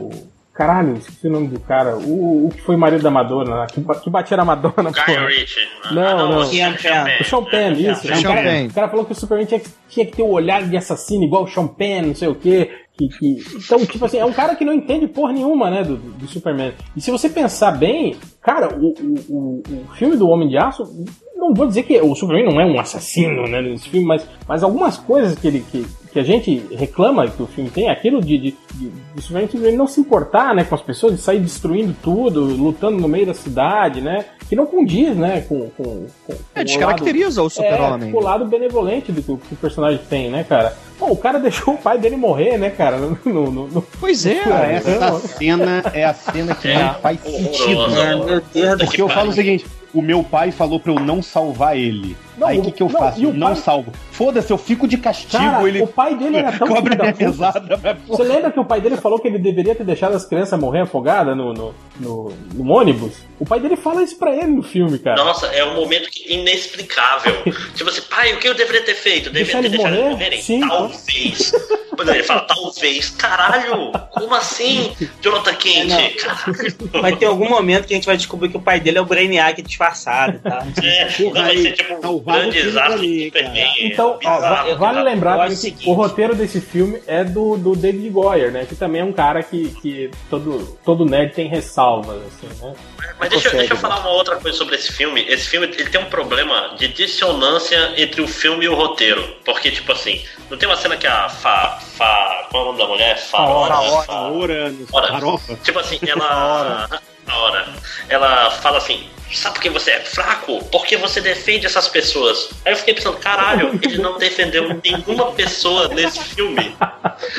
Caralho, esqueci o nome do cara. O, o que foi marido da Madonna, né? que, que batia na Madonna, Guy. Ritchie. Não, Ah, não. o Sean Penn. O Sean Penn, isso. Sean o, cara, Penn. o cara falou que o Superman tinha que, tinha que ter o olhar de assassino igual o Sean Penn, não sei o quê. Que, que- Então, tipo assim, é um cara que não entende porra nenhuma, né, do, do Superman. E se você pensar bem, cara, o, o, o, o filme do Homem de Aço, não vou dizer que o Superman não é um assassino, né, nesse filme, mas, mas algumas coisas que ele. Que, que a gente reclama que o filme tem, é aquilo de, de, de, de simplesmente não se importar né, com as pessoas, de sair destruindo tudo, lutando no meio da cidade, né? Que não condiz, né, com, com, com, É, o descaracteriza o lado- super-homem. É, o lado benevolente do que, o- que o personagem tem, né, cara? Pô, o cara deixou o pai dele morrer, né, cara? No, no, no- Pois é. Cara, essa não. cena é a cena que É. não faz sentido. É, Porque eu falo o seguinte: o meu pai falou pra eu não salvar ele. Não, Aí o que, que eu não, faço? não pai- salvo. Foda-se, eu fico de castigo. Cara, ele o pai dele era tão cobra filho da minha puta. mesada. mas, pô, Você lembra que o pai dele falou que ele deveria ter deixado as crianças morrer afogadas no, no, no, no ônibus? O pai dele fala isso pra ele no filme, cara. Nossa, é um momento inexplicável. tipo assim, pai, o que eu deveria ter feito? Deveria ter eles deixado eles morrer? morrerem? Sim. Talvez. Pois não, ele fala talvez. Caralho, como assim? Jonathan Kent, caralho. Vai ter algum momento que a gente vai descobrir que o pai dele é o Brainiac disfarçado, tá? É, Porra, não, vai ser tipo um grande desastre Superman. Então, ó, Bizarro, va- vale cara. lembrar que seguinte. o roteiro desse filme é do, do David Goyer, né? Que também é um cara que, que todo, todo nerd tem ressalvas, assim, né? Mas deixa, eu- consegue, deixa eu né? falar uma outra coisa sobre esse filme. Esse filme ele tem um problema de dissonância entre o filme e o roteiro. Porque, tipo assim, não tem uma cena que a Fa. Fa qual é o nome da mulher? Faora. Faora. Farofa. Tipo assim, ela. A hora. Ela fala assim. Sabe por que você é fraco? Porque você defende essas pessoas. Aí eu fiquei pensando, caralho, ele não defendeu nenhuma pessoa nesse filme.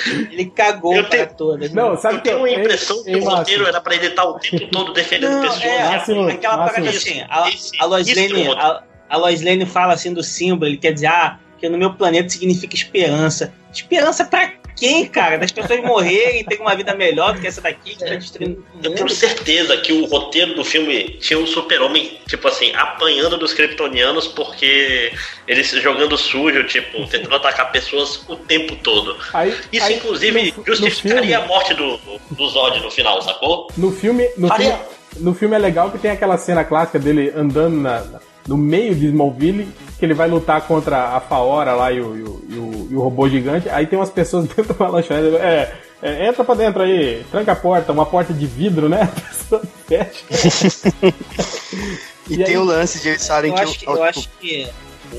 Ele cagou Eu para todas. Não, sabe eu que tenho a Ei, impressão que ei, o roteiro Márcio. era pra ele estar o tempo todo defendendo Não, pessoas. é, Máximo, aquela Máximo. parada assim, a, a Lois é Lane, a, a Lois Lane fala assim do símbolo, ele quer dizer, ah, que no meu planeta significa esperança. Esperança pra quem, cara? Das pessoas morrerem e terem uma vida melhor do que essa daqui que tá destruindo o Eu tenho certeza que o roteiro do filme tinha um super-homem, tipo assim, apanhando dos kryptonianos porque eles jogando sujo, tipo, tentando atacar pessoas o tempo todo. Aí, Isso, aí, inclusive, no- no justificaria filme- a morte do, do Zod no final, sacou? No filme, no Faria- filme, no filme é legal que tem aquela cena clássica dele andando na- na- no meio de Smallville, que ele vai lutar contra a Faora lá e o, e o- e o- e o robô gigante. Aí tem umas pessoas dentro de uma lanchonete. É, é, entra pra dentro aí, tranca a porta, uma porta de vidro, né? A pessoa fecha. E, E tem aí- o lance de eles Eu que, acho que, eu acho que.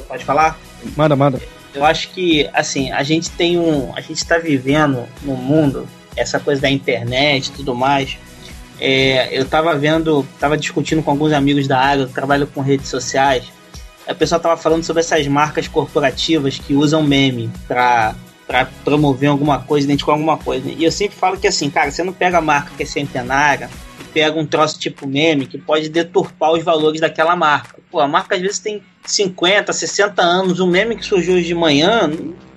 Pode falar? Manda, manda. Eu acho que, assim, a gente tem um. A gente tá vivendo num mundo, essa coisa da internet e tudo mais. É, eu tava vendo, tava discutindo com alguns amigos da área, eu trabalho com redes sociais. A pessoa tava falando sobre essas marcas corporativas que usam meme pra, pra promover alguma coisa, identificar alguma coisa. E eu sempre falo que assim, cara, você não pega a marca que é centenária e pega um troço tipo meme que pode deturpar os valores daquela marca. Pô, a marca às vezes tem 50, 60 anos, um meme que surgiu hoje de manhã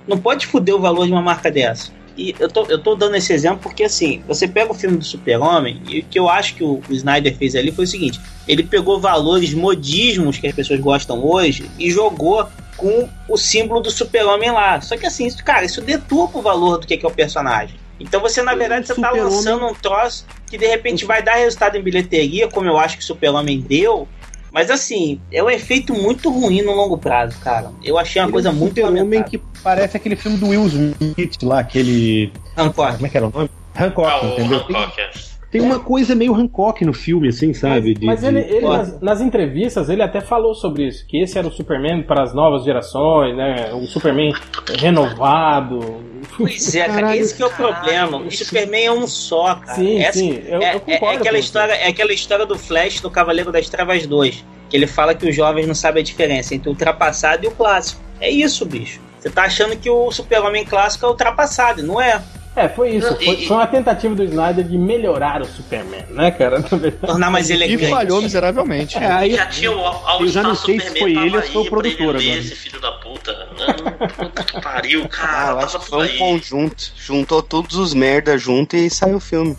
não pode foder o valor de uma marca dessa. E eu tô, eu tô dando esse exemplo porque, assim, você pega o filme do Super-Homem, e o que eu acho que o, o Snyder fez ali foi o seguinte: ele pegou valores, modismos que as pessoas gostam hoje e jogou com o símbolo do Super-Homem lá. Só que, assim, isso, cara, isso deturpa o valor do que é, que é o personagem. Então você, na verdade, você tá lançando um troço que de repente vai dar resultado em bilheteria, como eu acho que o Super-Homem deu. Mas assim, é um efeito muito ruim no longo prazo, cara. Eu achei uma Ele coisa é um muito super-homem lamentável. que parece aquele filme do Will Smith lá, aquele. Hancock. Como é que era o nome? Hancock, Ah, o entendeu? Hancock, é. Tem uma coisa meio Hancock no filme, assim, sabe? De- Mas de- ele, ele Ó. nas, nas entrevistas, ele até falou sobre isso, que esse era o Superman para as novas gerações, né? Um Superman renovado. Pois é, cara, Caralho, esse que é o problema. O Superman é um só, cara. Sim, Essa- sim, eu, é, eu é- concordo. é aquela com história, é aquela história do Flash do Cavaleiro das Trevas 2. Que ele fala que os jovens não sabem a diferença entre o ultrapassado e o clássico. É isso, bicho. Você tá achando que o Super-Homem clássico é ultrapassado, não é? É, foi isso. Não, Foi, e- foi uma tentativa do Snyder de melhorar o Superman, né, cara? Tornar mais E elegante. falhou miseravelmente. É, aí, Já tinha o All eu já não sei se Superman foi ele ou se foi o ele produtor agora. esse filho da puta. Não, puta que pariu, Ah, cara. eu acho que foi um aí. conjunto. Juntou todos os merda junto e saiu o filme.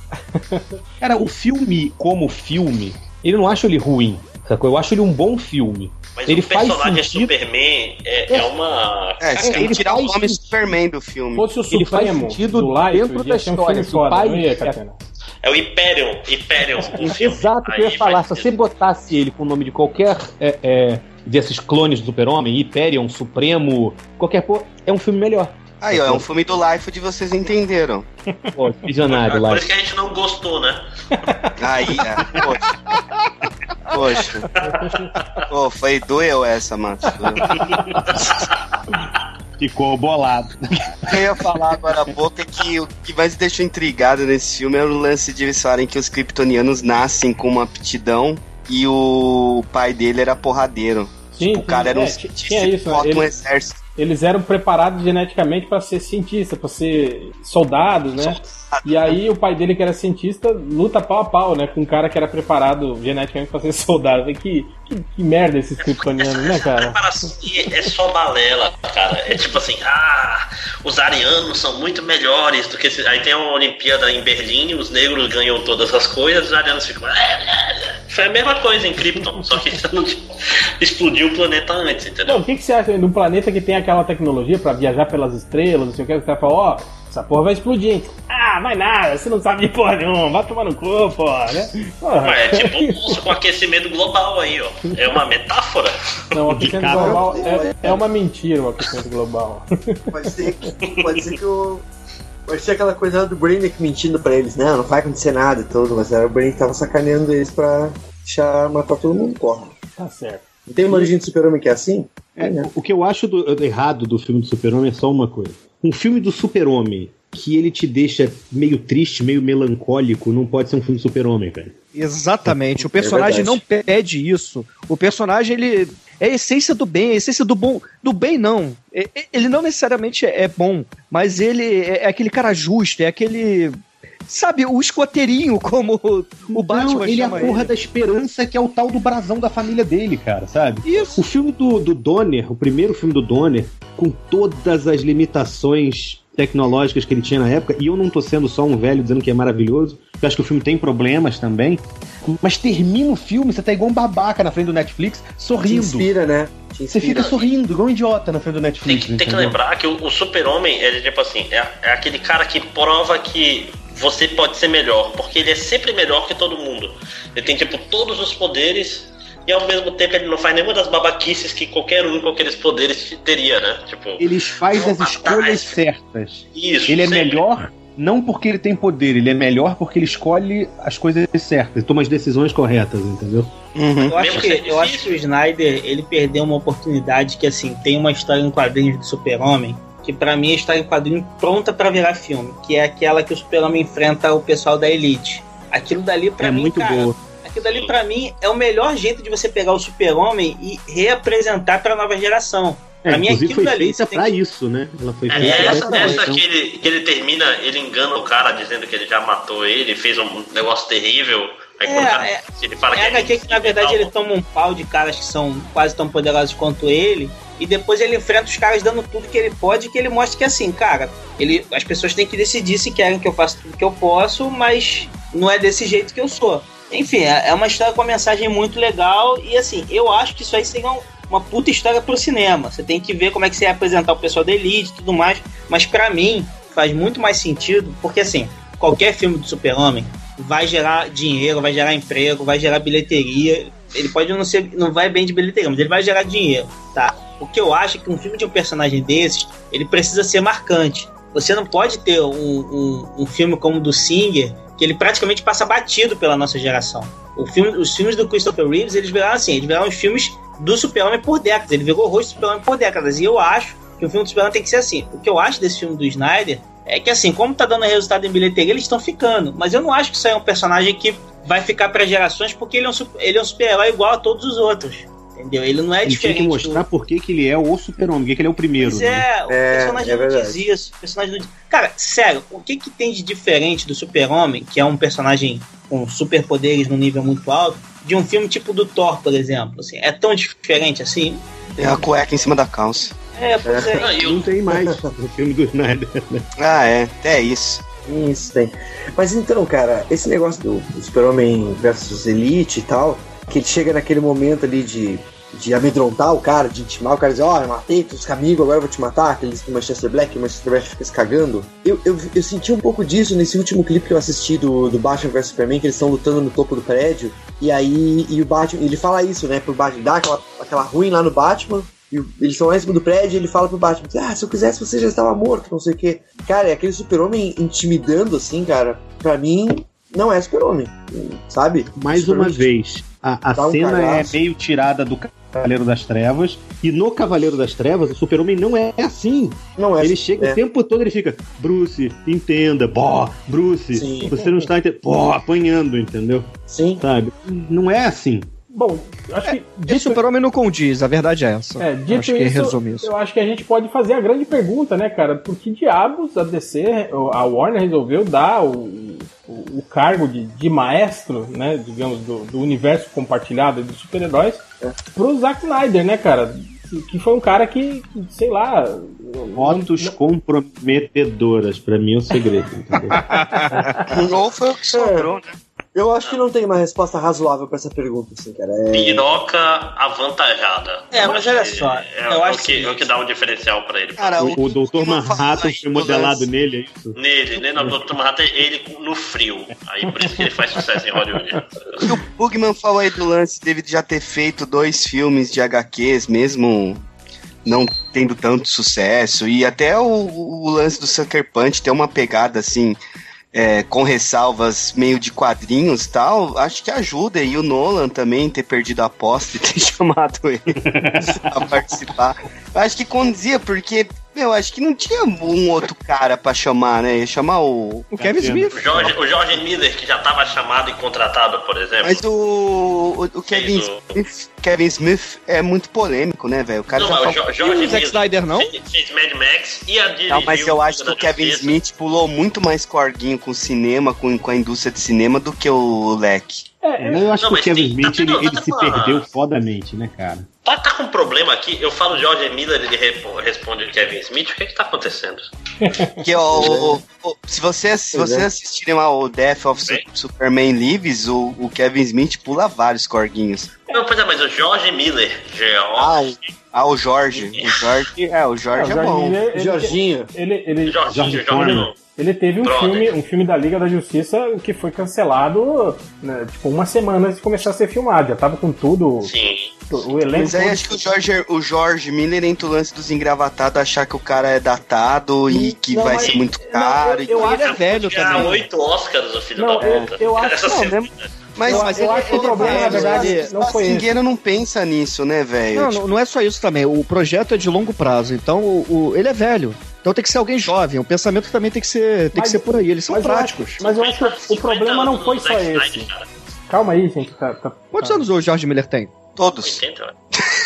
Cara, o filme, como filme, eu não acho ele ruim. Sacou? Eu acho ele um bom filme. Mas ele o faz personagem sentido. Superman é, é uma. É, você tem ele que tirar o nome sentido. Superman do filme. fosse o Ele faz Supremo sentido do Life, dentro da um história. Se o foda, pai- ia? É o Imperium. Imperium. o. Exato, o que eu ia falar. Se você botasse ele com o nome de qualquer é, é, desses clones do Super-Homem, Hyperion, Supremo, qualquer porra, é um filme melhor. Aí, ó, é um filme do Life de vocês entenderam. Pô, visionário lá. Por isso que a gente não gostou, né? Aí, é. Poxa. Poxa. Pô, foi doeu essa, mano. Ficou bolado. O que eu ia falar agora há pouco é que o que mais me deixou intrigado nesse filme é o lance de eles falarem que os kryptonianos nascem com uma aptidão e o pai dele era porradeiro. Sim, o cara era um é, cientista e isso, bota um Ele- exército. Eles eram preparados geneticamente para ser cientistas, para ser soldados, né? E aí o pai dele, que era cientista, luta pau a pau, né? Com um cara que era preparado geneticamente para ser soldado. Falei, Que, que, que merda esses kryptonianos, né, cara? É só balela, cara. É tipo assim, ah, os arianos são muito melhores do que esse... Aí tem uma Olimpíada em Berlim, os negros ganham todas as coisas, os arianos ficam. Foi a mesma coisa em Krypton, só que explodiu o planeta antes, entendeu? Não, o que, que você acha de um planeta que tem aquela tecnologia para viajar pelas estrelas, não sei o que, você vai falar, ó, essa porra vai explodir, hein? Ah, vai nada, você não sabe de porra nenhuma, vai tomar no cu, porra, né? Porra. Mas é tipo um pulso com aquecimento global aí, ó. É uma metáfora. Não, o aquecimento global é, é uma mentira o aquecimento global. Pode ser que, pode ser que o. Pode ser aquela coisa do Brainiac mentindo pra eles, não, não vai acontecer nada e tudo, mas era o Brainiac que tava sacaneando eles pra deixar matar todo mundo, porra. Tá certo. Não tem uma origem do super-homem que é assim? É, o que eu acho do- errado do filme do Super-Homem é só uma coisa. Um filme do Super-Homem que ele te deixa meio triste, meio melancólico, não pode ser um filme do Super-Homem, velho. Exatamente. O personagem É não pede isso. O personagem, ele é a essência do bem, é a essência do bom. Do bem, não. É- é- Ele não necessariamente é é bom, mas ele é é aquele cara justo, é aquele. Sabe, o escoteirinho, como o- o Batman Não, ele é a porra ele. da esperança que é o tal do brasão da família dele, cara, sabe? Isso. O filme do, do Donner, o primeiro filme do Donner, com todas as limitações tecnológicas que ele tinha na época, e eu não tô sendo só um velho dizendo que é maravilhoso, eu acho que o filme tem problemas também, mas termina o filme, você tá igual um babaca na frente do Netflix, Te sorrindo. inspira, né? Te Você inspira. fica sorrindo, igual um idiota na frente do Tem Netflix. que, tem que lembrar que o, o super-homem, ele tipo assim, é, é aquele cara que prova que você pode ser melhor, porque ele é sempre melhor que todo mundo. Ele tem, tipo, todos os poderes e ao mesmo tempo ele não faz nenhuma das babaquices que qualquer um com aqueles poderes teria, né? Tipo, Ele faz as escolhas certas. isso. Ele é sempre. melhor não porque ele tem poder, ele é melhor porque ele escolhe as coisas certas, toma as decisões corretas, entendeu? Eu acho, que, eu acho que o Snyder ele perdeu uma oportunidade que assim tem uma história em quadrinhos do Super-Homem que pra mim a história em quadrinho pronta pra virar filme, que é aquela que o Super-Homem enfrenta o pessoal da Elite. Aquilo dali pra é mim, muito cara, boa. aquilo dali pra mim é o melhor jeito de você pegar o Super-Homem e reapresentar pra nova geração. É, pra mim inclusive aquilo foi dali feita pra que- isso, né? Ela foi É, feita pra essa, essa função. que, ele, que ele termina, ele engana o cara dizendo que ele já matou ele, fez um negócio terrível. Aí É, o cara, é- ele fala É que HQ que na verdade ele toma um pau de caras que são quase tão poderosos quanto ele. E depois ele enfrenta os caras dando tudo que ele pode que ele mostra que assim, cara, ele, as pessoas têm que decidir se querem que eu faça tudo que eu posso, mas não é desse jeito que eu sou. Enfim, é é uma história com uma mensagem muito legal e assim, eu acho que isso aí seria um- uma puta história pro cinema. Você tem que ver como é que você ia apresentar o pessoal da Elite e tudo mais. Mas pra mim, faz muito mais sentido, porque assim, qualquer filme do Super-Homem vai gerar dinheiro, vai gerar emprego, vai gerar bilheteria. Ele pode não ser, não vai bem de bilheteria, mas ele vai gerar dinheiro, tá? O que eu acho é que um filme de um personagem desses, ele precisa ser marcante. Você não pode ter um, um, um filme como o do Singer, que ele praticamente passa batido pela nossa geração. Filme, os filmes do Christopher Reeves, eles viraram assim, eles viraram os filmes do Super-Homem por décadas. Ele virou o rosto do Super-Homem por décadas. E eu acho que o filme do Super-Homem tem que ser assim. O que eu acho desse filme do Snyder é que assim, como tá dando resultado em bilheteria, eles estão ficando. Mas eu não acho que isso aí é um personagem que vai ficar para gerações, porque ele é um, ele é um super-herói igual a todos os outros. Entendeu? Ele não é Ele diferente. que do- mostrar por que que ele é o super-homem, por que que ele é o primeiro. Pois né? é, o É, personagem é não diz isso. O personagem não diz... Cara, sério, o que, que tem de diferente do Super-Homem, que é um personagem com superpoderes no nível muito alto, de um filme tipo do Thor, por exemplo? Assim, é tão diferente assim? É a cueca em cima da calça. É, pois é. Não, e o- Não tem mais no filme do Snyder. né? Ah, é. É isso. Isso tem. Mas então, cara, esse negócio do, do Super-Homem versus Elite e tal, que ele chega naquele momento ali de, de amedrontar o cara, de intimar o cara, dizer, ó, eu matei todos os amigos, agora eu vou te matar, aqueles do Manchester Black, o Manchester Black fica se cagando. Eu, eu, eu senti um pouco disso nesse último clipe que eu assisti do, do Batman vs Superman, que eles estão lutando no topo do prédio, e aí e o Batman, ele fala isso, né, pro Batman, dá aquela, aquela ruim lá no Batman, e eles estão lá em cima do prédio e ele fala pro Batman, ah, se eu quisesse você já estava morto, não sei o quê. Cara, é aquele super-homem intimidando assim, cara, pra mim, não é super-homem, sabe? Mais uma Super-Homem vez, a, a um cena é meio tirada do Cavaleiro das Trevas, e no Cavaleiro das Trevas, o super-homem não é assim. Não é Ele chega é. o tempo todo, ele fica, Bruce, entenda, bó, Bruce, Sim. você não está entendendo, bó, apanhando, entendeu? Sim. Sabe? Não é assim. Bom, acho que. E o Super-Homem não condiz, a verdade é essa. É, dito acho que isso, resume isso. eu acho que a gente pode fazer a grande pergunta, né, cara? Por que diabos a DC, a Warner resolveu dar o, o, o cargo de, de maestro, né, digamos, do, do universo compartilhado dos super-heróis pro Zack Snyder, né, cara? Que- foi um cara que, sei lá. Fotos comprometedoras, pra mim é o segredo, entendeu? Ou foi o que sobrou, né? Eu acho que não tem uma resposta razoável pra essa pergunta, assim, cara. É... Piroca avantajada. É, mas acho olha que só, É, eu é o acho que, é o que dá um diferencial pra ele. Cara, O, o Dr. Manhattan foi modelado nele, é isso? Nele, né? No Dr. Manhattan, ele no frio. Aí por isso que ele faz sucesso em Hollywood. O Bugman falou aí do lance dele de já ter feito dois filmes de HQs, mesmo não tendo tanto sucesso. E até o, o lance do Sucker Punch ter uma pegada assim. É, com ressalvas meio de quadrinhos tal, acho que ajuda. E o Nolan também ter perdido a aposta e ter chamado ele a participar. Acho que condizia, porque, meu, acho que não tinha um outro cara pra chamar, né? Ia chamar o. O Kevin Smith. O Jorge, o Jorge Miller, que já estava chamado e contratado, por exemplo. Mas o, o, o Kevin, o- Smith, Kevin Smith é muito polêmico, né, velho? O cara Não, já mas o falou- Jo- Jorge E o Zack Miller Snyder não? Fez, fez Mad Max e a Não, mas eu acho que o Kevin Justiça. Smith pulou muito mais corguinho com o cinema, com, com a indústria de cinema, do que o Leque. É, Não, eu acho Não, que o Kevin tem- Smith tá ele, tendo- ele tá se uma- perdeu fodamente, né, cara? Tá, tá com um problema aqui, eu falo Jorge Miller, ele responde Kevin Smith, o que que tá acontecendo? Porque o, o- o- se você, se vocês é. assistirem lá o Death of Su- Superman Lives, o, o Kevin Smith pula vários corguinhos. Não, pois é, mas o Jorge Miller, Ah, George, o, ah, o Jorge. O Jorge, é, o Jorge o é bom. Miller, ele- Jorginho. Ele, ele, Jorge, Jorge Jorge, Foreman. Ele teve um Brother. filme, um filme da Liga da Justiça que foi cancelado, né, tipo, uma semana antes de começar a ser filmado. Já tava com tudo, sim. o elenco. Mas aí todo- acho que o Jorge, o Jorge Miller entra o lance dos engravatados, achar que o cara é datado e que Não, vai mas- ser muito não, caro. eu- eu e- acho- Ele é velho também. oito Oscars, o filho Não, da eu, puta. eu acho Essa não, cena- mesmo- Mas, Eu- mas eu acho que o problema, na verdade, o não foi não pensa nisso, né, velho? Não, não, não é só isso também. O projeto é de longo prazo, então o, o- ele é velho. Então tem que ser alguém jovem. O pensamento também tem que ser, tem Mas- que ser por aí. Eles são mas eu práticos. acho- mas eu acho que o problema não foi só esse. Calma aí, gente. Tá, tá- Quantos tá. anos o Jorge Miller tem? Todos. 80,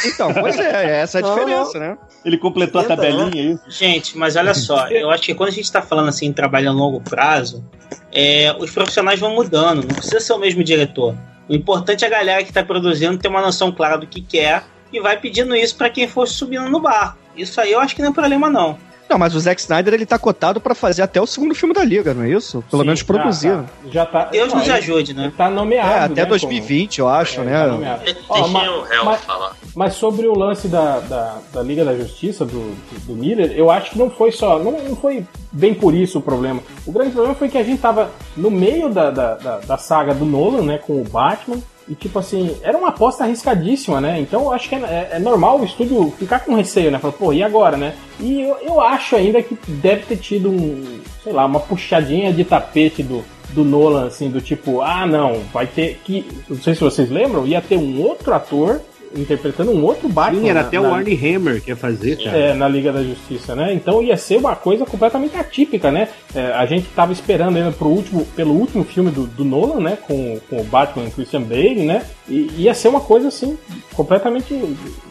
Então, pois é, essa é a Não, diferença, né? Ele completou a Tenta, tabelinha, é isso? Gente, mas olha só, eu acho que quando a gente tá falando assim, trabalho a longo prazo, é, os profissionais vão mudando, não precisa ser o mesmo diretor. O importante é a galera que tá produzindo ter uma noção clara do que quer e vai pedindo isso pra quem for subindo no bar. Isso aí eu acho que não é problema, não. Não, mas o Zack Snyder ele tá cotado pra fazer até o segundo filme da Liga, não é isso? Pelo Sim, menos produzir. Já, tá- já tá. Deus não, nos ele- ajude, né? Ele tá nomeado. É, até né, 2020, eu acho, como- né? é, tá Ó, ma- o réu mas- falar. Mas sobre o lance da, da, da Liga da Justiça, do, do, do Miller, eu acho que não foi só. Não, não foi bem por isso o problema. O grande problema foi que a gente tava no meio da, da, da, da saga do Nolan, né? Com o Batman. E tipo assim, era uma aposta arriscadíssima, né? Então eu acho que é, é- é normal o estúdio ficar com receio, né? Falar, pô, e agora, né? E eu, eu acho ainda que deve ter tido um, sei lá, uma puxadinha de tapete do, do Nolan, assim, do tipo, ah, não, vai ter que. Não sei se vocês lembram, ia ter um outro ator interpretando um outro Batman. Sim, era na- até na- o Arnie Hammer que ia fazer, cara. é, na Liga da Justiça, né? Então ia ser uma coisa completamente atípica, né? É, a gente tava esperando ainda pro último, pelo último filme do, do Nolan, né? Com, com o Batman e Christian Bale, né? E ia ser uma coisa assim, completamente,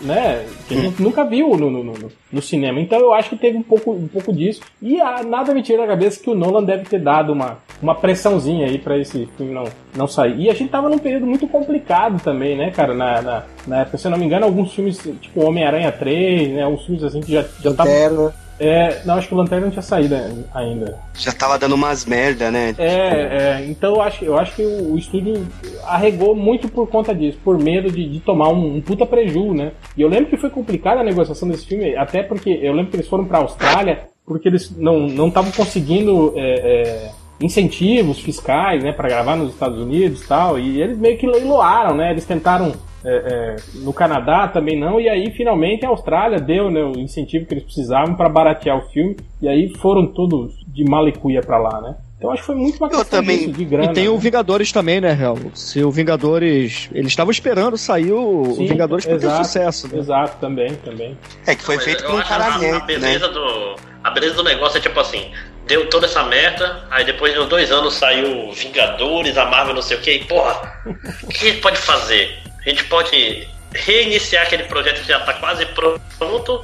né? Que a gente nunca viu no, no, no- no cinema. Então eu acho que teve um pouco, um pouco disso. E ah, nada me tira da cabeça que o Nolan deve ter dado uma, uma pressãozinha aí pra esse filme não, não sair. E a gente tava num período muito complicado também, né, cara? Na, na, na época, se eu não me engano, alguns filmes, tipo Homem-Aranha 3, né? Alguns filmes assim que já, já. Lanterna. É, não, acho que o Lanterna não tinha saído ainda. Já tava dando umas merda, né? É, é, então eu acho, eu acho que o, o estúdio arregou muito por conta disso, por medo de, de tomar um, um puta preju, né? E eu lembro que foi complicada a negociação desse filme, até porque eu lembro que eles foram pra Austrália, porque eles não não estavam conseguindo é, é, incentivos fiscais, né, para gravar nos Estados Unidos e tal, e eles meio que leiloaram, né? Eles tentaram é, é, no Canadá também não, e aí finalmente a Austrália deu né, o incentivo que eles precisavam para baratear o filme, e aí foram todos de malicuia pra lá, né? Então acho que foi muito uma Eu questão também- disso, de grana. E tem o né? Vingadores também, né, Real? Se o Vingadores. Eles estavam esperando sair o, Sim, o Vingadores pra ter sucesso. Né? Exato, também, também. É que foi Mas feito por um acho cara a, a nerd, né? beleza do A beleza do negócio é tipo assim: deu toda essa merda, aí depois de uns dois anos saiu Vingadores, a Marvel, não sei o que, e porra, o que a gente pode fazer? A gente pode reiniciar aquele projeto que já tá quase pronto,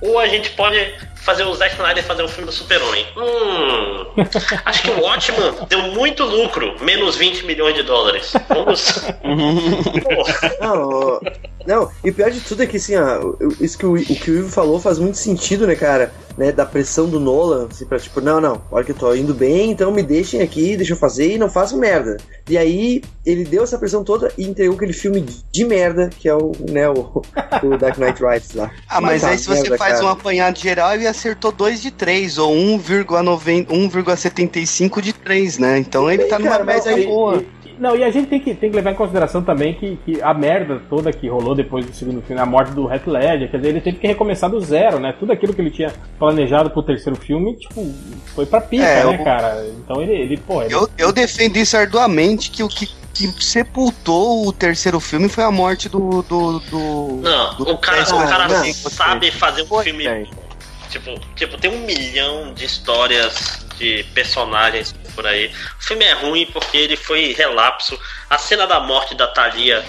ou a gente pode fazer o Zack Snyder fazer um filme do Super-Homem. Hum, acho que o Watchman deu muito lucro, menos 20 milhões de dólares. Vamos. Não, não, e o pior de tudo é que assim, ó, isso que o, o que o Ivo falou faz muito sentido, né, cara? Né, da pressão do Nolan, assim, pra tipo, não, não, olha que eu tô indo bem, então me deixem aqui, deixa eu fazer e não façam merda. E aí, ele deu essa pressão toda e entregou aquele filme de merda, que é o, né, o, o Dark Knight Rises lá. Ah, mas tá aí se você merda, faz cara. um apanhado geral, ele acertou 2 de 3, ou 1,90 1,75 de 3, né? Então ele tá numa cara, média aí- boa. Não, e a gente tem que, tem que levar em consideração também que, que a merda toda que rolou depois do segundo filme, a morte do Heath Ledger, quer dizer, ele teve que recomeçar do zero, né? Tudo aquilo que ele tinha planejado pro terceiro filme, tipo, foi pra pica, É, né, eu- cara? Então ele, ele pô, ele... Eu, eu defendo isso arduamente, que o que, que sepultou o terceiro filme foi a morte do... do, do Não, do o cara, o cara Lasso. sabe fazer um Foi, filme. Tipo, tipo, tem um milhão de histórias de personagens por aí. O filme é ruim porque ele foi relapso. A cena da morte da Thalia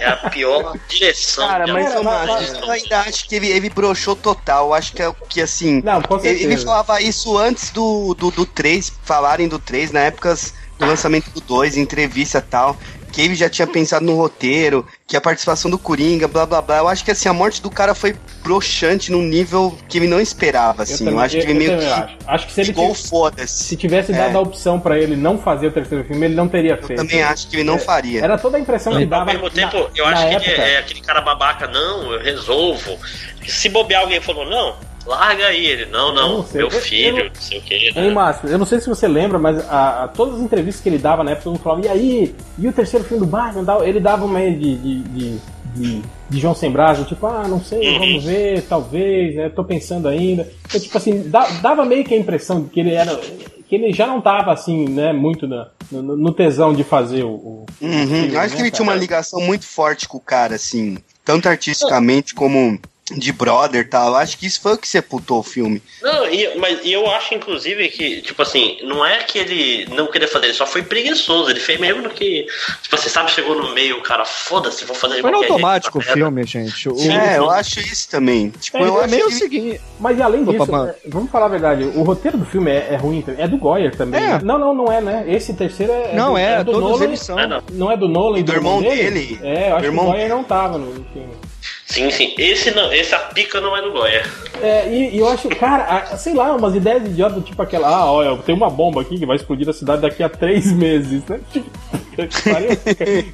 é a pior direção. Cara, de mas. Márcio, eu ainda acho que ele, ele broxou total. Eu acho que, é, que assim. Não, ele, ele falava isso antes do, do, do 3, falarem do 3, na época do lançamento do 2, entrevista e tal. Que ele já tinha pensado no roteiro, que a participação do Coringa, blá blá blá. Eu acho que assim, a morte do cara foi broxante num nível que ele não esperava, assim. Eu, também- acho que ele eu meio que. acho. Acho que se ele ficou foda-se. Se tivesse dado É. a opção pra ele não fazer o terceiro filme, ele não teria feito. também acho que ele não faria. Era toda a impressão que Ao dava. mesmo tempo, na- eu acho que época. ele é aquele cara babaca, não, eu resolvo. Se bobear alguém falou, não, larga aí ele, não, não, não meu eu- filho, eu não sei o que. Hein, Márcio, eu não sei se você lembra, mas a, a- todas as entrevistas que ele dava na época, todo mundo falava, e aí? E o terceiro filme do Batman? tal? Ele dava uma de, de, de, de, de João Sem Braço, tipo, ah, não sei, Uhum. vamos ver, talvez, né? Tô pensando ainda. Então, tipo assim, da- dava meio que a impressão de que ele era. que ele já não tava assim, né, muito na- no, no tesão de fazer o. o Uhum. filme, Eu acho né, que ele tinha uma cara? ligação muito forte com o cara, assim, tanto artisticamente como de brother e tal. Eu acho que isso foi o que sepultou o filme. Não, e, mas e eu acho, inclusive, que, tipo assim, não é que ele não queria fazer, ele só foi preguiçoso. Ele fez mesmo no que, tipo assim, sabe, chegou no meio, o cara, foda-se, vou fazer Foi automático o jeito, tá filme, gente. O, é, eu acho isso também. Tipo, É, eu é acho meio que... o seguinte. Mas além Opa, disso, mano. é, vamos falar a verdade, o roteiro do filme é, é ruim também. É do Goyer também. É. Não, não, não é, né? Esse terceiro é. Não, do, é, do todos Nolan. eles são. É, não. Não é do Nolan e Do do, irmão dele? dele. É, eu acho que o Goyer não tava no filme. Sim, sim. Esse não, esse a pica não é do Goya. É, e, e eu acho, cara, a- sei lá, umas ideias idiotas, tipo aquela, ah, olha, tem uma bomba aqui que vai explodir a cidade daqui a três meses, né? Tipo,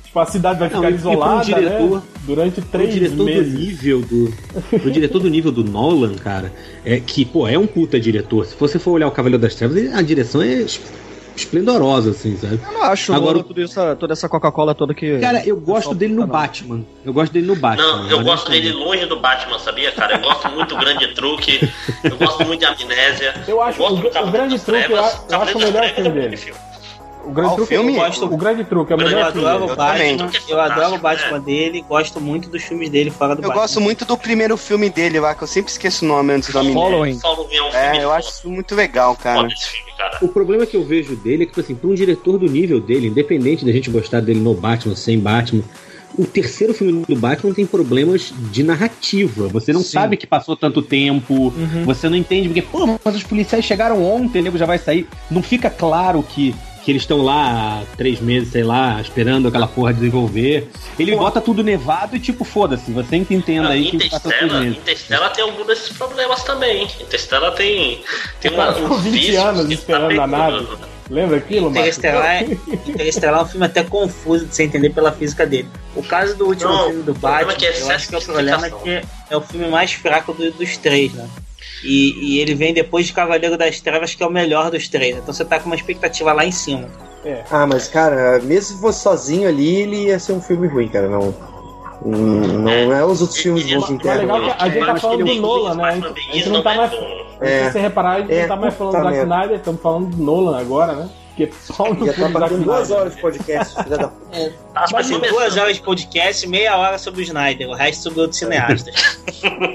tipo a cidade vai Não, ficar pra um isolada, diretor- né? Durante três diretor do meses. nível do. O diretor do nível do Nolan, cara, é que, pô, é um puta diretor. Se você for olhar o Cavaleiro das Trevas, a direção é esplendorosa, assim, sabe? Eu não acho Agora- tudo isso, toda essa Coca-Cola toda que. Cara, eu gosto dele no. Batman. Eu gosto dele no Batman. Não, eu gosto honestamente. dele longe do Batman, sabia, cara? Eu gosto muito do Grande Truque, eu gosto muito de Amnésia. Eu acho gosto o- do o Grande Truque, eu Trevas. eu acho o melhor filme é um dele. filme. O grande truque, filme? eu gosto- o grande truque é o Eu melhor filme adoro Batman, eu adoro o Batman Batman dele, gosto muito dos filmes dele fora do Eu Batman. gosto muito do primeiro filme dele lá, que eu sempre esqueço o nome antes do nome. Following. Following é um filme É, eu acho isso muito legal, cara. Foda esse filme, cara. O problema que eu vejo dele é que, tipo assim, pra um diretor do nível dele, independente da gente gostar dele no Batman, sem Batman, o terceiro filme do Batman tem problemas de narrativa. Você não Sim. sabe que passou tanto tempo, você não entende, porque, pô, mas os policiais chegaram ontem, o nego já vai sair. Não fica claro que, que eles estão lá há três meses, sei lá, esperando aquela porra desenvolver. Ele bota tudo nevado e, tipo, foda-se, você que entenda aí que passou três Interstellar, meses. Interstellar tem algum desses problemas também. Interstellar tem, tem uma, um 20 vício anos que esperando tá a nave. Lembra aquilo, Marcos? Interestelar, é- Interestelar é um filme até confuso de você entender pela física dele. O caso do último Não, filme do o problema Batman, é que é eu acho que é o problema é que é o filme mais fraco do- dos três, né? E, e ele vem depois de Cavaleiro das Trevas, que é o melhor dos três. Então você tá com uma expectativa lá em cima. Ah, mas cara, mesmo se fosse sozinho ali, ele ia ser um filme ruim, cara. Não, não é os outros filmes bons que Mas é legal que a gente tá falando do Nolan, né? A gente, não tá mais. É. Se você reparar, a gente É, não tá mais falando do Zack. Snyder, estamos falando do Nolan agora, né? Porque pau no Já cu tá do Zack fazendo duas horas de podcast, filha da Tá Tipo assim, duas horas de podcast, meia hora sobre o Snyder, o resto sobre outros cineastas.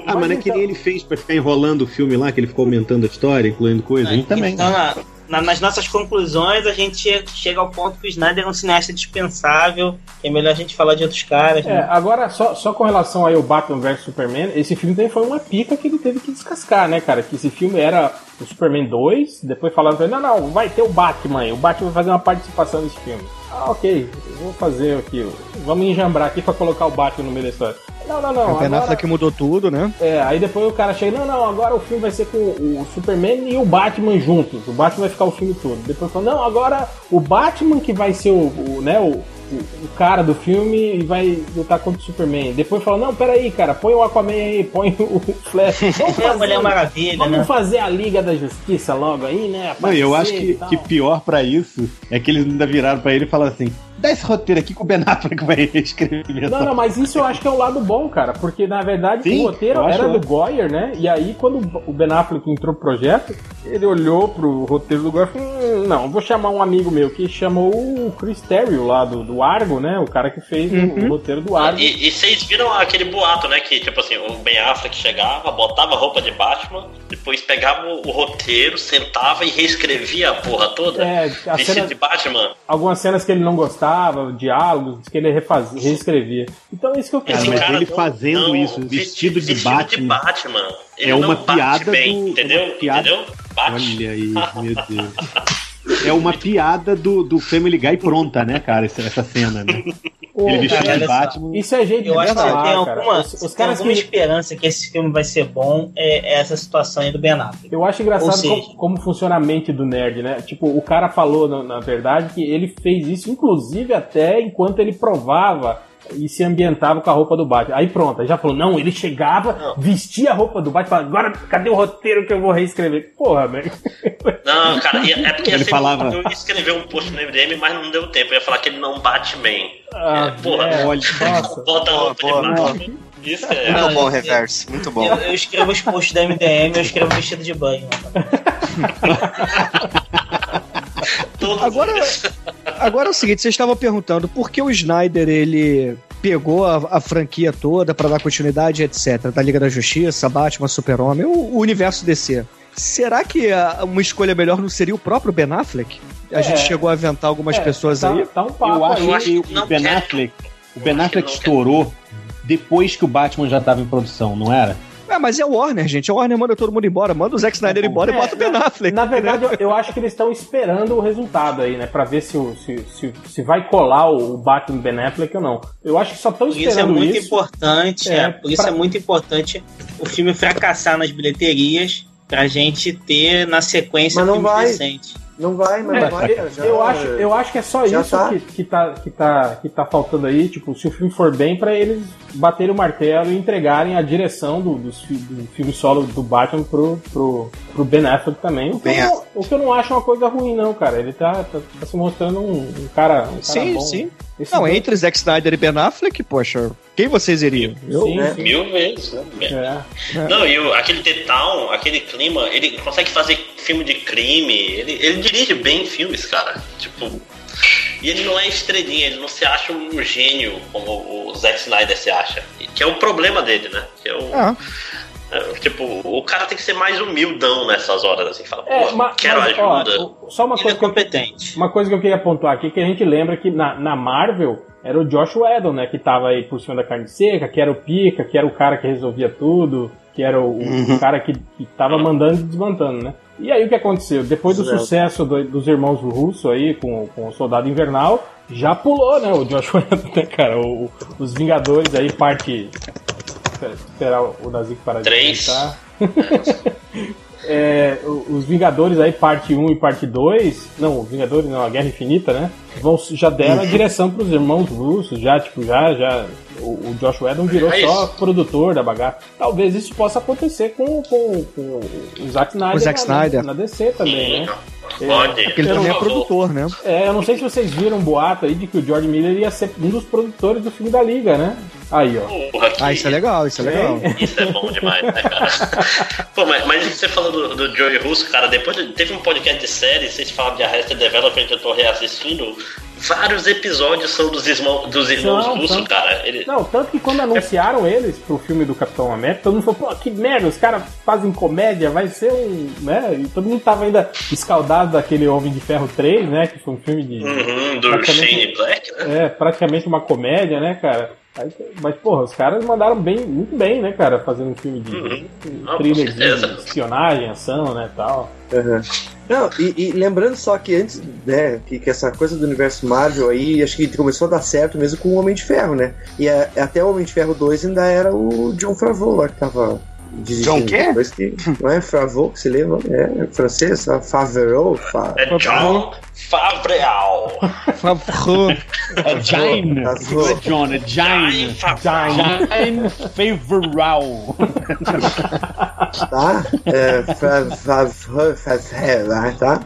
Ah, mas não é que nem ele fez pra ficar enrolando o filme lá, que ele ficou aumentando a história, incluindo coisa. A gente também. Então, na- na- nas nossas conclusões, a gente che- chega ao ponto que o Snyder é um cineasta dispensável. que É melhor a gente falar de outros caras. É, né? agora, só, só com relação aí ao Batman vs Superman, esse filme também foi uma pica que ele teve que descascar, né, cara? Que esse filme era o Superman 2, depois falaram pra ele, não, não, vai ter o Batman o Batman vai fazer uma participação nesse filme. Ah, ok, vou fazer aqui, vamos enjambrar aqui pra colocar o Batman no meio da história. Não, não, não, o Ben agora... Affleck mudou tudo, né? É, aí depois o cara chega, não, não, agora o filme vai ser com o Superman e o Batman juntos. O Batman vai ficar o filme todo. Depois falou, não, agora o Batman que vai ser o, o, né, o, o, o cara do filme e vai lutar contra o Superman. Depois falou, não, peraí, cara, põe o Aquaman aí, põe o Flash. Vamos É a Mulher Maravilha, vamos né? fazer a Liga da Justiça logo aí, né? Não, eu acho que, que pior pra isso é que eles ainda viraram pra ele e falaram assim: dá esse roteiro aqui que o Ben Affleck vai escrever. Não, não, mas isso eu acho que é o lado bom, cara, porque na verdade Sim, o roteiro era do Goyer, né? E aí quando o Ben Affleck entrou pro projeto, ele olhou pro roteiro do Goyer e falou: hum, não, vou chamar um amigo meu que chamou o Chris Terrio lá do, do Argo, né? O cara que fez o- Uhum. o, roteiro do Argo. E, e vocês viram aquele boato, né? Que, tipo assim, o Ben Affleck chegava, botava a roupa de Batman, depois pegava o, o roteiro, sentava e reescrevia a porra toda. É, a vestido cena- de Batman. Algumas cenas que ele não gostava, diálogos que ele refazia, reescrevia. Então é isso que eu Cara, quero. mas cara ele não- fazendo não, isso, vestido de vestido Batman. de Batman. Ele É uma não bate piada bem, do- entendeu? uma piada- Entendeu? Bate. Olha aí, meu Deus. É uma piada do, do Family Guy pronta, né, cara? Essa, essa cena, né? Ô, Ele vestido cara, de. Batman. Isso é jeito Eu de acho que falar, tem alguma, Os, os tem caras alguma que esperança que esse filme vai ser bom é, é essa situação aí do Ben Affleck. Eu acho engraçado seja- como, como funciona a mente do nerd, né? Tipo, o cara falou, na, na verdade, que ele fez isso, inclusive até enquanto ele provava e se ambientava com a roupa do Batman. Aí pronto, aí já falou, não, ele chegava, Não. vestia a roupa do Batman, falava, agora cadê o roteiro que eu vou reescrever? Porra, velho. Não, cara, e é porque Ele assim, falava- eu ia escrever um post no MDM, mas não deu tempo. Eu ia falar que ele não bate bem. Ah, É, porra. é, Olha, nossa. Bota a roupa Boa, de boa. Batman. Isso é. Muito bom, reverse. Muito bom. Eu, eu escrevo os posts da MDM, eu escrevo vestido de banho. Agora, agora é o seguinte, vocês estavam perguntando por que o Snyder ele pegou a, a franquia toda pra dar continuidade, etc, da Liga da Justiça, Batman, Super-Homem, o, o universo DC. Será que a- uma escolha melhor não seria o próprio Ben Affleck? A É. gente chegou a aventar algumas É, pessoas tá, aí. Tá um papo eu acho aí. eu acho que que o Ben. Affleck, o Ben Affleck estourou depois que o Batman já estava em produção, não era? É, mas é o Warner, gente. A Warner manda todo mundo embora. Manda o Zack Snyder embora e É, bota o Ben Affleck. Na verdade, eu, eu acho que eles estão esperando o resultado aí, né? Pra ver se, o- se, se, se vai colar o Batman Ben Affleck ou não. Eu acho que só estão Por isso é esperando muito isso. importante, É, é, por isso pra- é muito importante o filme fracassar nas bilheterias pra gente ter na sequência Mas não filme vai. Não vai, mas É, vai, cara. Já- eu, acho, eu acho que é só isso tá. Que, que, tá, que, tá, que tá faltando aí. Tipo, se o filme for bem, pra eles baterem o martelo e entregarem a direção do, fi- do filme solo do Batman pro, pro, pro Ben Affleck também. O que, Ben eu não, o que eu não acho uma coisa ruim, não, cara. Ele tá, tá, tá se mostrando um, um cara, um cara Sim, bom. sim. Esse Não, dois- entre Zack Snyder e Ben Affleck, poxa, quem vocês iriam? Eu, Sim, né? sim. Mil vezes, né? É. Não, e o- aquele The Town, aquele clima, ele consegue fazer filme de crime, ele, ele dirige bem filmes, cara. Tipo. E ele não é estrelinha, ele não se acha um gênio como o Zack Snyder se acha. Que é o problema dele, né? Que é o, Ah, é, tipo, o cara tem que ser mais humildão nessas horas, assim, fala, É, mas, quero mas, ó, ajuda. o- só uma Ele é coisa, que eu, competente. uma coisa que eu queria pontuar aqui, que a gente lembra que na, na Marvel era o Josh Whedon, né, que tava aí por cima da carne seca, que era o pica, que era o cara que resolvia tudo, que era o, o Uhum. cara que, que tava mandando e desmantando, né. E aí o que aconteceu? Depois do sucesso do- dos irmãos Russo aí, com, com o Soldado Invernal, já pulou, né, o Josh Whedon, né, cara, o- o- os Vingadores aí, parte... Espera, esperar o Nazik parar de Três. comentar. É, os Vingadores aí, parte 1 e parte 2. Não, os Vingadores não, a Guerra Infinita, né? Vão, já deram a direção pros irmãos russos, já, tipo, já, já. O, o Josh Whedon virou É só produtor da bagaça. Talvez isso possa acontecer com, com, com o Zack Snyder, O Zack na, Snyder. na DC também, Sim, né? pode. porque ele também é produtor, né? É, eu não sei se vocês viram um boato aí de que o George Miller ia ser um dos produtores do filme da Liga, né? Aí, ó. Porra, que- Ah, isso é legal, isso é legal. Isso é bom demais, né, cara? Pô, mas, mas você falou do, do Joey Russo, cara, depois de- teve um podcast de série, vocês falaram de Arrested Development, eu tô reassistindo. vários episódios são dos, irmão, dos irmãos São, russos, são. cara. Ele, Não, tanto que quando anunciaram eles pro filme do Capitão América, todo mundo falou, pô, que merda, os caras fazem comédia, vai ser um. né? E todo mundo tava ainda escaldado daquele Homem de Ferro 3, né? Que foi um filme de. Uhum, do praticamente- Shane Black, né? É, praticamente uma comédia, né, cara? Aí, mas, porra, os caras mandaram bem, muito bem, né, cara? Fazendo um filme de Uhum. um thriller de espionagem, ação, né, tal. Aham. Não, e, e lembrando só que antes, né, que, que essa coisa do universo Marvel aí, acho que começou a dar certo mesmo com o Homem de Ferro, né? E a- até o Homem de Ferro 2 ainda era o John Favreau lá que tava. John quê? Depois que, não é Favreau que se lembra? É francês? Favreau? Fa- É John Favreau. É Jaime. Favreau. Não é John, é Jaime. Jaime Favoral. Tá? É, fa- fa- fa- fa- fa- tá?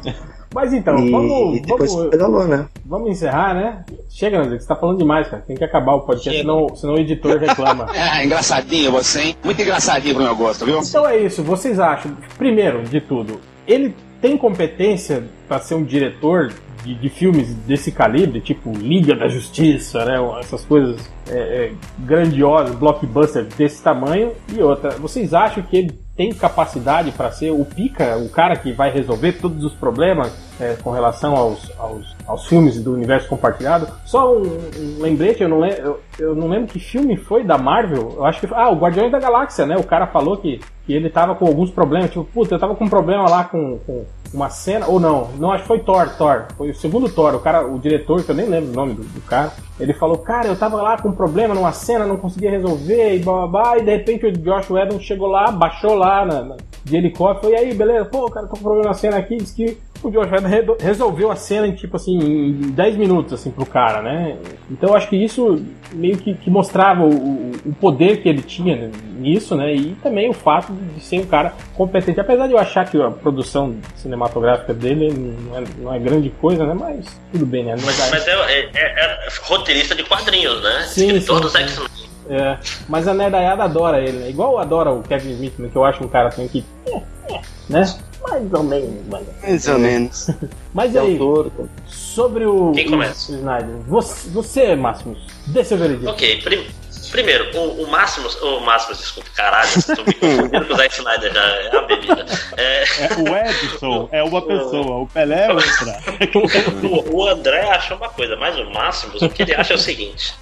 Mas então, E, vamos, e depois vamos, pedalou, né? vamos encerrar, né? Chega, André, você tá falando demais, cara. Tem que acabar o podcast, Chega. senão, senão o editor reclama. É, engraçadinho você, hein? Muito engraçadinho pro meu gosto, viu? Então é isso, vocês acham, primeiro de tudo, ele tem competência para ser um diretor de, de filmes desse calibre, tipo Liga da Justiça, né? Essas coisas é, é, grandiosas, blockbuster desse tamanho. E outra, vocês acham que ele tem capacidade para ser o pica, o cara que vai resolver todos os problemas é, com relação aos, aos, aos filmes do universo compartilhado? Só um, um lembrete, eu não, le- eu, eu não lembro que filme foi da Marvel. Eu acho que foi, ah, o Guardiões da Galáxia, né? O cara falou que, que ele tava com alguns problemas, tipo, puta, eu tava com um problema lá com, com uma cena, ou não, não, acho que foi Thor, Thor, foi o segundo Thor, o cara, o diretor, que eu nem lembro o nome do, do cara, ele falou, cara, eu tava lá com um problema numa cena, não conseguia resolver, e blá blá blá, e de repente o Josh Whedon chegou lá, baixou lá na, na- de helicóptero, e aí, beleza, pô, cara, tô com problema na cena aqui, disse que o Josh Whedon resolveu a cena em, tipo assim, em 10 minutos, assim, pro cara, né? Então acho que isso meio que, que mostrava o, o- poder que ele tinha nisso, né? E também o fato de ser um cara competente. Apesar de eu achar que a produção cinematográfica dele não é, não é grande coisa, né? Mas tudo bem, né? Vai- Mas é, é- é- é roteirista de quadrinhos, né? Sim, Escritor sim, dos sim. X-Men. É, mas a nerdaiada adora ele, né? Igual adora o Kevin Smith, né? que eu acho um cara assim que. é, é, né? Mais ou menos. Mais, Mais ou menos. mas É aí, sobre o, Quem começa? o Snyder, você, você Máximos, dê seu veredito. Ok, prim- primeiro, o, o Máximos, o Máximos, desculpa, caralho, tô me confundindo com o Zack Snyder já, é a bebida. É, É, o Edson é uma pessoa, o Pelé é outra. o, o André achou uma coisa, mas o Máximos, o que ele acha é o seguinte.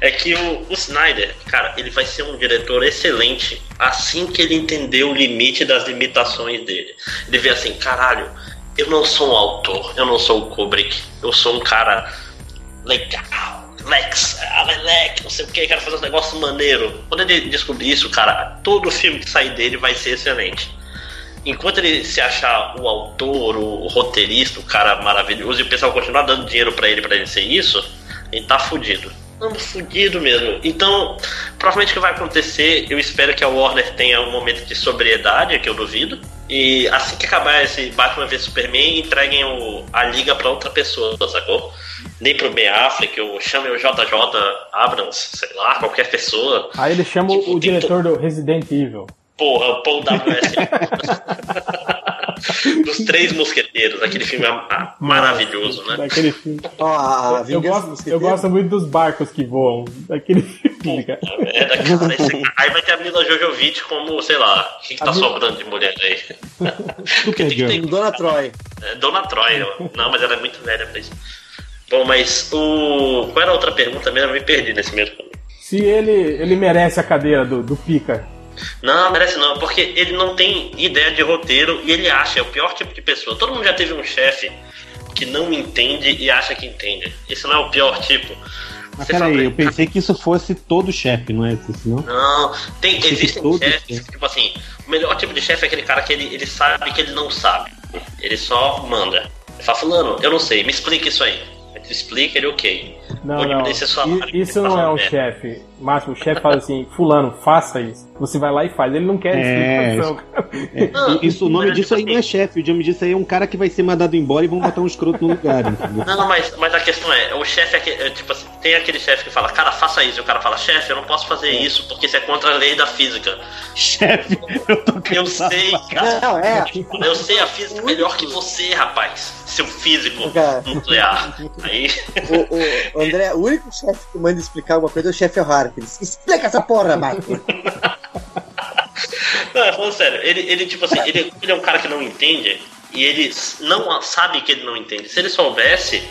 É que o, o Snyder, cara, ele vai ser um diretor excelente assim que ele entender o limite das limitações dele. Ele vê assim, caralho, eu não sou um autor, eu não sou o Kubrick, eu sou um cara legal, Lex, Alelec, não sei o que, quero fazer um negócio maneiro. Quando ele descobrir isso, cara, todo filme que sair dele vai ser excelente. Enquanto ele se achar o autor, o roteirista, o cara maravilhoso, e o pessoal continuar dando dinheiro pra ele pra ele ser isso, ele tá fudido. Não, fudido mesmo. Então, provavelmente o que vai acontecer, eu espero que a Warner tenha um momento de sobriedade, que eu duvido. E assim que acabar esse Batman vs Superman, entreguem o- a liga pra outra pessoa, sacou? Nem pro Ben Affleck, ou chamem o JJ Abrams, sei lá, qualquer pessoa. Aí ele chama Tipo, o diretor do Resident Evil. Porra, o Paul W.S. Dos Três Mosqueteiros, aquele filme maravilhoso, né? Daquele filme. Eu gosto, eu gosto muito dos barcos que voam. Daquele filme, cara. É, daqui, aí vai ter a Mila Jojovic como, sei lá, o que, que tá Mila- sobrando de mulher aí? Supergirl. Dona Troy. É, Dona Troy, não, mas ela é muito velha pra isso. Bom, mas o. Qual era a outra pergunta mesmo? Eu me perdi nesse mesmo. Se ele, ele merece a cadeira do, do Pica. Não, merece não, porque ele não tem ideia de roteiro e ele acha, é o pior tipo de pessoa. Todo mundo já teve um chefe que não entende e acha que entende. Esse não é o pior tipo. Mas peraí, eu pensei que isso fosse todo chefe, não é isso, não? Não, tem, existem chefes, têm. tipo assim, o melhor tipo de chefe é aquele cara que ele, ele sabe que ele não sabe. Ele só manda. Ele fala, fulano, eu não sei, me explica isso aí. Aí tu explica, ele ok. Não, não. Isso ele não é um chefe. Máximo, o chefe fala assim, fulano, faça isso. Você vai lá e faz. Ele não quer É, explicação. É, isso, o nome disso aí não é chefe, o nome disso aí é um cara que vai ser mandado embora e vão botar um escroto no lugar, entendeu? Não, não, mas, mas a questão é, o chefe é, que- é, tipo assim, tem aquele chefe que fala, cara, faça isso, e o cara fala, chefe, eu não posso fazer isso porque isso é contra a lei da física. Chefe, eu tô Eu sei, cara. Não, é. Eu sei a física melhor que você, rapaz. Seu físico Cara. nuclear. Aí. O, o André, o único chefe que manda explicar alguma coisa é o chefe O'Hara. Que diz, Explica essa porra, Michael. Não, falando sério, ele, ele tipo assim, ele, ele é um cara que não entende e ele não sabe que ele não entende. Se ele soubesse,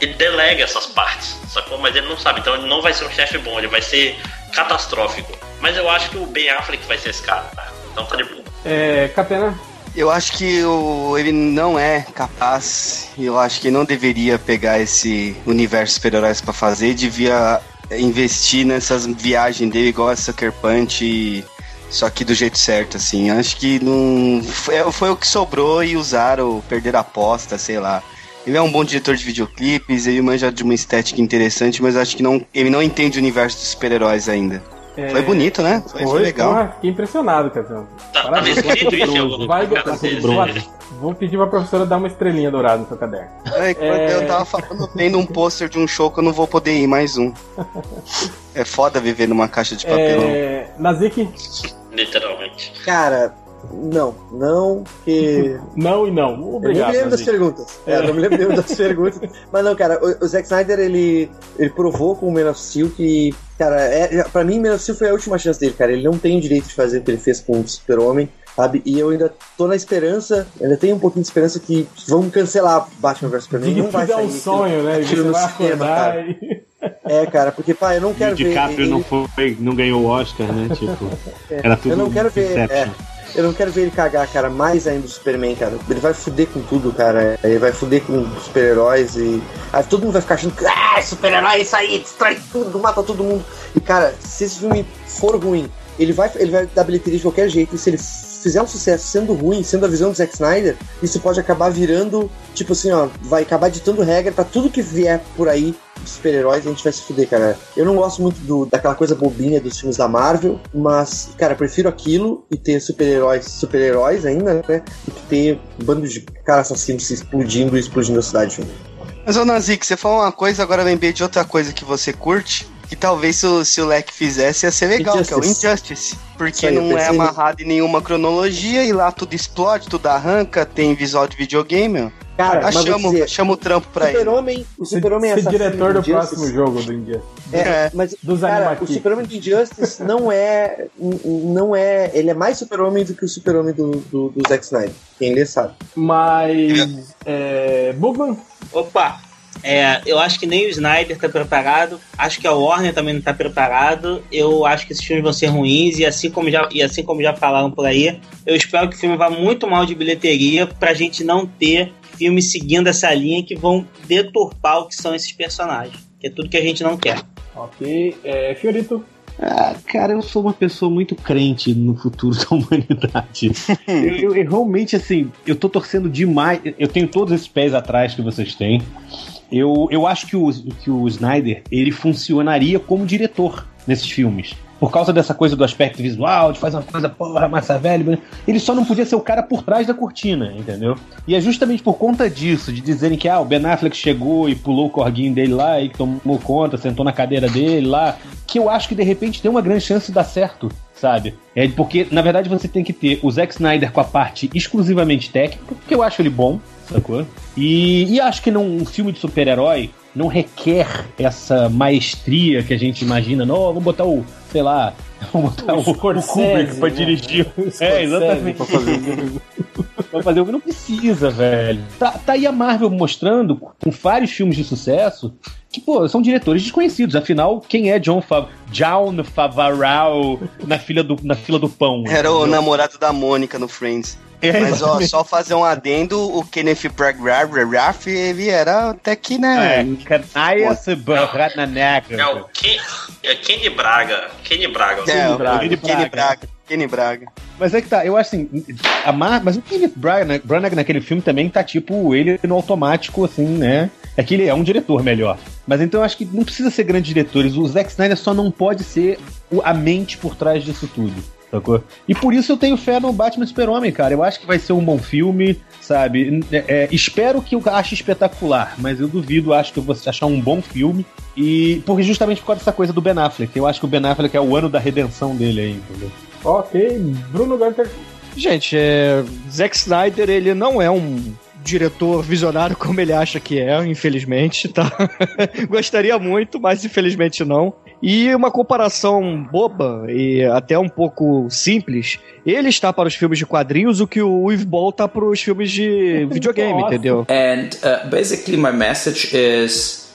ele delega essas partes, sacou? Mas ele não sabe, então ele não vai ser um chefe bom, ele vai ser catastrófico. Mas eu acho que o Ben Affleck vai ser esse cara, tá? então tá de boa. É, Catena, Eu acho que o, ele não é capaz, e eu acho que não deveria pegar esse universo super-heróis pra fazer, devia investir nessas viagens dele igual a Sucker Punch, só que do jeito certo, assim. Acho que não. Foi, foi o que sobrou e usaram, perderam a aposta, sei lá. Ele é um bom diretor de videoclipes, ele manja de uma estética interessante, mas acho que não, ele não entende o universo dos super-heróis ainda. É, Foi bonito, né? Foi, foi legal. porra, fiquei impressionado, Catena. Tá, tá Parabéns. escrito isso em algum Vai, lugar? vou, vou pedir pra professora dar uma estrelinha dourada no seu caderno. É, É. eu tava falando, tendo um pôster de um show que eu não vou poder ir, mais um. É foda viver numa caixa de papelão. É, Nazik, Literalmente. Cara, não, não, que. não e não. Eu não Obrigado. me lembro das perguntas. É, eu não me lembro das perguntas. Mas não, cara, o, o Zack Snyder, ele, ele provou com o Man of Steel que, cara, é, pra mim, Man of Steel foi a última chance dele, cara. Ele não tem o direito de fazer o que ele fez com o Super-Homem, sabe? E eu ainda tô na esperança, ainda tenho um pouquinho de esperança que vão cancelar Batman vs Superman. Não vai é sair um sonho, né? Aquilo no cinema, cara. e... É, cara, porque, pá, eu não quero o ver. DiCaprio ele- não, foi, não ganhou o Oscar, né? Tipo, era tudo eu não quero ver. É, eu não quero ver ele cagar, cara, mais ainda o Superman, cara. Ele vai fuder com tudo, cara. Ele vai fuder com super-heróis e. Aí todo mundo vai ficar achando que. Ah, super-herói, isso aí, destrói tudo, mata todo mundo. E, cara, se esse filme for ruim, ele vai, ele vai dar bilheteria de qualquer jeito. E se ele fizer um sucesso sendo ruim, sendo a visão do Zack Snyder, isso pode acabar virando, tipo assim, ó, vai acabar ditando regra pra tudo que vier por aí de super-heróis, a gente vai se fuder, cara. Eu não gosto muito do, daquela coisa bobinha dos filmes da Marvel, mas, cara, prefiro aquilo e ter super-heróis, super-heróis ainda, né? Do que ter um bando de caras assassinos se explodindo e explodindo a cidade junto. Mas, ô Nazik, você falou uma coisa, agora lembrei de outra coisa que você curte. Que talvez se o, se o Leque fizesse ia ser legal, que é o Injustice. Injustice. Porque aí, não é amarrado em nenhuma cronologia e lá tudo explode, tudo arranca, tem visual de videogame. ó. Cara, achamos, dizer, achamos o trampo pra ele. Super-Homem, o Super-Homem assassino diretor do Injustice- próximo jogo do India. É, mas, Dos cara, o. Super-Homem do Injustice não é. não é. Ele é mais Super-Homem do que o Super-Homem do, do, do Zack Snyder. Quem lê sabe. Mas. É, Bugman, Opa! É, eu acho que nem o Snyder tá preparado, acho que a Warner também não tá preparado. Eu acho que esses filmes vão ser ruins e assim como já, e assim como já falaram por aí, eu espero que o filme vá muito mal de bilheteria pra gente não ter filmes seguindo essa linha que vão deturpar o que são esses personagens. Que é tudo que a gente não quer. ok. É, Fiorito, Ah, cara, eu sou uma pessoa muito crente no futuro da humanidade. eu, eu- eu realmente, assim, eu tô torcendo demais. Eu tenho todos esses pés atrás que vocês têm. Eu, eu acho que o, que o Snyder, ele funcionaria como diretor nesses filmes. Por causa dessa coisa do aspecto visual, de fazer uma coisa, porra, massa velha. Ele só não podia ser o cara por trás da cortina, entendeu? E é justamente por conta disso, de dizerem que ah, o Ben Affleck chegou e pulou o corguinho dele lá e tomou conta, sentou na cadeira dele lá, que eu acho que de repente tem uma grande chance de dar certo, sabe? É porque, na verdade, você tem que ter o Zack Snyder com a parte exclusivamente técnica, que eu acho ele bom, sacou? E, e acho que num um filme de super-herói não requer essa maestria que a gente imagina. Não, vamos botar o, sei lá, vamos botar o, o Kubrick pra né? dirigir. Scorsese É, exatamente. pra fazer o filme. Pra fazer o que não precisa, velho. Tá, tá aí a Marvel mostrando, com vários filmes de sucesso, que, pô, são diretores desconhecidos. Afinal, quem é John Fav John Favreau na fila do, na fila do pão? Era o entendeu? namorado da Mônica no Friends. É, Mas ó, só fazer um adendo, o Kenneth Bragraff, ele era até que, né? É, Canaias Barananegra. É o Ken, é Kenny Braga. Kenny Braga. É, o Braga. Kenny Braga. Kenny Braga. Mas é que tá, eu acho assim, a Mar... mas o Kenneth Branagh, Branagh naquele filme também tá tipo ele no automático, assim, né? É que ele é um diretor melhor. Mas então eu acho que não precisa ser grandes diretores. O Zack Snyder só não pode ser o- a mente por trás disso tudo. Sacou? E por isso eu tenho fé no Batman Super-Homem, cara. Eu acho que vai ser um bom filme, sabe? É, é, espero que eu ache espetacular, mas eu duvido, acho que eu vou achar um bom filme. E porque justamente por causa dessa coisa do Ben Affleck. Eu acho que o Ben Affleck é o ano da redenção dele aí, entendeu? Ok, Bruno Gunter. Gente, é, Zack Snyder, ele não é um diretor visionário como ele acha que é, infelizmente, tá? Gostaria muito, mas infelizmente não. E uma comparação boba e até um pouco simples, ele está para os filmes de quadrinhos o que o Yves Ball está para os filmes de videogame, entendeu? And uh, basically, my message is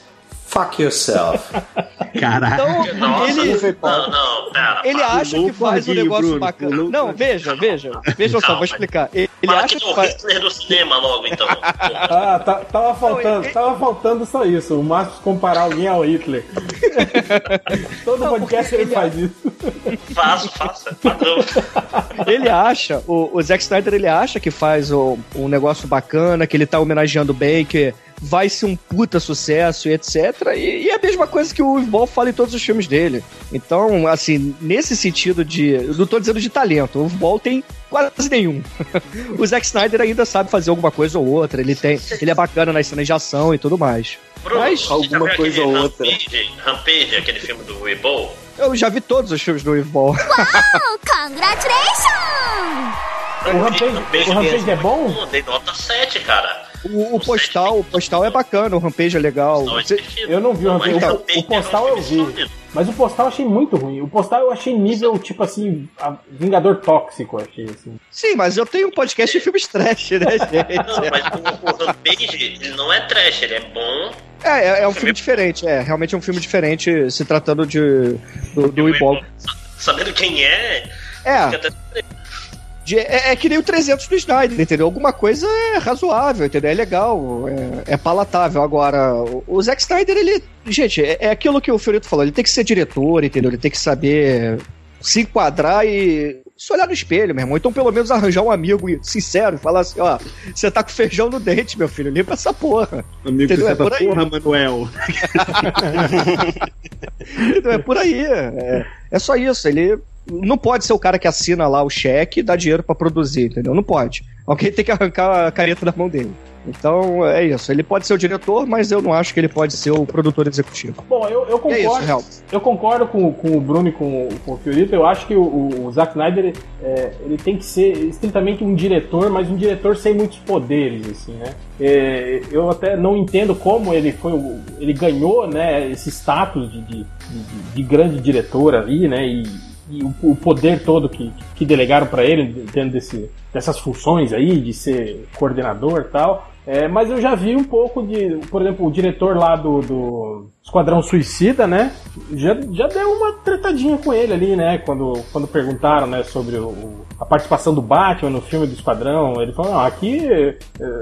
fuck yourself. Caraca. Então, Nossa, ele, não, não, pera. ele acha que faz um negócio Bruno, bacana. Bruno. Não, veja, veja. Veja só, vou explicar. Ele, ele acha que que faz. Hitler do cinema logo, então. Ah, tá- tava faltando, tava faltando só isso. O Márcio comparar alguém ao Hitler. Todo podcast ele faz isso. Faço, faço. Padrão. Ele acha, o, o Zack Snyder ele acha que faz o- um negócio bacana, que ele tá homenageando bem, que vai ser um puta sucesso e etc. E, e é a mesma coisa que o Ball fala em todos os filmes dele. Então, assim, nesse sentido de. Eu não tô dizendo de talento, o Ball tem quase nenhum. o Zack Snyder ainda sabe fazer alguma coisa ou outra, ele tem. Ele é bacana nas cenas de ação e tudo mais. Bruno, Mas você já alguma viu coisa ou outra. Rampage, Rampage, aquele filme do Weeble? Eu já vi todos os filmes do Yves Ball. O Rampage, o Rampage é bom? Dei nota 7, cara. O, o postal, o postal é bacana, o Rampage é legal. É Você-. Eu não vi o Rampage. O, Rampage o postal é eu vi. Mas o postal eu achei muito ruim. O postal eu achei nível, tipo assim, a- Vingador Tóxico, achei assim. Sim, mas eu tenho um podcast de filmes trash, né, gente? Não, mas o, o Rampage, ele não é trash, ele é bom. É, é, é um filme diferente, é. Realmente é um filme diferente se tratando de do, do Ibol. Sabendo quem é, É, fica até de- é, é que nem o 300 do Snyder, entendeu? Alguma coisa é razoável, entendeu? É legal, é, é palatável. Agora, o, o Zack Snyder, ele. Gente, é, é aquilo que o Fiorito falou, ele tem que ser diretor, entendeu? Ele tem que saber se enquadrar e se olhar no espelho, meu irmão. Então, pelo menos, arranjar um amigo sincero e falar assim: ó, você tá com feijão no dente, meu filho, limpa essa porra. Amigo, Entendeu? você É tá por aí. porra, Manuel. É por aí. É, é só isso. Ele não pode ser o cara que assina lá o cheque e dá dinheiro pra produzir, entendeu? Não pode. Alguém tem que arrancar a caneta da mão dele. Então é isso. Ele pode ser o diretor, mas eu não acho que ele pode ser o produtor executivo. Bom, eu, eu É isso, concordo. real. eu concordo com, com o Bruno e com, com o Fiorito. Eu acho que o, o, Zack Snyder é, ele tem que ser estritamente um diretor, mas um diretor sem muitos poderes, assim, né? É, eu até não entendo como ele foi, ele ganhou, né, esse status de, de, de- de grande diretor ali, né? E, e o, o poder todo que, que delegaram para ele dentro desse, dessas funções aí de ser coordenador e tal. É, mas eu já vi um pouco de, por exemplo, o diretor lá do, do Esquadrão Suicida, né? Já, já deu uma tretadinha com ele ali, né? Quando, quando perguntaram, né, sobre o, a participação do Batman no filme do Esquadrão, ele falou: não, aqui é,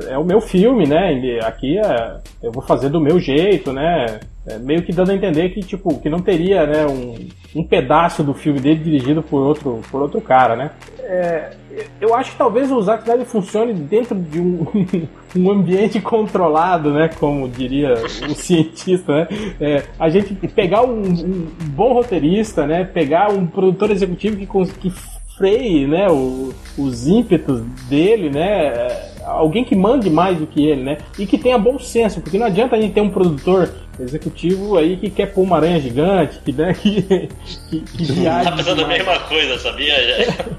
é o meu filme, né? Aqui é, eu vou fazer do meu jeito, né? É, meio que dando a entender que, tipo, que não teria, né, um, um pedaço do filme dele dirigido por outro, por outro cara, né? É, eu acho que talvez o Zack Snyder funcione dentro de um, um ambiente controlado, né? Como diria o cientista, né? É, a gente pegar um, um bom roteirista, né? Pegar um produtor executivo que, que freie, né? o- os ímpetos dele, né? é, Alguém que mande mais do que ele, né? E que tenha bom senso, porque não adianta a gente ter um produtor executivo aí que quer pôr uma aranha gigante, que, né, que, que, que viaja Tá pensando a demais. mesma coisa, sabia?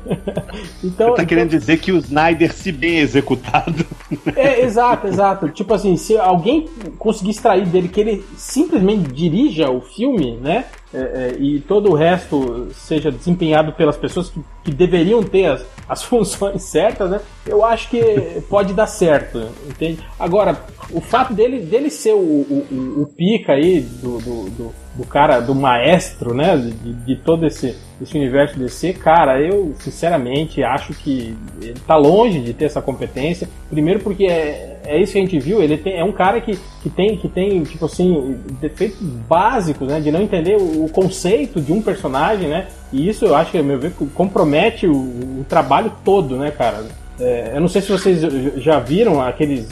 Então, Você tá querendo dizer que o Snyder, se bem executado. É, exato, exato. Tipo assim, se alguém conseguir extrair dele que ele simplesmente dirija o filme, né? É, é, e todo o resto seja desempenhado pelas pessoas que, que deveriam ter as, as funções certas, né? Eu acho que pode dar certo, entende? Agora, o fato dele, dele ser o, o, o- pica aí do, do, do, do cara, do maestro, né? De, de todo esse, esse universo DC, cara, eu sinceramente acho que ele tá longe de ter essa competência. Primeiro porque é, é isso que a gente viu, ele tem, é um cara que, que, tem, que tem, tipo assim, defeitos básicos, né? De não entender o, o conceito de um personagem, né? E isso eu acho que, meu ver, compromete o, o trabalho todo, né, cara? É, eu não sei se vocês já viram aqueles.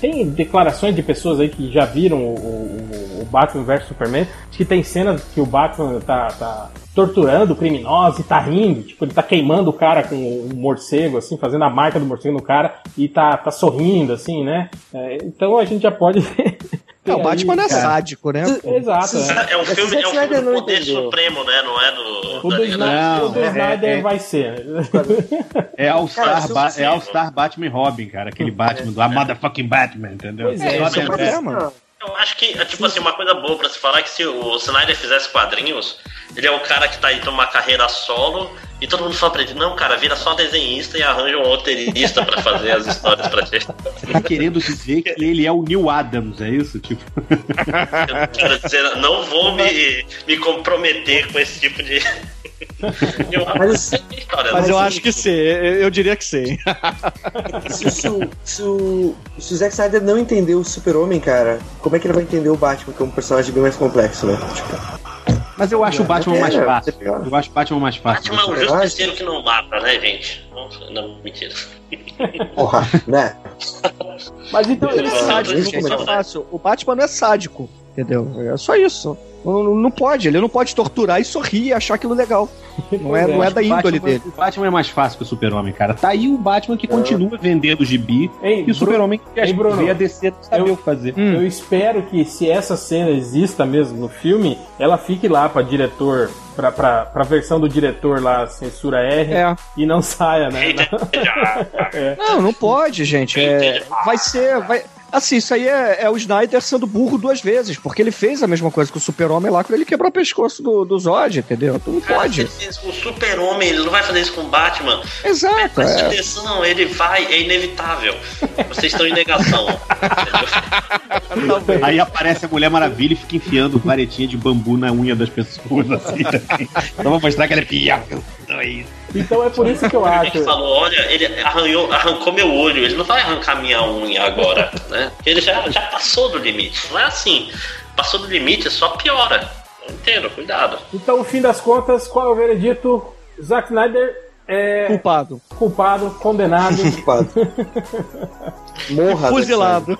Tem declarações de pessoas aí que já viram o, o, o Batman vs Superman, que tem cenas que o Batman tá, tá torturando o criminoso e tá rindo, tipo, ele tá queimando o cara com um morcego, assim, fazendo a marca do morcego no cara e tá, tá sorrindo, assim, né? É, então a gente já pode. É, o Batman não é sádico, né? Exato. É um filme, é um filme do poder supremo, né? Não é do. O do, Snyder, do Snyder vai ser. É All Star, ba é All Star Batman e Robin, cara. Aquele Batman do A Motherfucking Batman, entendeu? Pois é, esse é o problema. Eu acho que, é, tipo assim, uma coisa boa pra se falar é que se o Snyder fizesse quadrinhos, ele é o cara que tá indo uma carreira solo e todo mundo fala pra ele, não, cara, vira só desenhista e arranja um roteirista pra fazer as histórias pra ti. Você tá querendo dizer que ele é o Neil Adams, é isso? Tipo. Eu quero dizer, não vou me, me comprometer com esse tipo de. Mas, mas eu acho que sim, eu diria que sim. Se, se, o- se o, se o Zack Snyder não entendeu o Super-Homem, cara, como é que ele vai entender o Batman, que é um personagem bem mais complexo, né? Tipo, Mas eu acho o Batman É, mais é, fácil. é. Eu acho o Batman mais fácil. Batman é um justiceiro que não mata, né, gente? Não, não mentira. porra, né? Mas então, Ele é sádico, é fácil. O Batman não é sádico, entendeu? É só isso. Não, não pode, ele não pode torturar e sorrir e achar aquilo legal. Não é, não é da O índole Batman- dele. O Batman é mais fácil que o Super-Homem, cara. Tá aí o Batman que continua vendendo gibi Ei, e o Super-Homem que Ei, Bruno, vê a DC não saber eu- o que fazer. Eu espero que se essa cena exista mesmo no filme, ela fique lá pra diretor, pra, pra, pra versão do diretor lá, censura R, É. e não saia, né? É. Não, não pode, gente. É, vai ser. Vai... Assim, isso aí é, é o Snyder sendo burro duas vezes, porque ele fez a mesma coisa que o Super-Homem lá quando ele quebrou o pescoço do, do Zod, entendeu? Então não Cara, pode. se ele fez com o Super-Homem, ele não vai fazer isso com o Batman. Exato. Preste É. atenção, ele vai, é inevitável. Vocês estão em negação. Aí aparece a Mulher Maravilha e fica enfiando varetinha de bambu na unha das pessoas, assim. Só pra mostrar que ela é piada. Então é isso. Então é por isso que eu acho. gente falou, olha, ele arranhou, arrancou meu olho, ele não vai arrancar minha unha agora, né? Ele já, já passou do limite. Não é assim. Passou do limite, só piora. Eu entendo, cuidado. Então, no fim das contas, qual é o veredito? Zack Snyder é Culpado. culpado, condenado. Culpado. Morra. Zack Fuzilado.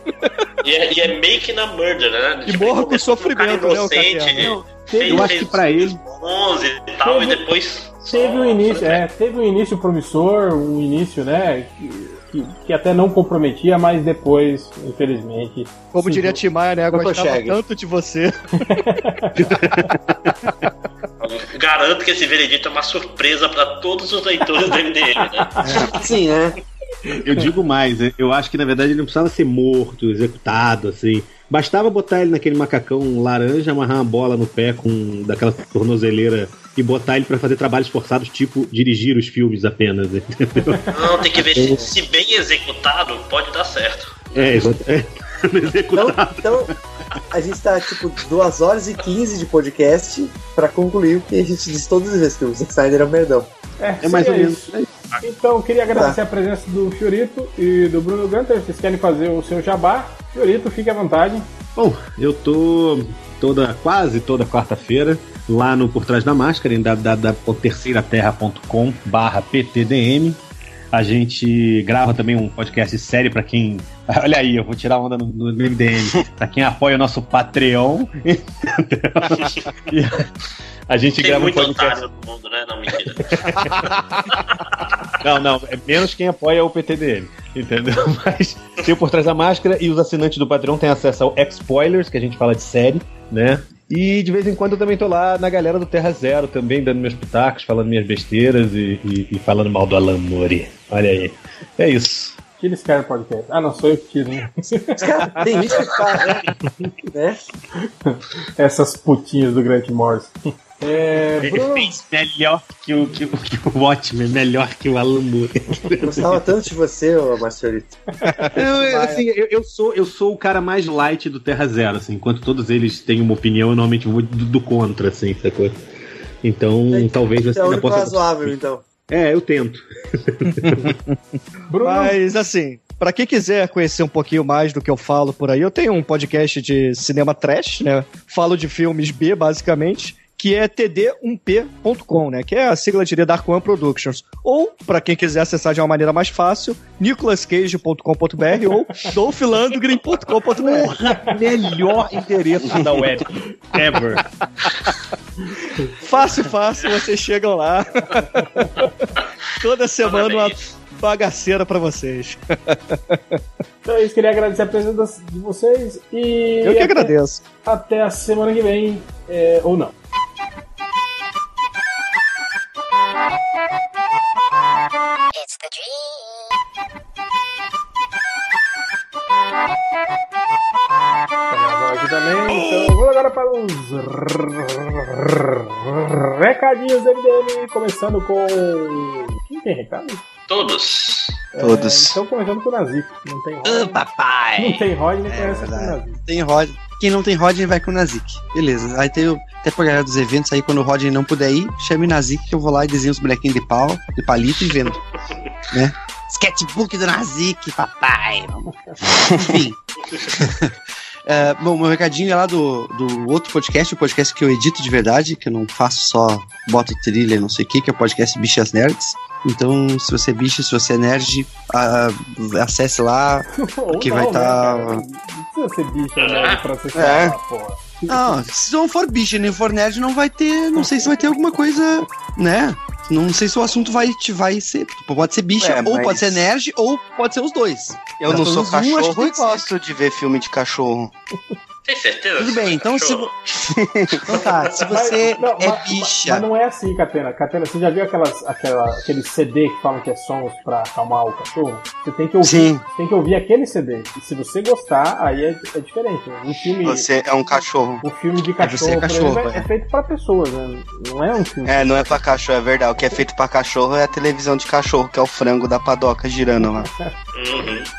E é, e é making a murder, né? E morra com sofrimento, né, o inocente, Capiano? fez, Eu acho que pra ele. 11 e tal, e depois. Teve um início, é, teve um início promissor, um início, né, que, que, que até não comprometia, mas depois, infelizmente. Como se- diria Tim Maia, né? Foi Gostava tanto de você. Garanto que esse veredito é uma surpresa pra todos os leitores do MDM, né? Sim, né? Eu digo mais, eu acho que na verdade ele não precisava ser morto, executado, assim. Bastava botar ele naquele macacão laranja, amarrar uma bola no pé com daquela tornozeleira e botar ele pra fazer trabalhos forçados, tipo dirigir os filmes apenas, entendeu? Não, tem que ver se, se bem executado, pode dar certo. É. É. Executado. Então, a gente tá, tipo, 2 horas e 15 de podcast pra concluir o que a gente disse todas as vezes, que o Zack Snyder é um merdão. É, É mais ou seria menos. Então, queria agradecer a presença do Fiorito e do Bruno Gunter. Vocês querem fazer o seu jabá? Fiorito, fique à vontade. Bom, eu tô toda, quase toda quarta-feira lá no Por Trás da Máscara, em www.terceiraterra.com barra ptdm. A gente grava também um podcast série pra quem. Olha aí, eu vou tirar onda no, no MDM. pra quem apoia o nosso Patreon. A gente Tem grava um muito podcast. otário no mundo, né? Não, mentira. Não, não, é menos quem apoia o PTDM, entendeu? Mas tem Por Trás da Máscara e os assinantes do Patreon têm acesso ao X-Spoilers, que a gente fala de série, né? E de vez em quando eu também tô lá na galera do Terra Zero, também dando meus pitacos, falando minhas besteiras e, e- e falando mal do Alan Moore. Olha aí. É isso. Tira esse cara do podcast. Ah, não, sou eu que tiro, né? Cara, tem isso que fala, né? Essas putinhas do Grant Morrison. É, Ele Bruno, fez melhor que o, que, o- que o Watchmen, melhor que o Alan Moore. Eu gostava tanto de você, ô Marcelito. Eu, assim, eu, eu sou, eu sou o cara mais light do Terra Zero, assim. Enquanto todos eles têm uma opinião, eu normalmente vou do, do contra, assim, sacou? Então, talvez você É o ainda único possa. razoável, então. É, eu tento. Bruno, Mas assim, pra quem quiser conhecer um pouquinho mais do que eu falo por aí, eu tenho um podcast de cinema trash, né? Falo de filmes B, basicamente, que é td1p.com, né? Que é a sigla de Dark One Productions. Ou, para quem quiser acessar de uma maneira mais fácil, nicolascage.com.br ou dolphilandgren.com.br. Melhor endereço da web ever. Fácil, fácil, vocês chegam lá. Toda semana uma bagaceira pra vocês. Então é isso, queria agradecer a presença de vocês e. Eu que até- agradeço. Até a semana que vem, é, ou não. Tá aqui também, então vamos agora para os recadinhos do MDM, começando com. Quem tem recado? Todos. Todos. então começando com o Nazik. Não tem Ô, papai! Não tem Rod, nem É conhece o. Nazik. Tem Rod. Quem não tem Rodney vai com o Nazik. Beleza. Aí tem o, até pra galera dos eventos aí, quando o Rodney não puder ir, chame o Nazik que eu vou lá e desenho os bonequinhos de pau, de palito e vendo. né? Sketchbook do Nazik, papai. Vamos. Enfim. É, bom, meu recadinho é lá do, do outro podcast, o podcast que eu edito de verdade, que eu não faço só boto trilha e não sei o que, que é o podcast Bichas Nerds. Então, se você é bicho, se você é nerd, ah, acesse lá, que vai não, estar. né, cara? Não precisa ser bicho, né? Pra você É. falar, porra. Não, se não for bicho e nem for nerd, não vai ter. Não sei se vai ter alguma coisa, né? Não sei se o assunto vai, te- vai ser. tipo, Pode ser bicha, É, ou mas- pode ser nerd, ou pode ser os dois. Eu Pra não sou um, acho que cachorro e ser. gosto de ver filme de cachorro. Tem certeza? Tudo bem, então se, vo- então tá, se Mas- você não, é mas- bicha. Mas não é assim, Catena. Catena, você já viu aquelas, aquela, aquele CD que falam que é sons pra acalmar o cachorro? Você tem que ouvir, Sim. Você tem que ouvir aquele CD. E se você gostar, aí é, é diferente. Um filme, Você é um cachorro. um filme de você cachorro, é cachorro, exemplo, é, é. é feito pra pessoas, né? Não é um filme. É, não é pra cachorro, é verdade. O que é feito pra cachorro é a televisão de cachorro, que é o frango da padoca girando lá.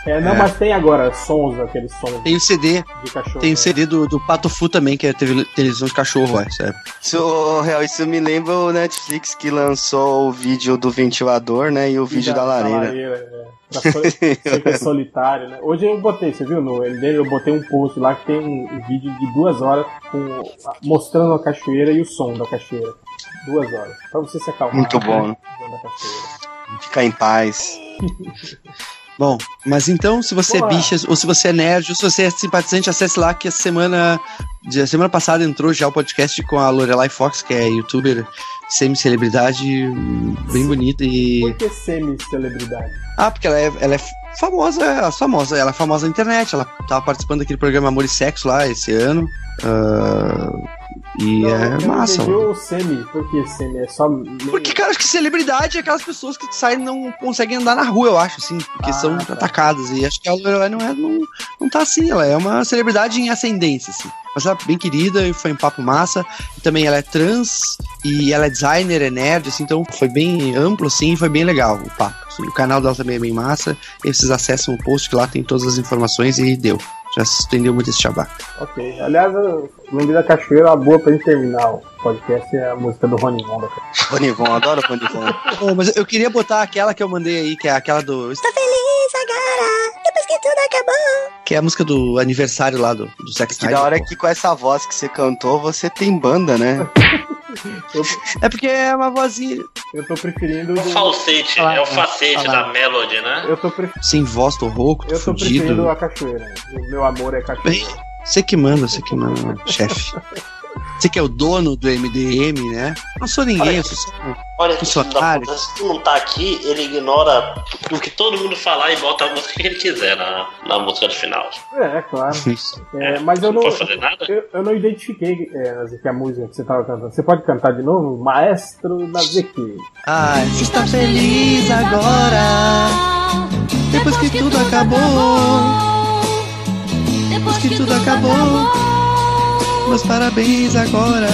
É, não, É. mas tem agora sons, aqueles sons Tem o CD. de cachorro. Tem né? o CD do, do Pato Fu também, que é tele- televisão de cachorro, isso é. Isso, ô, real, isso me lembra o Netflix que lançou o vídeo do ventilador, né? E o vídeo da, lareira. é. Pra so- você que é solitário, né? Hoje eu botei, você viu? No MDM eu botei um post lá que tem um, vídeo de duas horas com, mostrando a cachoeira e o som da cachoeira. Duas horas. Pra você se acalmar. Muito bom, né? Da. Ficar em paz. Bom, mas então, se você Boa. é bicha, ou se você é nerd, ou se você é simpatizante, acesse lá que a semana. A semana passada entrou já o podcast com a Lorelai Fox, que é youtuber semi-celebridade, bem bonita e. Por que semi-celebridade? Ah, porque ela é, ela é famosa, ela é famosa, ela é famosa na internet, ela tava participando daquele programa Amor e Sexo lá esse ano. ah, e Não, é massa. o semi. Por que semi? É só. Porque, cara, acho que celebridade é aquelas pessoas que saem e não conseguem andar na rua, eu acho, assim, porque Ah, são tá. atacadas. E acho que a Lorelai não é, não, não tá assim, ela é uma celebridade em ascendência, assim. Mas ela é bem querida e foi um papo massa. E também ela é trans e ela é designer, é nerd, assim, então foi bem amplo, assim, e foi bem legal o papo. assim. O canal dela também é bem massa. E vocês acessam o post que lá tem todas as informações e deu. Já se estendeu muito esse jabá. Ok. Aliás, eu lembrei da cachoeira, uma boa pra gente terminar o podcast é a música do Rony Von. Ronivon, adoro Ronivon. Oh, mas eu queria botar aquela que eu mandei aí, que é aquela do. Tô feliz agora, depois que tudo acabou. Que é a música do aniversário lá do, do Zack Que da hora pô. que com essa voz que você cantou, você tem banda, né? É porque é uma vozinha. Eu tô preferindo. O falsete, Ah, é o facete ah, da Melody, né? Eu tô, pre- Sem voz, tô rouco, tô eu tô preferindo fudido. a cachoeira. O meu amor é cachoeira. Bem, Você que manda, você que manda, chefe. Você que é o dono do MDM, né? Não sou ninguém, eu sou um Olha que funcionário. puta, se tu não tá aqui, ele ignora o que todo mundo falar e bota a música que ele quiser na, na música do final. É, claro. É, mas eu Não não. fazer nada? Eu, eu não identifiquei é, Nazik, a música que você tava cantando. Você pode cantar de novo? Maestro Nazik. Ah, você está feliz agora. Depois que tudo acabou. Depois que tudo acabou. Meus parabéns agora.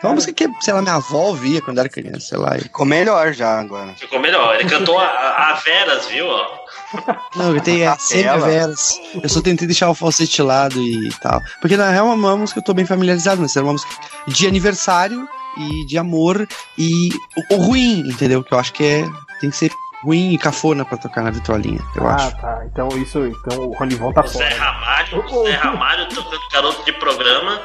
É uma música que, sei lá, minha avó ouvia quando era criança, sei lá. Ficou melhor já agora. Ficou melhor. Ele cantou a, a Veras, viu? Não, eu tenho é, sempre veras. Eu só tentei deixar o falsete de lado e tal. Porque na real é uma música que eu tô bem familiarizado, mas era uma música de aniversário e de amor e o, o ruim, entendeu? Que eu acho que é. Tem que ser ruim e cafona pra tocar na vitrolinha, eu ah, acho. tá. Então isso. Então o Ronivon tá O Zé fora. Ramalho, o Zé Ramalho tocando garoto de programa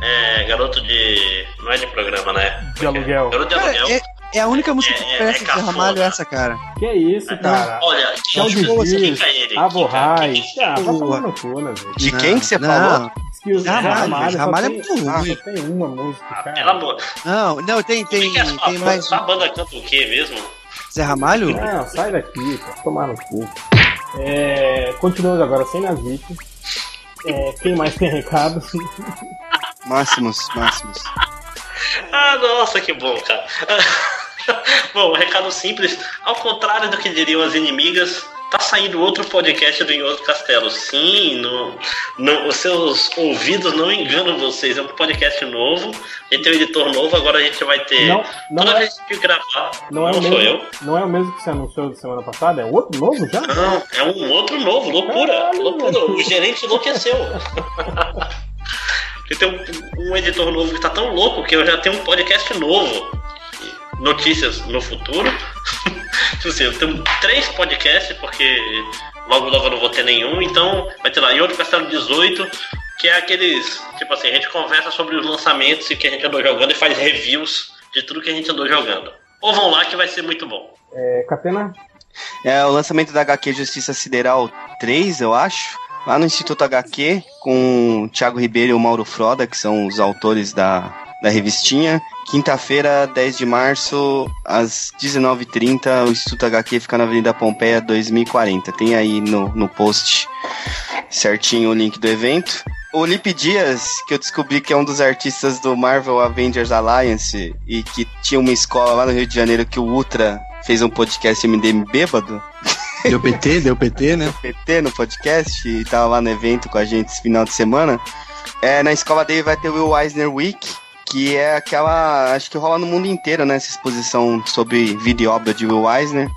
É, garoto de. Não é de programa, né? De aluguel. Garoto de Cara, aluguel. é, é a única música que é- parece é de Zé Ramalho cafona. essa, cara. Que isso, cara? Olha, Tchau quem de Dias, Dias, ele? Avo Rai. Quem- Ah, vai Boa. tomar no cu, né, velho? De quem que você não. falou? Diz que o Zé Ramalho, Ramalho, é tem- muito ah, ruim. Só tem uma música, cara. Pelo amor. Não, não, tem, tem, que é a sua, tem mais. sua banda canta o quê mesmo? Zé Ramalho? Não, sai daqui. Tomar no cu. É, continuamos agora sem Nazik. É, quem mais tem recado? Máximos, máximos. Ah, nossa, que bom, cara. bom, recado simples. Ao contrário do que diriam as inimigas, tá saindo outro podcast do Em Outro Castelo. Sim, no, no- os seus ouvidos não enganam vocês. É um podcast novo. A gente tem um editor novo, agora a gente vai ter. Não, não Toda é- vez que gravar, Não é, o sou mesmo, eu. não é o mesmo que você anunciou semana passada? É outro novo já? Não, é um outro novo, loucura. Caralho, loucura. O gerente enlouqueceu. Porque tem um, um editor novo que tá tão louco que eu já tenho um podcast novo. Notícias no futuro. Tipo assim, eu tenho três podcasts, porque logo logo eu não vou ter nenhum, então vai ter lá em outro Castelo 18, que é aqueles. Tipo assim, a gente conversa sobre os lançamentos e que a gente andou jogando e faz reviews de tudo que a gente andou jogando. Ou vão lá que vai ser muito bom. É, Catena? É o lançamento da HQ Justiça Sideral 3, eu acho. Lá no Instituto HQ, com o Thiago Ribeiro e o Mauro Froda, que são os autores da, da revistinha. Quinta-feira, 10 de março, às 19h30, o Instituto HQ fica na Avenida Pompeia 2040. Tem aí no, no post certinho o link do evento. O Lipe Dias, que eu descobri que é um dos artistas do Marvel Avengers Alliance e que tinha uma escola lá no Rio de Janeiro que o Ultra fez um podcast MDM bêbado. Deu PT, deu PT, né? PT no podcast e tava lá no evento com a gente esse final de semana. É, na escola dele vai ter o Will Eisner Week, que é aquela. Acho que rola no mundo inteiro, né? Essa exposição sobre vida e obra de Will Eisner.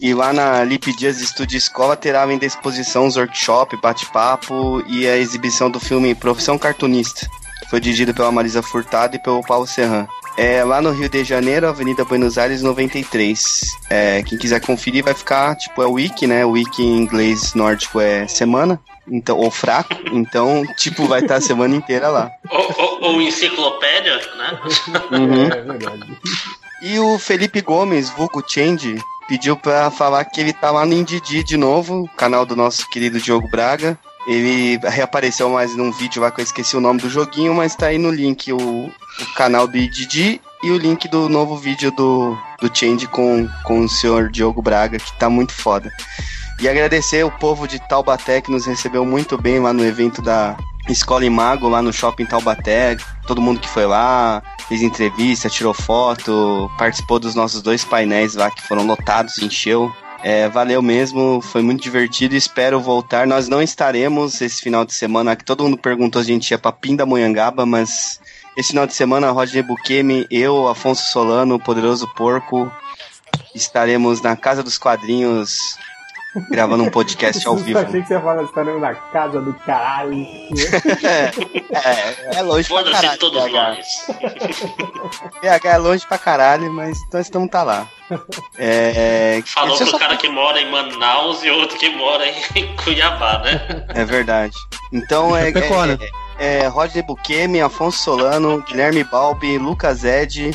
E lá na Lip Dias Estúdio Escola terá além exposição, os workshop, bate-papo e a exibição do filme Profissão Cartunista. Foi dirigido pela Marisa Furtado e pelo Paulo Serran. É lá no Rio de Janeiro, Avenida Buenos Aires 93. É, quem quiser conferir vai ficar, tipo, é week, né? Week em inglês nórdico é semana, então, ou fraco. Então, tipo, vai estar a semana inteira lá. Ou, ou, ou enciclopédia, né? Uhum. É verdade. E o Felipe Gomes, vulgo Change, pediu pra falar que ele tá lá no Indidi de novo, canal do nosso querido Diogo Braga. Ele reapareceu mais num vídeo lá que eu esqueci o nome do joguinho, mas tá aí no link o, o canal do Indidi e o link do novo vídeo do, do Change com, com o senhor Diogo Braga, que tá muito foda. E agradecer o povo de Taubaté que nos recebeu muito bem lá no evento da Escola Imago, lá no Shopping Taubaté. Todo mundo que foi lá, fez entrevista, tirou foto, participou dos nossos dois painéis lá que foram lotados, encheu. É, valeu mesmo, foi muito divertido. Espero voltar. Nós não estaremos esse final de semana. Que todo mundo perguntou se a gente ia pra Pindamonhangaba, mas esse final de semana, Roger Buquemi, eu, Afonso Solano, o Poderoso Porco, estaremos na Casa dos Quadrinhos gravando um podcast ao Eu vivo. achei que você ia falar estaremos na casa do caralho. É, é longe pra caralho. todos nós. PH é longe pra caralho, mas nós estamos tá lá. É, Falou deixa eu pro só- cara que mora em Manaus e outro que mora em Cuiabá, né? É verdade. Então é, Pecora. é, é Roger Buquemi, Afonso Solano, Guilherme Balbi, Lucas Ed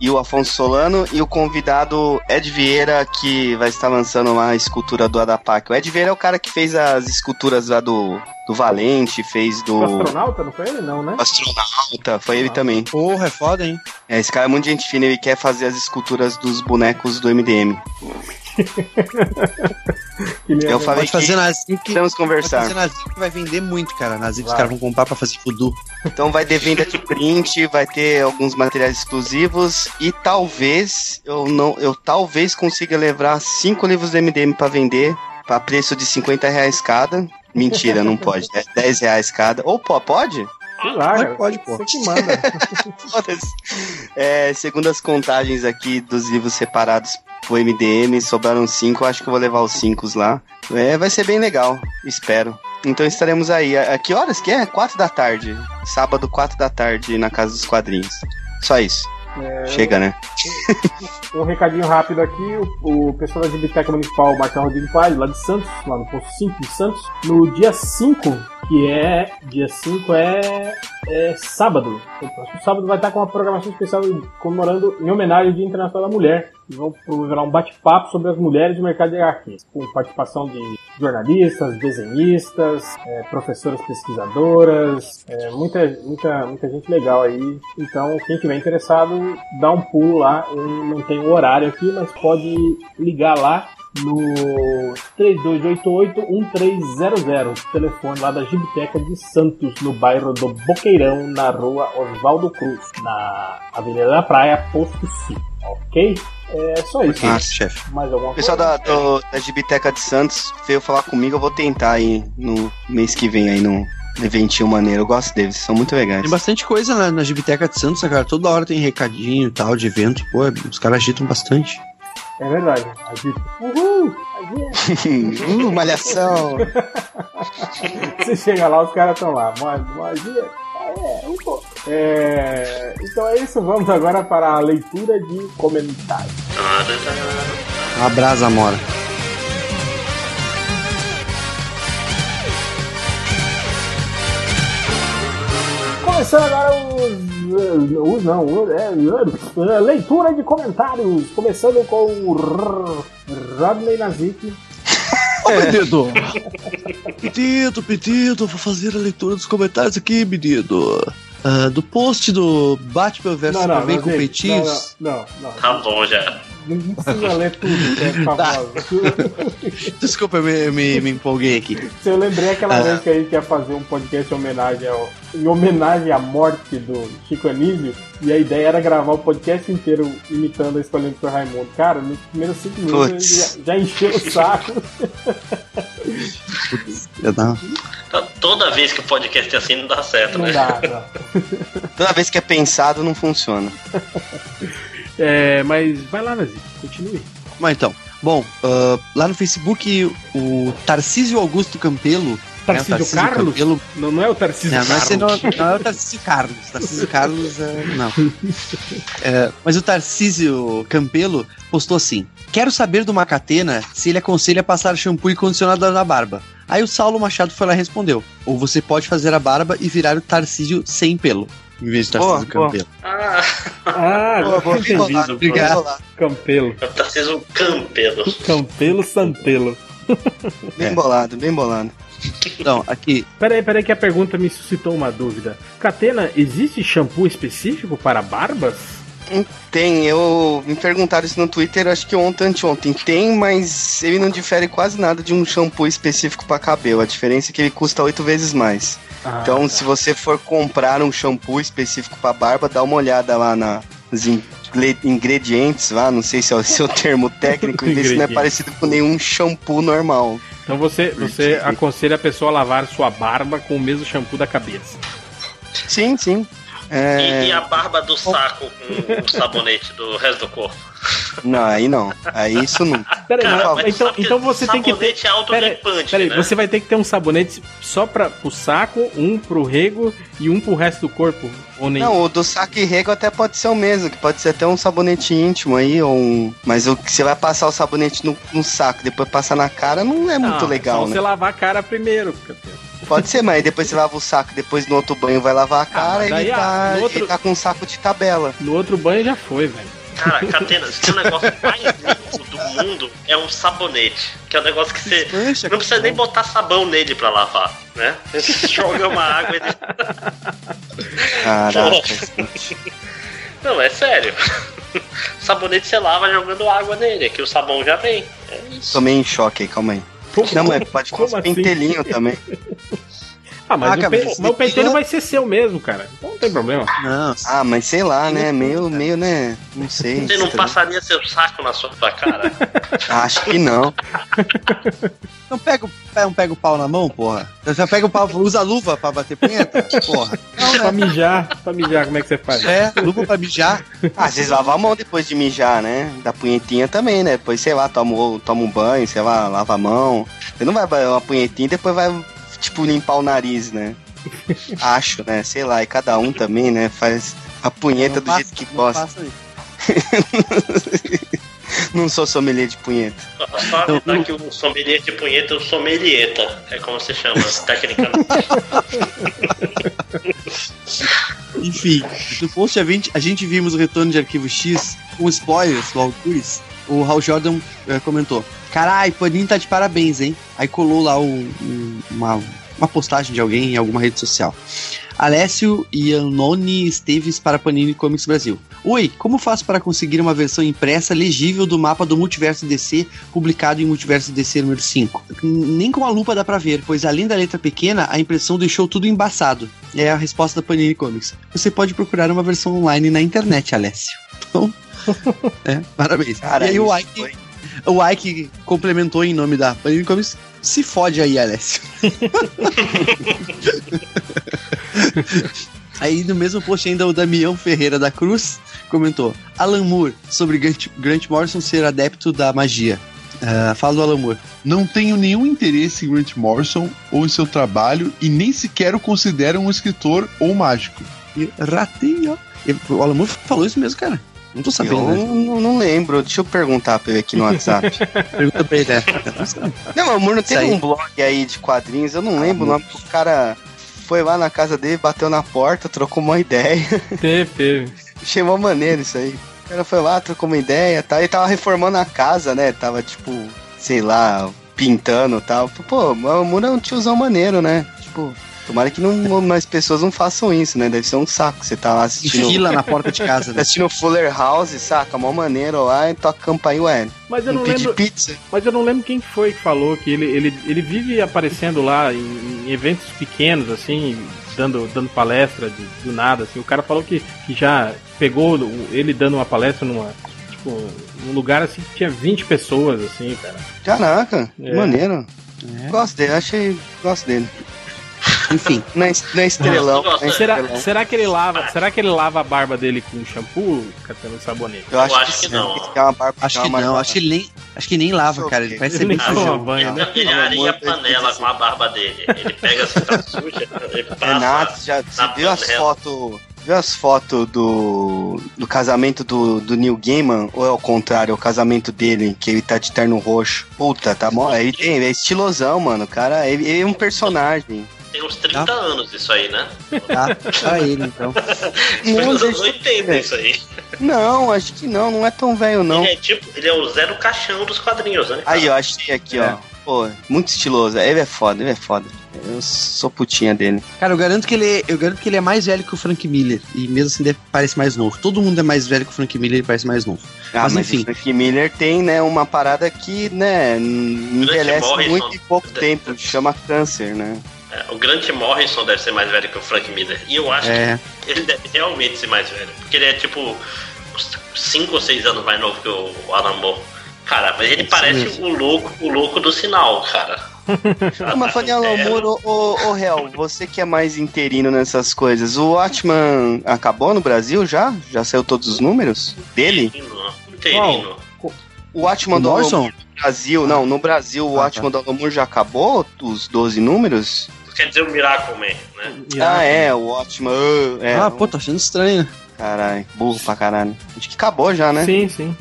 e o Afonso Solano e o convidado Ed Vieira que vai estar lançando lá a escultura do Adapac. O Ed Vieira é o cara que fez as esculturas lá do, do Valente, fez do O astronauta, não foi ele? Não, né? astronauta, foi ele também. Porra, é foda, hein? É, esse cara é muito gente fina, ele quer fazer as esculturas dos bonecos do MDM. Eu falei Pode fazer que na Zic. precisamos Pode conversar. fazer na Zic que vai vender muito, cara. Na Zic os caras vão comprar pra fazer fudu. Então vai ter venda de print, vai ter alguns materiais exclusivos e talvez eu não, eu talvez consiga levar cinco livros do MDM pra vender a preço de 50 reais cada. Mentira, não pode. É 10 reais cada. Ou pô, pode? Sei lá, Pode, pode, pô. Você que manda. É, segundo as contagens aqui dos livros separados pro MDM, sobraram cinco. Acho que eu vou levar os cinco lá. É, vai ser bem legal, espero. Então estaremos aí. A, a que horas que é? Quatro da tarde. Sábado, quatro da tarde, na Casa dos Quadrinhos. Só isso. É, Chega, né? Um recadinho rápido aqui, o, o pessoal da Biblioteca Municipal Marcelo Rodrigues Paz, lá de Santos, lá no posto 5 de Santos, no dia 5, que é. Dia 5 é. é sábado. O próximo sábado vai estar com uma programação especial comemorando em homenagem ao Dia Internacional da Mulher. E vão promover um bate-papo sobre as mulheres do mercado de HQs, com participação de jornalistas, desenhistas, é, professoras pesquisadoras, é, muita, muita, muita gente legal aí. Então, quem tiver interessado, dá um pulo lá. Eu não tenho o horário aqui, mas pode ligar lá no 3288-1300, telefone lá da Gibiteca de Santos, no bairro do Boqueirão, na rua Oswaldo Cruz, na Avenida da Praia, posto 5, ok? É só isso. Ah, chefe. Mais alguma O pessoal coisa? da, do, da Gibiteca de Santos veio falar comigo, eu vou tentar aí no mês que vem aí no eventinho maneiro. Eu gosto deles, são muito legais. Tem bastante coisa na, na Gibiteca de Santos, né, cara. Toda hora tem recadinho e tal, de evento. Pô, os caras agitam bastante. É verdade. Agita. Uhul! Agita. uh, malhação! Você chega lá, os caras estão lá. Magia. É, um pouco. É, então é isso, vamos agora para a leitura de comentários. Abraço, Amora. Começando agora os. Os não, os- é, é, leitura de comentários. Começando com o R- Rodney Nazik. Ô, menino! Pedido, pedido, vou fazer a leitura dos comentários aqui, menino. Ah, do post do Batman vs Superman com peitinhos. Não, não, não. Tá bom já. Não precisa ler tudo, que é famoso. Desculpa, eu me, me, me empolguei aqui. Eu lembrei aquela Ah. vez que a gente ia fazer um podcast em homenagem, ao, em homenagem à morte do Chico Anísio, e a ideia era gravar o podcast inteiro imitando a escolha do Sr. Raimundo. Cara, nos primeiros cinco minutos ele já, já encheu o saco. To- Toda vez que o podcast é assim não dá certo, Não né? dá, não. Toda vez que é pensado, não funciona. É, mas vai lá, Nazi, continue. Mas então, bom, ah, lá no Facebook, o Tarcísio Augusto Campelo. Tarcísio o Carlos? Campelo, Não, não é o Tarcísio Não, esse Carlos. não, não é o Tarcísio Carlos. Tarcísio Carlos, é, não. É, mas o Tarcísio Campelo postou assim: Quero saber do Macatena se ele aconselha passar shampoo e condicionador na barba. Aí o Saulo Machado foi lá e respondeu: Ou você pode fazer a barba e virar o Tarcísio sem pelo, em vez de Tarcísio Boa, boa. Campelo. Ah, Ah, Boa, agora boa, eu bem entendi. bolado, Obrigado. Campelo. sendo um campelo. Campelo Santelo. Bem bolado, bem bolado. Aqui, Peraí, peraí, que a pergunta me suscitou uma dúvida. Catena, existe shampoo específico para barbas? Tem, eu me perguntaram isso no Twitter, acho que ontem, anteontem. Tem, mas ele não difere quase nada de um shampoo específico para cabelo. A diferença é que ele custa oito vezes mais. Ah, Então, se você for comprar um shampoo específico para barba, dá uma olhada lá na- nos ingredientes lá, não sei se é o seu termo técnico, e vê se não é parecido com nenhum shampoo normal. Então você, você aconselha a pessoa a lavar sua barba com o mesmo shampoo da cabeça. Sim, sim. E, É... e a barba do saco com o sabonete do resto do corpo. Não, aí não. Aí isso não. Peraí, Cara, mas- então, então você tem que ter. sabonete é Peraí, né? você vai ter que ter um sabonete só para pro saco, um pro rego e um pro resto do corpo? Ou nem? Não, o do saco e rego até pode ser o mesmo, que pode ser até um sabonete íntimo aí, ou um... Mas o que você vai passar o sabonete no, no saco, depois passar na cara, não é muito Não, legal, só né? você lavar a cara primeiro. Catena. Pode ser, mas aí depois você lava o saco, depois no outro banho vai lavar a cara, mas daí, ele, ah, tá, outro- ele tá com um saco de tabela. No outro banho já foi, velho. Cara, Catena, se tem um negócio mais limpo do mundo é um sabonete. Que é um negócio que você não precisa nem botar sabão nele pra lavar, né? Você joga uma água e ele... Caraca. Não, é sério. Sabonete você lava jogando água nele, que o sabão já vem. É isso. Tomei em choque aí, calma aí. Não, mas pode como assim? pentelinhos também. Ah, mas, Ah, o, cara, pe- você mas o pentelho tem- vai ser seu mesmo, cara. Então não tem problema. não. Ah, mas sei lá, né? Meio, meio, né? Não sei. Você não tá- passaria seu saco na sua cara? Acho que não. Não pega, o- não pega o pau na mão, porra. Você já pega o pau, usa luva pra bater punheta? Porra. pra mijar, pra mijar, como é que você faz? É, luva pra mijar. Ah, vocês lavam a mão depois de mijar, né? Da punhetinha também, né? Depois, sei lá, toma, toma um banho, sei lá, lava a mão. Você não vai uma punhetinha e depois vai, tipo, limpar o nariz, né? Acho, né? Sei lá, e cada um também, né? Faz. A punheta Não do passa- jeito que não gosta. Não sou sommelier de punheta. Só avisar que o sommelier de punheta é o sommelieta. É como se chama, tecnicamente. Enfim, no post a gente, a gente vimos o retorno de Arquivo X com spoilers do Algures. O Hal Jordan eh, comentou: Carai, Panini tá de parabéns, hein? Aí colou lá um- um- uma, uma postagem de alguém em alguma rede social. Alessio Iannone Esteves para Panini Comics Brasil. Oi, como faço para conseguir uma versão impressa legível do mapa do Multiverso DC publicado em Multiverso DC número 5? N- Nem com a lupa dá pra ver, pois além da letra pequena, a impressão deixou tudo embaçado. É a resposta da Panini Comics. Você pode procurar uma versão online na internet, Alessio. Então, é, parabéns. Cara, e aí o Ike, o Ike complementou em nome da Panini Comics. Se fode aí, Alessio. Aí no mesmo post ainda o Damião Ferreira da Cruz comentou Alan Moore sobre Grant, Grant Morrison ser adepto da magia. Ah, fala do Alan Moore. Não tenho nenhum interesse em Grant Morrison ou em seu trabalho e nem sequer o considero um escritor ou mágico. E ratinho. E O Alan Moore falou isso mesmo, cara. Não tô sabendo. Eu né? não, não lembro. Deixa eu perguntar pra ele aqui no WhatsApp. Pergunta pra ele, né? Não, amor, não aí. um blog aí de quadrinhos, eu não lembro o nome, o cara foi lá na casa dele, bateu na porta, trocou uma ideia. Teve, teve. Achei mó maneiro isso aí. O cara foi lá, trocou uma ideia, tá? Ele tava reformando a casa, né? Tava tipo, sei lá, pintando e tal. Pô, o Muro é um tiozão maneiro, né? Tipo, tomara que não, mais pessoas não façam isso, né? Deve ser um saco. Você tá lá assistindo. Fila na porta de casa, né? assistindo Fuller House, saca? Mó maneiro lá e toca campainha, ué. Mas eu não lembro. pizza. Mas eu não lembro quem que foi que falou que ele, ele, ele vive aparecendo lá em, em eventos pequenos, assim, dando, dando palestra de- do nada, assim. O cara falou que, que já pegou ele dando uma palestra numa. Tipo, num lugar assim que tinha 20 pessoas, assim, cara. Caraca, É. maneiro. Gosto dele, achei. Gosto dele. Enfim. Não é, não é estrelão. não é Será, estrelão. será que ele lava? Será que ele lava a barba dele com shampoo, catando sabonete? Eu acho, acho que, que não. que é uma barba, Acho é que não, acho que ele nem, acho que nem lava, cara. Ele parece ser Ele bem banho, né? Ele areia a panela com a barba dele. Ele pega assim, tá suja, ele passa. Renato, já na viu as fotos. Viu as fotos do, do casamento do, do Neil Gaiman? Ou é o contrário, é o casamento dele, que ele tá de terno roxo? Puta, tá mó. Ele tem, ele é estilosão, mano. O cara, ele, ele é um personagem. Tem uns 30 anos isso aí, né? Tá, tá ele então. Foi nos anos gente, 80 isso aí. Não, acho que não, não é tão velho, não. Ele é tipo, ele é o Zé do Caixão dos quadrinhos, né? Aí, eu achei aqui, É. ó. Pô, muito estiloso. Ele é foda, ele é foda. Eu sou putinha dele. Cara, eu garanto que ele, eu garanto que ele é mais velho que o Frank Miller e mesmo assim deve, parece mais novo. Todo mundo é mais velho que o Frank Miller e parece mais novo. Ah, mas, mas, enfim, o Frank Miller tem, né, uma parada que, né, envelhece muito em pouco tempo. Chama câncer, né? É, o Grant Morrison deve ser mais velho que o Frank Miller. E eu acho É. que ele deve realmente ser mais velho. Porque ele é tipo 5 ou 6 anos mais novo que o Alan Moore. Cara, mas ele parece mesmo. o louco, o louco do sinal, cara. Mas falando em Alan Moore, ô, ô, você que é mais interino nessas coisas, o Watchman acabou no Brasil já? Já saiu todos os números dele? Interino. O Watchman O do Alan Morrison? Moore no Brasil, não, no Brasil o Ah, Watchman do Alan Moore já acabou os 12 números? Quer dizer o Miracle Man, né? Ah, é, o Watchman. ah, É, ah, pô, tô achando estranho. Caralho, burro pra caralho. Acho que acabou já, né? Sim, sim.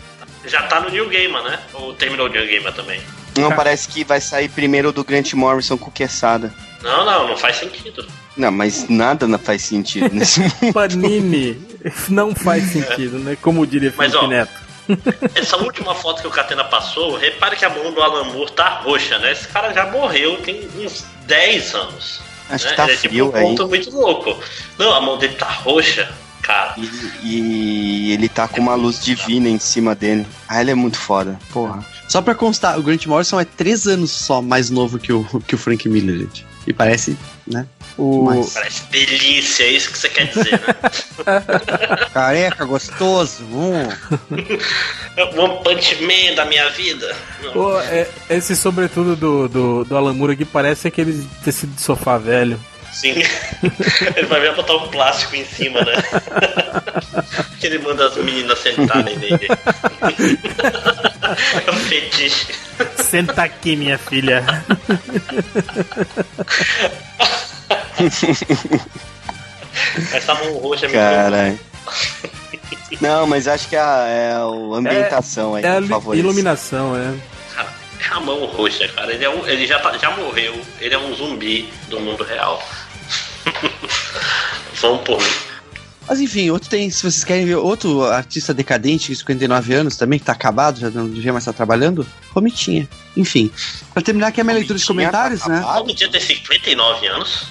Já tá no New Gamer, né? Ou terminou o New Gamer também? Não, parece que vai sair primeiro do Grant Morrison com o Quesada. Não, não, não faz sentido. Não, mas nada não faz sentido nesse mundo. Panini não faz sentido, né? Como diria Mas, Felipe ó, Neto. Essa última foto que o Catena passou, repare que a mão do Alan Moore tá roxa, né? Esse cara já morreu tem uns 10 anos. Acho né? que tá Ele é frio tipo um aí. ponto muito louco. Não, a mão dele tá roxa, cara. E ele tá com uma luz divina em cima dele. Ah, ele é muito foda. Porra. Só pra constar, o Grant Morrison é três anos só mais novo que o, que o Frank Miller, gente. E parece, né? O... Mais. Parece delícia, é isso que você quer dizer, né? Careca, gostoso. Hum. o One Punch Man da minha vida. Pô, é- esse sobretudo do, do, do Alan Moore aqui parece aquele tecido de sofá velho. Sim. Ele vai ver botar um plástico em cima, né? que ele manda as meninas sentarem nele. É um fetiche. Senta aqui, minha filha. Essa mão roxa é muito Caralho. Não, mas acho que é a, é a ambientação aí É a que li- favorece. iluminação, é. É a mão roxa, cara. Ele, é um- ele já, tá- já morreu. Ele é um zumbi do mundo real. Vamos por mim. Mas enfim, outro tem, se vocês querem ver outro artista decadente de 59 anos também, que tá acabado, já não devia mais estar trabalhando, Romitinha. Enfim, pra terminar aqui a minha leitura de comentários, né? Todo dia tem 59 anos?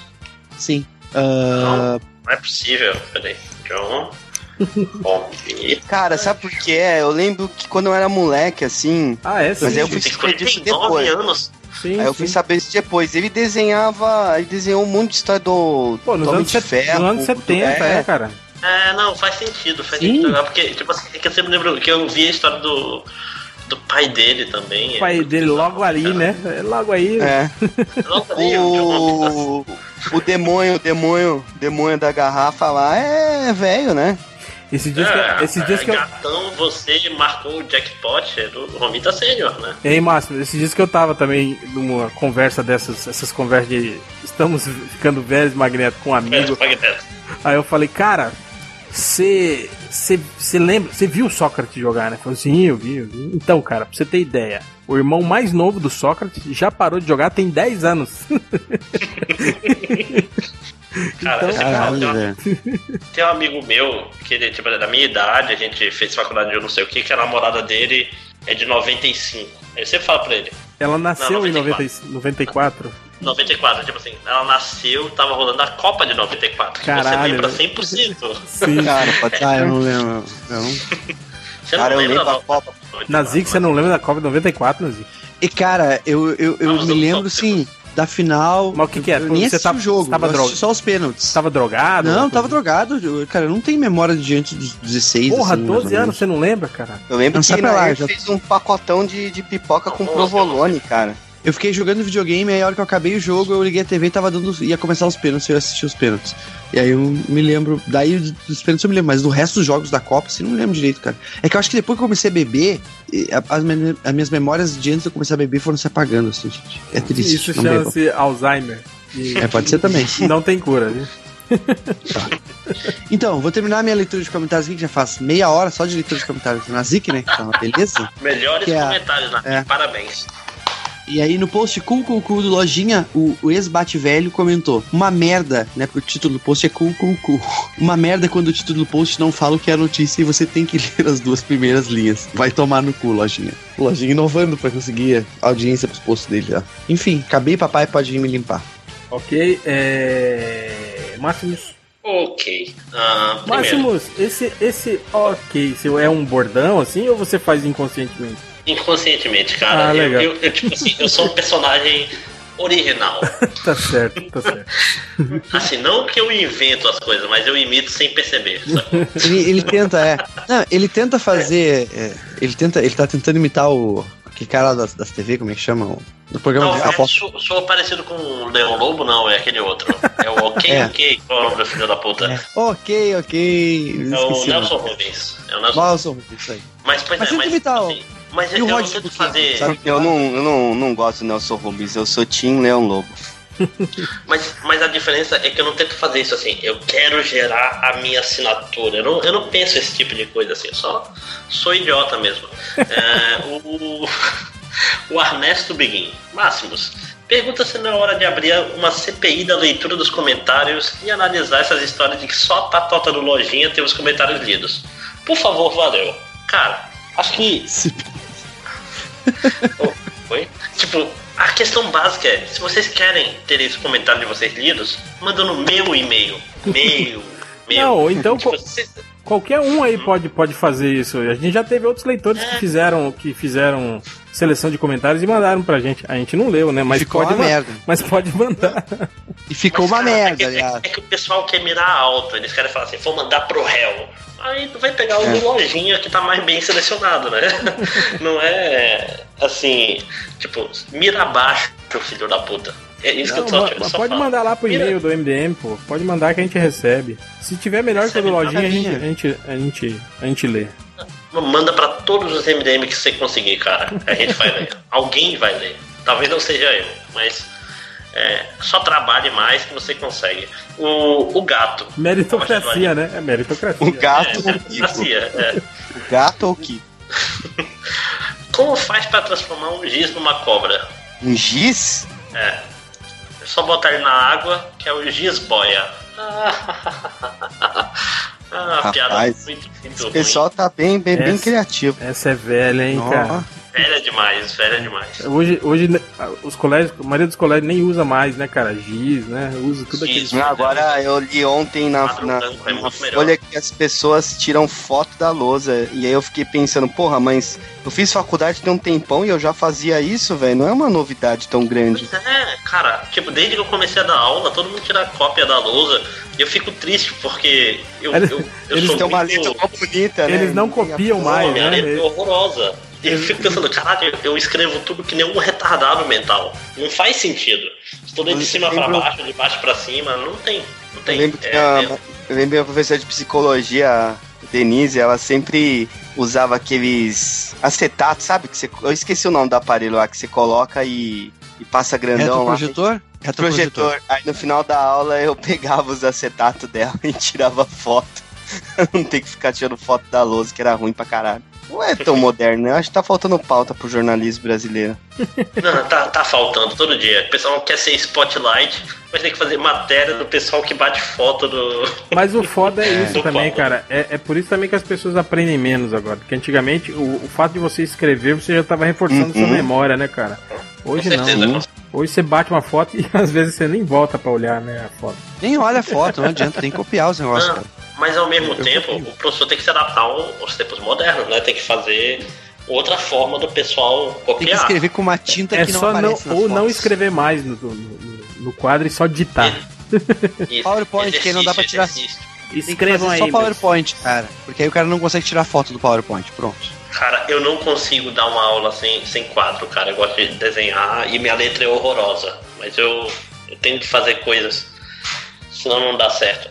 Sim. Ah, Não é possível. Peraí. John. Bom, e... Cara, sabe por quê? Eu lembro que quando eu era moleque, assim. Ah, é? Mas aí eu fui saber disso 59 depois. anos. Sim, Aí eu fui saber isso depois. Ele desenhava. Ele desenhou um monte de história do. Pô, nos do Homem anos, de set- Ferro. nos anos do- 70, é, cara. É, não, faz sentido, faz Sim. sentido. Porque, tipo assim, é que eu sempre lembro que eu vi a história do, do pai dele também. O pai dele logo ali, né? É Logo aí. É. Logo ali, um O, o demônio, o demônio, demônio da garrafa lá é velho, né? Esses dias, É, que, esses dias que eu. Gatão, você marcou o jackpot do Romita Sênior, né? E aí, Márcio, esses dias que eu tava também numa conversa dessas, essas conversas de estamos ficando velhos, Magneto, com um amigo. Aí eu falei, cara, você lembra, você viu o Sócrates jogar, né? Falei, sim, eu vi, eu vi. Então, cara, pra você ter ideia, o irmão mais novo do Sócrates já parou de jogar tem 10 anos. Cara, cara Caralho, tem, um, tem um amigo meu, que ele tipo, é da minha idade, a gente fez faculdade de eu não sei o que, que a namorada dele é de 95. Aí você fala pra ele, Ela nasceu Não, em 90, 94. 94, tipo assim, ela nasceu, tava rolando a Copa de 94. que Caralho, você lembra velho. 100%. Sim. Cara, pode Ah, eu não lembro. Eu não... Você Cara, não eu lembra lembro da Copa. Nazik, você não lembra da Copa de 94, Nazik? E cara, eu, eu, eu me lembro, sim, da final. Mas o que que era? Eu nem Você tava- o jogo, tava eu assisti drog- só os pênaltis. Tava drogado? Não, tava drogado. Eu- cara, eu não tenho memória de antes dos 16. Porra, assim, mais 12 ou anos, você não lembra, cara? Eu lembro Não, que época já- fez um pacotão de, de pipoca com provolone, cara. Eu fiquei jogando videogame, aí a hora que eu acabei o jogo, eu liguei a TV e tava dando. ia começar os pênaltis eu assisti os pênaltis. E aí eu me lembro. Daí dos pênaltis eu me lembro, mas do resto dos jogos da Copa, assim, não lembro direito, cara. É que eu acho que depois que eu comecei a beber, a- as, minhas- as minhas memórias de antes de eu começar a beber foram se apagando, assim, gente. É triste. Isso chama-se Alzheimer. E É, pode ser também. Não tem cura, viu? Então, vou terminar a minha leitura de comentários aqui, que já faz meia hora só de leitura de comentários na Zik, né? Que tá uma beleza. Melhores Que é a- comentários, né? é. Parabéns. E aí no post Cool Cool Cool do Lojinha, o, o ex-bate velho comentou: Uma merda, né? Porque o título do post é Cool Cool Cool. Uma merda quando o título do post não fala o que é a notícia e você tem que ler as duas primeiras linhas. Vai tomar no cu, Lojinha. O Lojinha inovando pra conseguir audiência pros posts dele já. Enfim, acabei, papai pode vir me limpar. Ok, é. Máximos. Ok. Ah, primeiro, Máximos, esse, esse ok, se é um bordão assim ou você faz inconscientemente? Inconscientemente, cara. Ah, eu, eu, eu, tipo assim, eu sou um personagem original. tá certo, tá certo. Assim, não que eu invento as coisas, mas eu imito sem perceber. Ele, ele tenta, é. Não, ele tenta fazer. é, ele tenta. Ele tá tentando imitar o. Que cara das, das TV, como é que chama? O, do programa Não, de é, aposta. sou, sou parecido com o Leão Lobo, não, é aquele outro. É o Ok, É. Ok, qual é o nome do filho da puta? Ok, ok. É o esqueci Nelson. Rubens. É o Nelson Nelson, isso aí. Mas, pois Mas é, mas, imitar o. assim, mas E eu, não tento fazer. sabe? Eu não, eu não, não gosto do Nelson Rubens, eu sou Tim Leão Lobo. Mas, mas a diferença é que eu não tento fazer isso assim. Eu quero gerar a minha assinatura. Eu não, eu não penso esse tipo de coisa assim. Eu só sou idiota mesmo. É, o, o Ernesto Biguin. Máximos. Pergunta se não é hora de abrir uma CPI da leitura dos comentários e analisar essas histórias de que só a patota do Lojinha tem os comentários lidos. Por favor, valeu. Cara, acho que. Oh, Oi? Tipo, a questão básica é: se vocês querem ter esse comentário de vocês lidos, manda no meu e-mail. Meu, meu. Não, ou então Tipo, vocês- qualquer um aí pode, pode fazer isso. A gente já teve outros leitores que fizeram que fizeram seleção de comentários e mandaram pra gente. A gente não leu, né? Mas Ficou pode uma ma- merda. Mas pode mandar. E ficou uma Cara, merda, é, que, aliás. é que o pessoal quer mirar alto, eles querem falar assim, vou mandar pro réu. Aí tu vai pegar o É. do lojinha que tá mais bem selecionado, né? Não é assim, tipo, mira abaixo, filho da puta. É isso Não, que eu tô pode falo. mandar lá pro Mira- e-mail do MDM, pô. Pode mandar que a gente recebe. Se tiver melhor que o do Recebe lojinha, a gente, a gente, a gente, a gente lê. Manda pra todos os MDM que você conseguir, cara. A gente vai ler. Alguém vai ler. Talvez não seja eu, mas É, só trabalhe mais que você consegue. O, o gato. Meritocracia, né? É meritocracia. O gato É, meritocracia, é. O gato ou o que? Como faz pra transformar um giz numa cobra? Um giz? É. É só botar ele na água, que é o giz boia. Ah, piada Rapaz, muito, muito Esse ruim. pessoal tá bem, bem, bem Essa- criativo. Essa é velha, hein, Ó. cara? Velha demais, velha demais. Hoje, hoje né, os colégios, a maioria dos colégios nem usa mais, né, cara? Giz, né? Usa tudo aquilo. Não, agora eu li ontem na, na, na folha que as pessoas tiram foto da lousa. E aí eu fiquei pensando, porra, mas eu fiz faculdade tem um tempão e eu já fazia isso, velho. Não é uma novidade tão grande. É, cara, tipo, desde que eu comecei a dar aula, todo mundo tira cópia da lousa. E eu fico triste porque eu, Eles- eu, eu eles sou têm uma letra tão bonita, né? Eles não copiam mais, minha né? letra é horrorosa. Eu fico pensando, caralho, eu- eu escrevo tudo que nem um retardado mental. Não faz sentido. Estou de Eu cima pra lembro- baixo, de baixo pra cima, não tem. Não Eu tem. lembro que É, a, é- eu lembro a professora de psicologia, a Denise, ela sempre usava aqueles acetatos, sabe? Que você, eu esqueci o nome do aparelho lá que você coloca e, e passa grandão lá. Retroprojetor? Retroprojetor. Aí no final da aula eu pegava os acetatos dela e tirava foto. não ter que ficar tirando foto da lousa, que era ruim pra caralho. Não é tão moderno, né? Acho que tá faltando pauta pro jornalismo brasileiro. Não, tá, tá faltando todo dia. O pessoal quer ser spotlight, mas tem que fazer matéria do pessoal que bate foto do. Mas o foda é É. isso também, cara. É, é por isso também que as pessoas aprendem menos agora. Porque antigamente, o, o fato de você escrever, você já tava reforçando sua Uhum. memória, né, cara? Hoje Com não. certeza. né? Hoje você bate uma foto e às vezes você nem volta pra olhar, né, a foto. Nem olha a foto, não adianta, tem que copiar os negócios, Não, mas ao mesmo tempo, o professor tem que se adaptar ao- aos tempos modernos, né? Tem que fazer outra forma do pessoal Tem que copiar. escrever com uma tinta É que não só não, aparece nas ou não fotos. escrever mais no, no, no- no quadro e só digitar. Isso, PowerPoint, que aí não dá pra tirar. exercício. Escrevam aí. só PowerPoint, cara. Porque aí o cara não consegue tirar foto do PowerPoint. Pronto. Cara, eu não consigo dar uma aula sem, sem quadro, cara. Eu gosto de desenhar e minha letra é horrorosa. Mas eu, eu tenho que fazer coisas, senão não dá certo.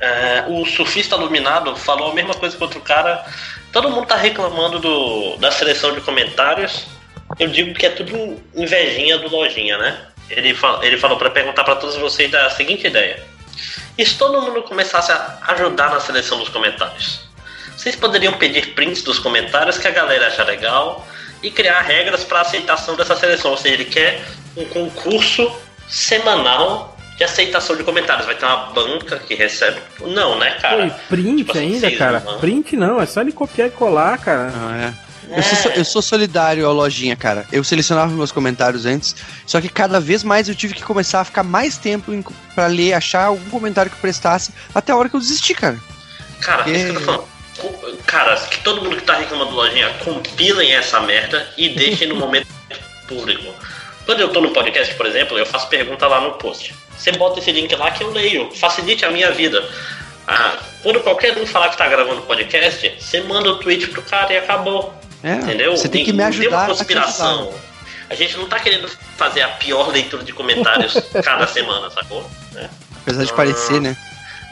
É, o surfista iluminado falou a mesma coisa que outro cara. Todo mundo tá reclamando do, da seleção de comentários. Eu digo que é tudo invejinha do Lojinha, né? Ele, fal, ele falou para perguntar para todos vocês da seguinte ideia: e se todo mundo começasse a ajudar na seleção dos comentários? Vocês poderiam pedir prints dos comentários que a galera acha legal e criar regras para aceitação dessa seleção. Ou seja, ele quer um concurso semanal de aceitação de comentários. Vai ter uma banca que recebe. Não, né, cara? Pô, e print Tipo assim, ainda, cara. não- Print não, é só ele copiar e colar, cara. Ah, é. Eu sou, eu sou solidário à lojinha, cara. Eu selecionava meus comentários antes, só que cada vez mais eu tive que começar a ficar mais tempo em, pra ler, achar algum comentário que prestasse, até a hora que eu desisti, cara. Cara, Porque- isso que eu tô falando. Cara, que todo mundo que tá reclamando do lojinha, compilem essa merda e deixem no momento público. Quando eu tô no podcast, por exemplo, eu faço pergunta lá no post. Você bota esse link lá que eu leio. Facilite a minha vida. Ah, quando qualquer um falar que tá gravando podcast, você manda o tweet pro cara e acabou. É, Entendeu? Você tem que me ajudar Tem uma conspiração. A gente não tá querendo fazer a pior leitura de comentários cada semana, sacou? É. Apesar de parecer, né?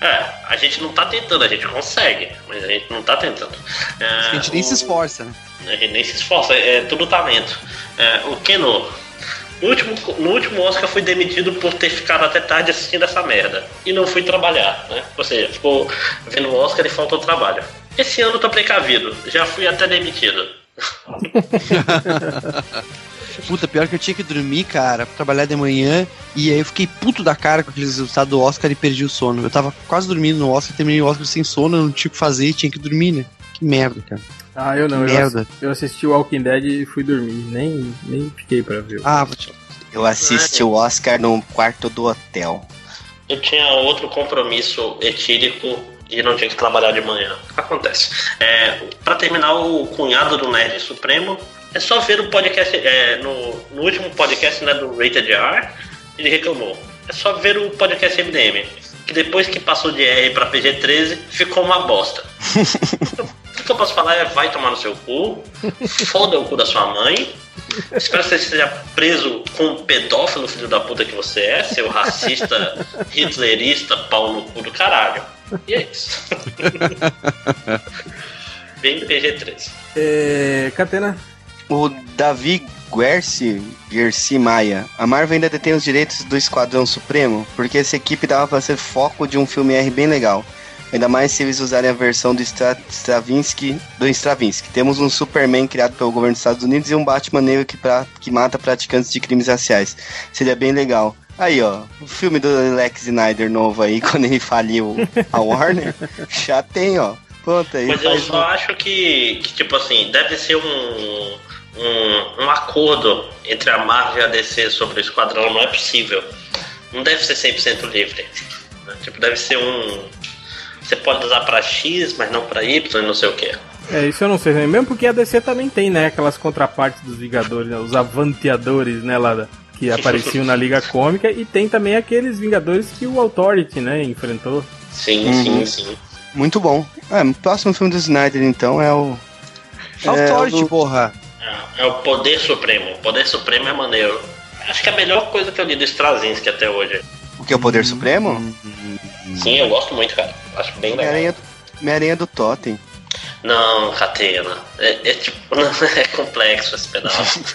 É, a gente não tá tentando, a gente consegue, mas a gente não tá tentando. É, A gente nem o- se esforça, né? A gente nem se esforça, é tudo talento. É, o Keno, no último, no último Oscar fui demitido por ter ficado até tarde assistindo essa merda. E não fui trabalhar, né? Ou seja, ficou vendo o Oscar e faltou trabalho. Esse ano tô precavido, já fui até demitido. Puta, pior que eu tinha que dormir, cara, pra trabalhar de manhã, e aí eu fiquei puto da cara com aqueles resultados do Oscar e perdi o sono. Eu tava quase dormindo no Oscar, terminei o Oscar sem sono, eu não tinha o que fazer, tinha que dormir, né? Que merda, cara. Ah, eu não. Que Eu, merda. ass- eu assisti o Walking Dead e fui dormir. Nem, nem fiquei pra ver. Ah, vou te... Eu assisti o Oscar no quarto do hotel. Eu tinha outro compromisso etílico e não tinha que trabalhar de manhã. Acontece. É, para terminar, o cunhado do Nerd Supremo, é só ver o podcast. é, no, no último podcast né, do Rated R, ele reclamou. É só ver o podcast MDM. Que depois que passou de R para PG-13, ficou uma bosta. o que eu posso falar é: vai tomar no seu cu, foda o cu da sua mãe. Espero que você esteja preso com o pedófilo, filho da puta que você é, seu racista, hitlerista, pau no cu do caralho. E é isso. Bem PG-13. É, Catena, O Davi Guerci, Guerci Maia. A Marvel ainda detém os direitos do Esquadrão Supremo, porque essa equipe dava pra ser foco de um filme R bem legal. Ainda mais se eles usarem a versão do Stra Stravinsky, do Stravinsky. Temos um Superman criado pelo governo dos Estados Unidos e um Batman negro que, pra, que mata praticantes de crimes raciais. Seria bem legal. Aí, ó, o filme do Lex Snyder novo aí, quando ele faliu a Warner, já tem, ó. Pronto, aí Mas eu só acho que, que, tipo assim, deve ser um, um, um acordo entre a Marvel e a DC sobre o Esquadrão, não é possível. Não deve ser 100% livre. né? Tipo, deve ser um. Você pode usar pra X, mas não pra Y e não sei o que. É, isso eu não sei, né? mesmo porque a DC também tem, né, aquelas contrapartes dos Vingadores, né, os avanteadores, né, lá da- que apareciam na Liga Cômica, e tem também aqueles Vingadores que o Authority, né, enfrentou. Sim, Uhum. sim, sim. Muito bom. É, o próximo filme do Snyder, então, é o. Authority, é o- porra. É o Poder Supremo. O Poder Supremo é maneiro. Acho que é a melhor coisa que eu li do Straczynski até hoje. O que é o Poder Supremo? Sim, eu gosto muito, cara. Acho bem legal. Homem-Aranha Homem-Aranha do Totem. Não, Catena. É, é tipo, não, é complexo esse pedaço.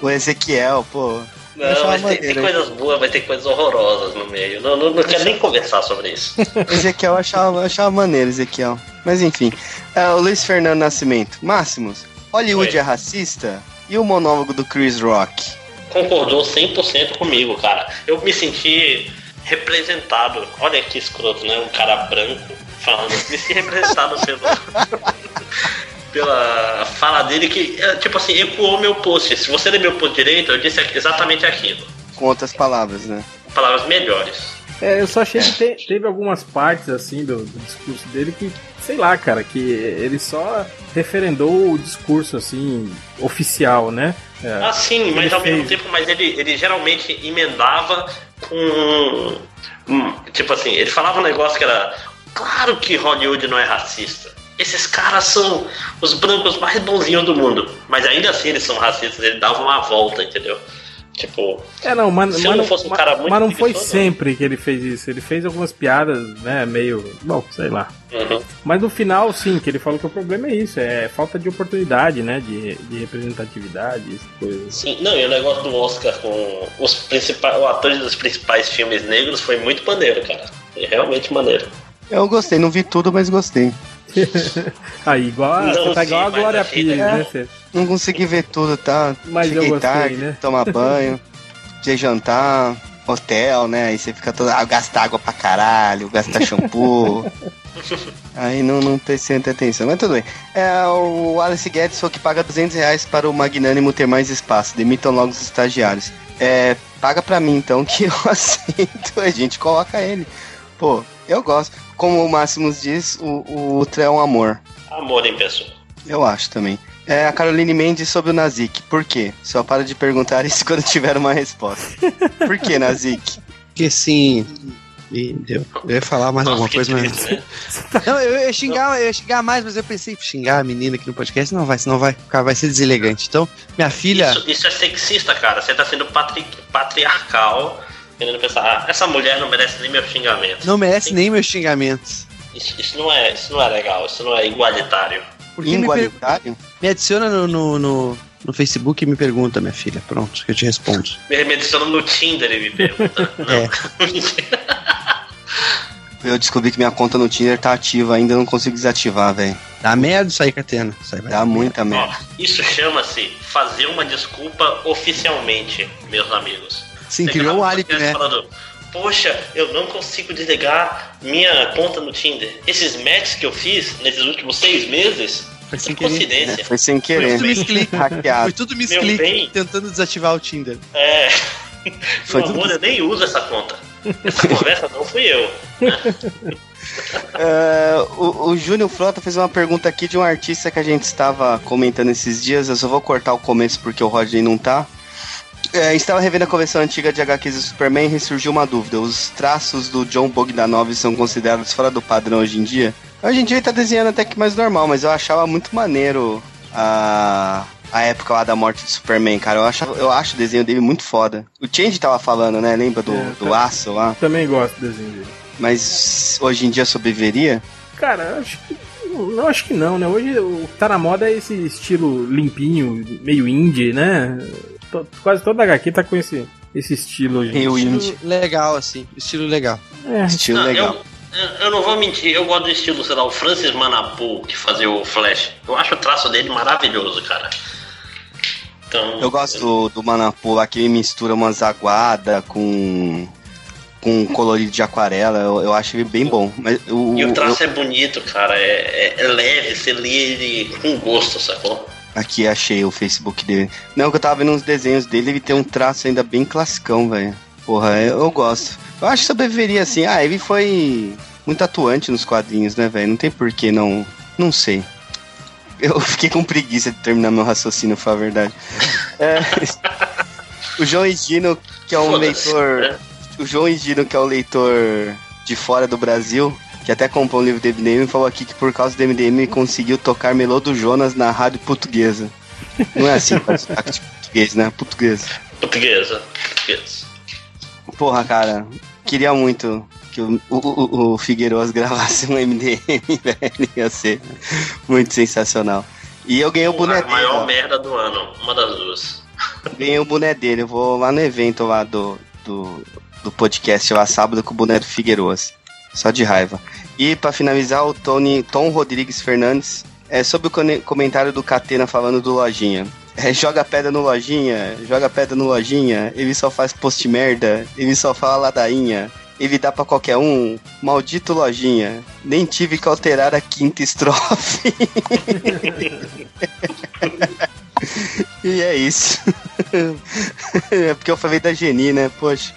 O Ezequiel, pô. Não, achava mas tem, coisas boas, mas tem coisas horrorosas no meio. Não, não, não quero nem conversar sobre isso. Ezequiel eu achava, achava maneiro, Ezequiel. Mas enfim. É, o Luiz Fernando Nascimento. Máximos, Hollywood Oi. é racista? E o monólogo do Chris Rock? Concordou 100% comigo, cara. Eu me senti representado. Olha que escroto, né? Um cara branco falando. Me senti representado pelo. pela fala dele que, é, tipo assim, ecoou meu post. Se você ler meu post direito, eu disse exatamente aquilo. Com outras palavras, né? Palavras melhores. É, eu só achei que te- teve algumas partes, assim, do, do discurso dele que, sei lá, cara, que ele só referendou o discurso, assim, oficial, né? É, Ah, sim, mas ao mesmo tempo, mas ele, ele geralmente emendava com. hum, Tipo assim, ele falava um negócio que era. Claro que Hollywood não é racista. Esses caras são os brancos mais bonzinhos do mundo. Mas ainda assim eles são racistas, ele dava uma volta, entendeu? Tipo. É, não, mas, Se mas não fosse um mas- cara muito mas não foi preguiçoso, sempre que ele fez isso. Ele fez algumas piadas, né, meio. Bom, sei lá. Uhum. Mas no final, sim, que ele falou que o problema é isso, é falta de oportunidade, né, de, de representatividade, essas coisas. Sim, não, e o negócio do Oscar com os principais, o ator dos principais filmes negros foi muito maneiro, cara. Foi realmente maneiro. Eu gostei, não vi tudo, mas gostei. Aí, igual a, Não, você tá igual a Glória Pires, né? Você- Não consegui ver tudo, tá? Mas eu Cheguei gostei, tarde, né? tomar banho, de jantar, hotel, né? Aí você fica todo. Ah, gasta água pra caralho, gasta shampoo. Aí não, não prestei tanta atenção, mas tudo bem. É, o Alice Guedes falou que paga 200 reais para o Magnânimo ter mais espaço. Demitam logo os estagiários. É, paga pra mim então que eu aceito. A gente coloca ele. Pô, eu gosto. Como o Máximos diz, o, o Ultra é um amor. Amor em pessoa. Eu acho também. É a Caroline Mendes sobre o Nazik. Por quê? Só para de perguntar isso quando tiver uma resposta. Por que, Nazik? Porque sim. Eu ia falar mais alguma coisa, mas. né? Não, eu ia xingar, eu ia xingar mais, mas eu pensei, xingar a menina aqui no podcast não vai, senão vai, ficar- vai ser deselegante. Então, minha filha. Isso, isso é sexista, cara. Você tá sendo patri- patriarcal, querendo pensar, ah, essa mulher não merece nem meu xingamento. Não merece nem meus xingamentos. Isso, isso não é, isso não é legal, isso não é igualitário. Porque me, me adiciona no, no, no, no Facebook e me pergunta, minha filha. Pronto, que eu te respondo. Me me adiciona no Tinder e me pergunta. É. Eu descobri que minha conta no Tinder tá ativa, ainda não consigo desativar, velho. Dá merda isso aí, Catena. Isso aí vai Dá muita merda. Isso chama-se fazer uma desculpa oficialmente, meus amigos. Sim, Você criou um um álibi, né? Falando, Poxa, eu não consigo desligar minha conta no Tinder. Esses matches que eu fiz nesses últimos seis meses, Foi sem que coincidência. É, foi sem Foi querer. tudo misclick. Hackeado. Foi tudo misclick tentando desativar o Tinder. É. Foi Meu tudo- amor, eu nem uso essa conta. Essa conversa não fui eu. É, o, o Júnior Frota fez uma pergunta aqui de um artista que a gente estava comentando esses dias. Eu só vou cortar o começo porque o Rodney não tá. É, estava revendo a coleção antiga de HQs do Superman e ressurgiu uma dúvida. Os traços do John Bogdanov são considerados fora do padrão hoje em dia? Hoje em dia ele tá desenhando até que mais normal, mas eu achava muito maneiro a, a época lá da morte do Superman, cara. Eu, achava, eu acho o desenho dele muito foda. O Change tava falando, né? Lembra do, É, do aço lá? Também gosto do desenho dele. Mas hoje em dia sobreviveria? Cara, eu acho que Eu acho que não, né? Hoje o que tá na moda é esse estilo limpinho, meio indie, né? To- Quase toda HQ tá com esse, esse estilo hoje. Estilo legal, assim. Estilo legal. É. Estilo Não, legal. Eu, eu- eu não vou mentir, eu gosto do estilo, sei lá, o Francis Manapu, que fazia o Flash. Eu acho o traço dele maravilhoso, cara. Então, Eu gosto do, do Manapu lá que ele mistura umas aguadas com. com colorido de aquarela. Eu, eu acho ele bem bom. Mas o, E o traço eu- é bonito, cara. É, é- é leve, você lê ele com gosto, sacou? Aqui achei o Facebook dele. Não, que eu tava vendo uns desenhos dele, ele tem um traço ainda bem classicão, velho. Porra, eu, eu gosto. Eu acho que sobreviveria assim. Ah, ele foi muito atuante nos quadrinhos, né, velho? Não tem por que não. Não sei. Eu fiquei com preguiça de terminar meu raciocínio, pra falar a verdade. É, o João Higino, que é um leitor. né? O João Higino, que é o leitor de fora do Brasil, que até comprou um livro do MDM, falou aqui que por causa do MDM conseguiu tocar Melô do Jonas na rádio portuguesa. Não é assim, português, né? Portuguesa. Portuguesa. Portuguesa. Porra, cara, queria muito que o, o, o, Figueiredo gravasse um MDM, velho. Ia ser muito sensacional. E eu ganhei o boné A dele. maior ó. merda do ano, uma das duas. Ganhei o boné dele. Eu vou lá no evento lá do, do, do podcast lá sábado com o boné do Figueiroas. Só de raiva. E pra finalizar, o Tony, Tom Rodrigues Fernandes. É sobre o comentário do Catena falando do Lojinha. É, joga pedra no Lojinha, joga pedra no Lojinha. Ele só faz post merda, ele só fala ladainha. Ele dá pra qualquer um, maldito Lojinha. Nem tive que alterar a quinta estrofe. E é isso. é porque eu falei da Geni, né? Poxa.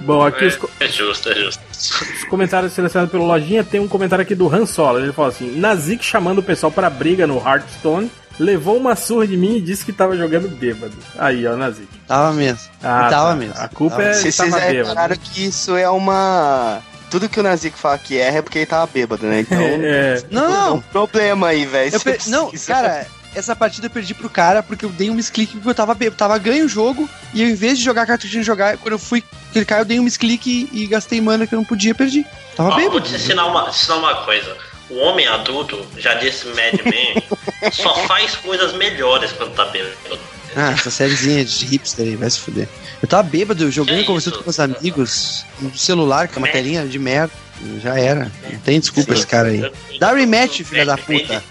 Bom, aqui os, co- É, é justo, é justo. os comentários selecionados pelo Lojinha tem um comentário aqui do Han Solo. Ele fala assim: Nazik chamando o pessoal pra briga no Hearthstone. Levou uma surra de mim e disse que tava jogando bêbado. Aí, ó, Nazik. Tava mesmo. Ah, tava tá. mesmo. A culpa Tava. é vocês tava bêbado. repararam que isso é uma. Tudo que o Nazik fala que erra é porque ele tava bêbado, né? Então. É. Não, É um não. problema aí, velho. Per- Não, cara, essa partida eu perdi pro cara porque eu dei um misclick porque eu tava bêbado. Tava ganho o jogo e eu, em vez de jogar cartuchinho de jogar, quando eu fui clicar, eu dei um misclick e, e gastei mana que eu não podia, perdi. Tava Ó, vou bêbado. te ensinar uma, ensinar uma coisa. O homem adulto, já disse Mad Men, só faz coisas melhores quando tá bêbado. Ah, essa sériezinha de hipster aí, vai se fuder. Eu tava bêbado, eu joguei e conversando com meus amigos no celular, com a telinha de merda. Já era. Não tem desculpa esse cara aí. Dá rematch, filha da puta.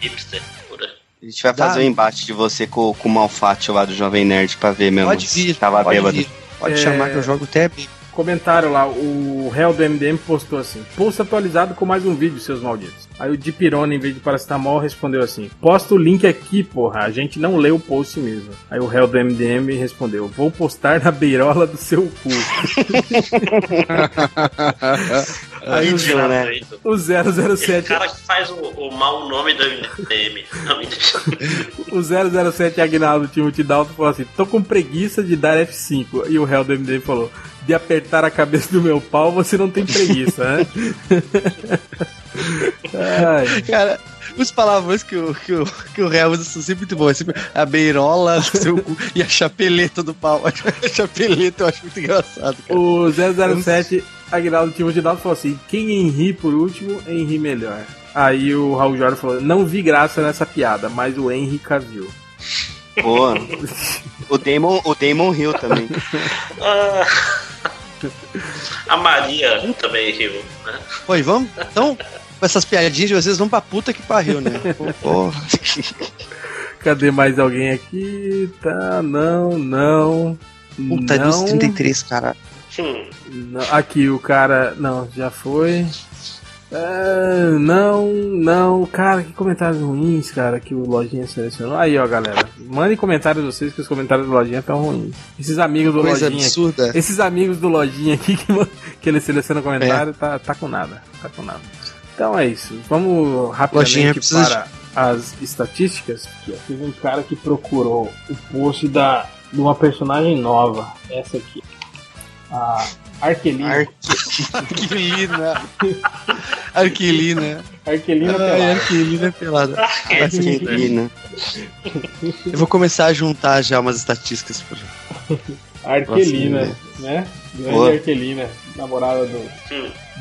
A gente vai fazer Dá. um embate de você com, com o Malfatti lá do Jovem Nerd pra ver mesmo. Pode se vir, Tava pode bêbado. vir. Pode É. chamar que eu jogo até bem. Comentário lá, o réu do MDM postou assim: Post atualizado com mais um vídeo, seus malditos. Aí o Dipirona, em vez de paracetamol, respondeu assim: Posta o link aqui, porra, a gente não lê o post mesmo. Aí o réu do MDM respondeu: Vou postar na beirola do seu cu. Aí o, Vídeo, né? o 007 O cara que faz o, o mau nome do MDM. O 007 Agnaldo Timothy Dalton falou assim: tô com preguiça de dar F5. E o réu do MDM falou: de apertar a cabeça do meu pau, você não tem preguiça, né? Ai. Cara, os palavrões que o, que o, que o Real usa são sempre muito bons. Sempre a beirola do seu cu e a chapeleta do pau. A chapeleta eu acho muito engraçado, cara. O 007 Aguinaldo Timothy Dalton falou assim: quem Henri por último, Henri melhor. Aí o Raul Jorge falou: não vi graça nessa piada, mas o Henry viu. Boa. O Damon, o Damon Hill também. Ah, a Maria também riu, né? Oi, vamos? Então, com essas piadinhas de vocês, vão pra puta que pariu, né? Porra. Cadê mais alguém aqui? Tá, não, não. Puta, não, dos 33, cara. Não. Aqui o cara. Não, já foi. É, não, não, cara, que comentários ruins, cara, que o Lojinha selecionou. Aí, ó, galera, mandem comentários vocês que os comentários do Lojinha estão ruins. Esses amigos do Coisa Lojinha. absurda. Esses amigos do Lojinha aqui que, que ele seleciona comentário, tá, tá com nada. Tá com nada. Então é isso. Vamos rapidamente precisa para as estatísticas. Aqui, ó. Teve um cara que procurou o post da, de uma personagem nova. Essa aqui. A Arquelina. Arquilina. Arquilina. Arquelina Ai, pelada. Arquilina pelada. Arquilina. Eu vou começar a juntar já umas estatísticas. Por... Arquelina, Nossa, né? Grande Boa. Arquelina, namorada do,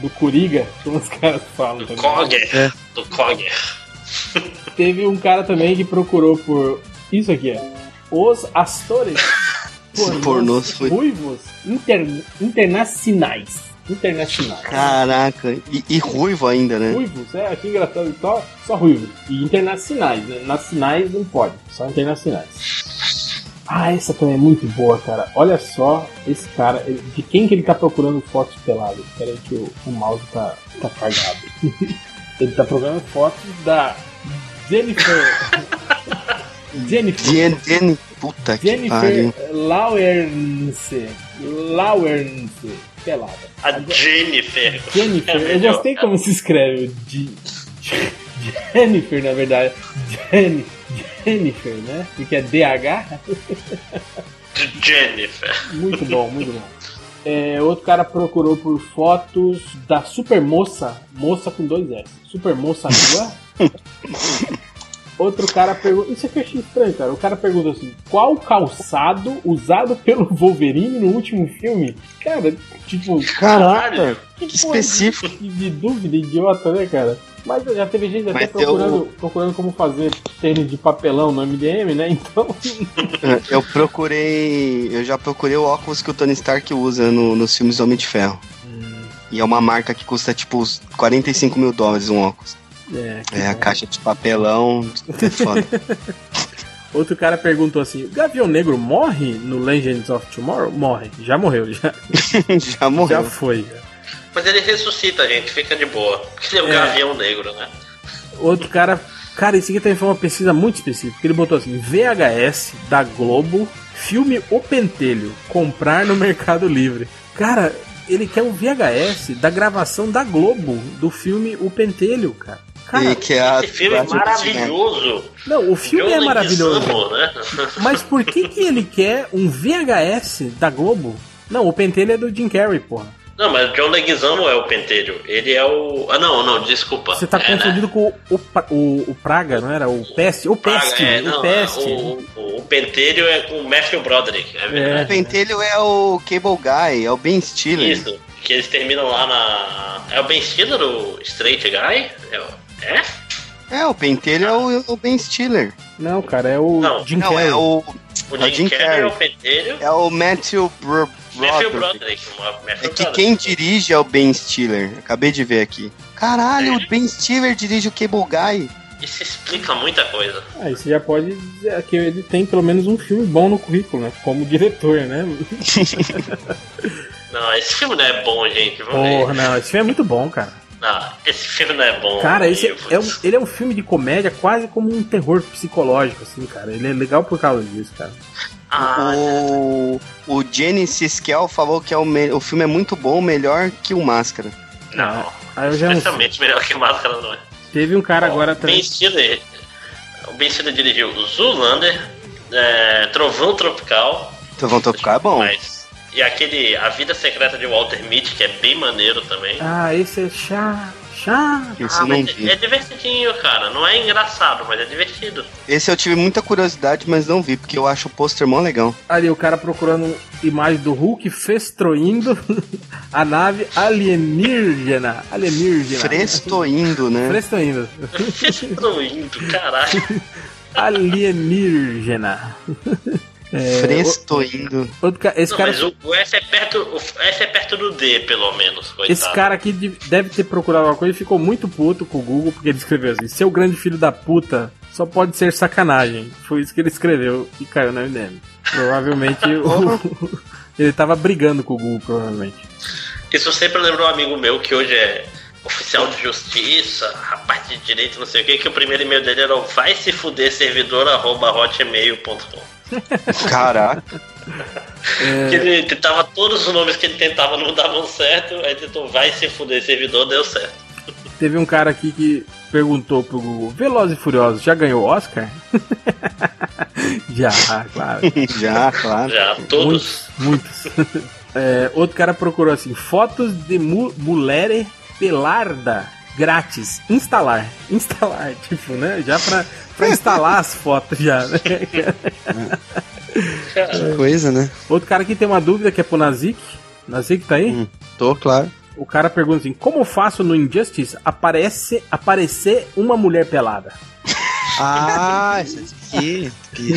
do Coringa, como os caras falam também. Cogger. É. Do Cogger. Teve um cara também que procurou por. Isso aqui é. Os Astores Pornôs foi- ruivos inter, internacionais. Internacionais. Caraca, e, e ruivo ainda, né? Ruivos, é, aqui engraçado, só, só ruivos. E internacionais, né? Nacionais não pode, só internacionais. Ah, essa também é muito boa, cara. Olha só esse cara, de quem que ele tá procurando fotos peladas? Espera aí que o, o mouse tá, tá cagado. ele tá procurando fotos da Jennifer. Jennifer. Jen, Puta que Jennifer pariu. Lawrence. Lawrence. Pelada. A Jennifer. Jennifer, É eu gostei como se escreve. De, Jennifer, na verdade. Jen, Jennifer, né? Porque é DH. Jennifer. Muito bom, muito bom. É, outro cara procurou por fotos da super moça, moça com dois S. Super moça nua. Outro cara pergunta. Isso aqui eu achei estranho, cara. O cara pergunta assim: qual calçado usado pelo Wolverine no último filme? Cara, tipo. Caraca, que específico. De, de dúvida idiota, né, cara? Mas já teve gente até procurando, eu- procurando como fazer tênis de papelão no MDM, né? Então. Eu procurei. Eu já procurei o óculos que o Tony Stark usa no- nos filmes do Homem de Ferro. E é uma marca que custa tipo uns 45 mil dólares um óculos. É, É a caixa de papelão. É foda. Outro cara perguntou assim: o Gavião Negro morre no Legends of Tomorrow? Morre. Já morreu, já. já morreu. Já foi. já. Mas ele ressuscita, gente, fica de boa. Porque ele é o É. gavião negro, né? Outro cara. Cara, esse aqui também foi uma pesquisa muito específica. Ele botou assim: VHS da Globo, filme O Pentelho, comprar no Mercado Livre. Cara, ele quer um VHS da gravação da Globo do filme O Pentelho, cara. Cara, e que é Esse filme é maravilhoso. Não, o filme é maravilhoso. Né? Mas por que, que ele quer um VHS da Globo? Não, o Pentelho é do Jim Carrey, porra. Não, mas o John Leguizamo é o pentelho. Ele é o. Ah, não, não, desculpa. Você tá é, confundido com o, o, o Praga, não era? O Peste? O Praga, Peste, é, o não, Peste. O, o, o pentelho é com o Matthew Broderick, é O verdade. pentelho é o Cable Guy, é o Ben Stiller. Isso, que eles terminam lá na. É o Ben Stiller, o Straight Guy? É? o- É? É, o pentelho é o, o Ben Stiller. Não, cara, é o Não, Jim Não, Carrey. é o. O é o Jim Carrey é o pentelho. É o Matthew Bro Matthew Broderick. É que quem dirige é o Ben Stiller. Acabei de ver aqui. Caralho, o Ben Stiller dirige o Cable Guy. Isso explica muita coisa. Ah, isso já pode dizer que ele tem pelo menos um filme bom no currículo, né? Como diretor, né? Não, esse filme não é bom, gente. Vamos Porra, ver. não, esse filme é muito bom, cara. Não, esse filme não é bom. Cara, esse é um, ele é um filme de comédia quase como um terror psicológico, assim, cara. Ele é legal por causa disso, cara. Ah, o, o Jenny Siskel falou que é o, me- o filme é muito bom, melhor que o Máscara. Não, eu já não especialmente melhor que Máscara não é. Teve um cara agora Ben também. Stiller, o Ben Stiller dirigiu Zoolander, é, Trovão Tropical, Trovão Tropical é bom. mas, e aquele A Vida Secreta de Walter Mitty, que é bem maneiro também. Ah, esse é. Esse Ah, mas vi. é divertidinho, cara. Não é engraçado, mas é divertido. Esse eu tive muita curiosidade, mas não vi, porque eu acho o pôster mó legal. Ali o cara procurando imagem do Hulk festroindo a nave alienígena. Alienígena. Frestoindo, né? Frestoindo. Destruindo, caralho. Alienígena. É, Frestoindo. o- outro ca- esse Não, cara, mas o, o S é perto. O S é perto do D, pelo menos, coitado. esse cara aqui de- deve ter procurado uma coisa e ficou muito puto com o Google porque ele escreveu assim: seu grande filho da puta só pode ser sacanagem. Foi isso que ele escreveu e caiu na MDM. Provavelmente o- ele tava brigando com o Google, provavelmente. Isso sempre lembrou um amigo meu que hoje é oficial de justiça, rapaz de direito, não sei o que, que o primeiro e-mail dele era o vai se fuder servidor arroba hotmail.com. Caraca. Que ele tentava todos os nomes que ele tentava não davam certo, aí tentou vai se fuder servidor, deu certo. Teve um cara aqui que perguntou pro Google: Velozes e Furiosos já ganhou Oscar? já, claro. Já, claro. Já, todos. Muitos. muitos. É, outro cara procurou assim: fotos de mu mulher pelarda grátis. Instalar. Instalar, tipo, né? Já pra, pra instalar as fotos já, né? Que coisa, né? Outro cara que tem uma dúvida que é pro Nazik. Nazik tá aí? Tô, claro. O cara pergunta assim: Como faço no Injustice aparece, aparecer uma mulher pelada? Ah, isso aqui. que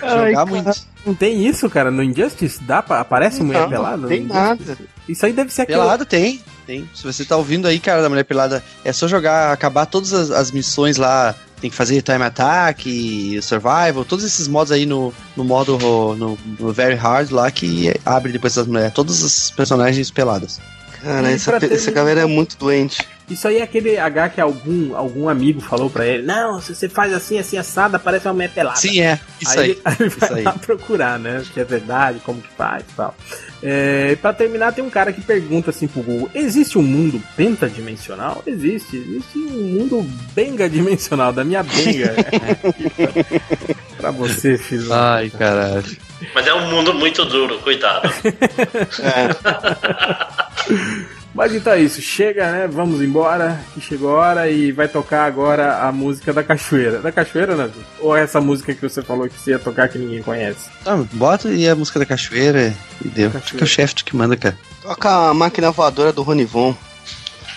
jogar muito. Não tem isso, cara? No Injustice? Dá pra, aparece mulher Não, pelada? não tem Injustice? nada. Isso aí deve ser aquele. Pelado tem, tem. Se você tá ouvindo aí, cara, da Mulher Pelada, é só jogar, acabar todas as, as missões lá. Tem que fazer Time Attack, Survival, todos esses modos aí no, no modo no, no Very Hard lá que abre depois das mulheres. Todos os personagens peladas. Cara, essa, essa galera é muito doente. Isso aí é aquele H que algum, algum amigo falou pra ele. Não, se você faz assim, assim, assada, parece uma mulher pelada. Sim, é. Isso aí. Aí ele vai Isso aí. lá procurar, né? Se é verdade, como que faz e tal. É, e pra terminar, tem um cara que pergunta assim pro Google: existe um mundo pentadimensional? Existe. Existe um mundo benga-dimensional, da minha benga. pra você, filho. Ai, caralho. Mas é um mundo muito duro, cuidado. Mas então é isso, chega, né? Vamos embora, que chegou a hora e vai tocar agora a música da cachoeira. Da cachoeira, né? Ou é essa música que você falou que você ia tocar que ninguém conhece? Tá, bota e a música da cachoeira e deu. Acho que é o chefe que manda, cara. Toca a máquina voadora do Ronivon.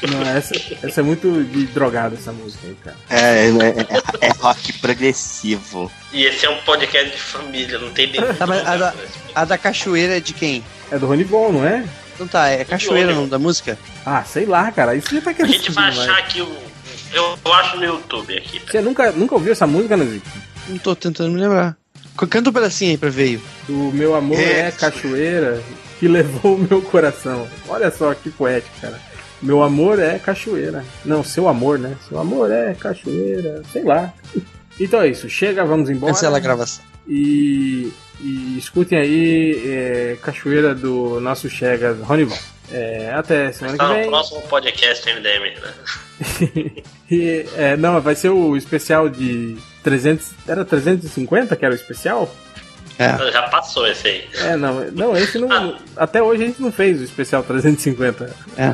Não, essa, essa é muito de drogado, essa música aí, cara. É, é, é- é rock progressivo. E esse é um podcast de família, não tem nem. Tá, mas a da, a da cachoeira é de quem? É do Ronivon, não é? Então tá, é cachoeira o nome da música? Ah, sei lá, cara. Isso já tá A querendo gente vai achar aqui o. Eu, eu acho no YouTube aqui. Você nunca, nunca ouviu essa música, Nazik? Não tô tentando me lembrar. Canta um pedacinho aí pra ver. O meu amor é. cachoeira que levou o meu coração. Olha só que poético, cara. Meu amor é cachoeira. Não, seu amor, né? Seu amor é cachoeira. Sei lá. Então é isso. Chega, vamos embora. Cancela a gravação. E, e escutem aí é, Cachoeira do nosso Chegas Ronivon. É, até semana Tá que no vem. próximo podcast MDM, né? E, é, não, vai ser o especial de 300. Era 350 que era o especial? Já passou esse aí. É, não, não, esse não. Até hoje a gente não fez o especial 350. É.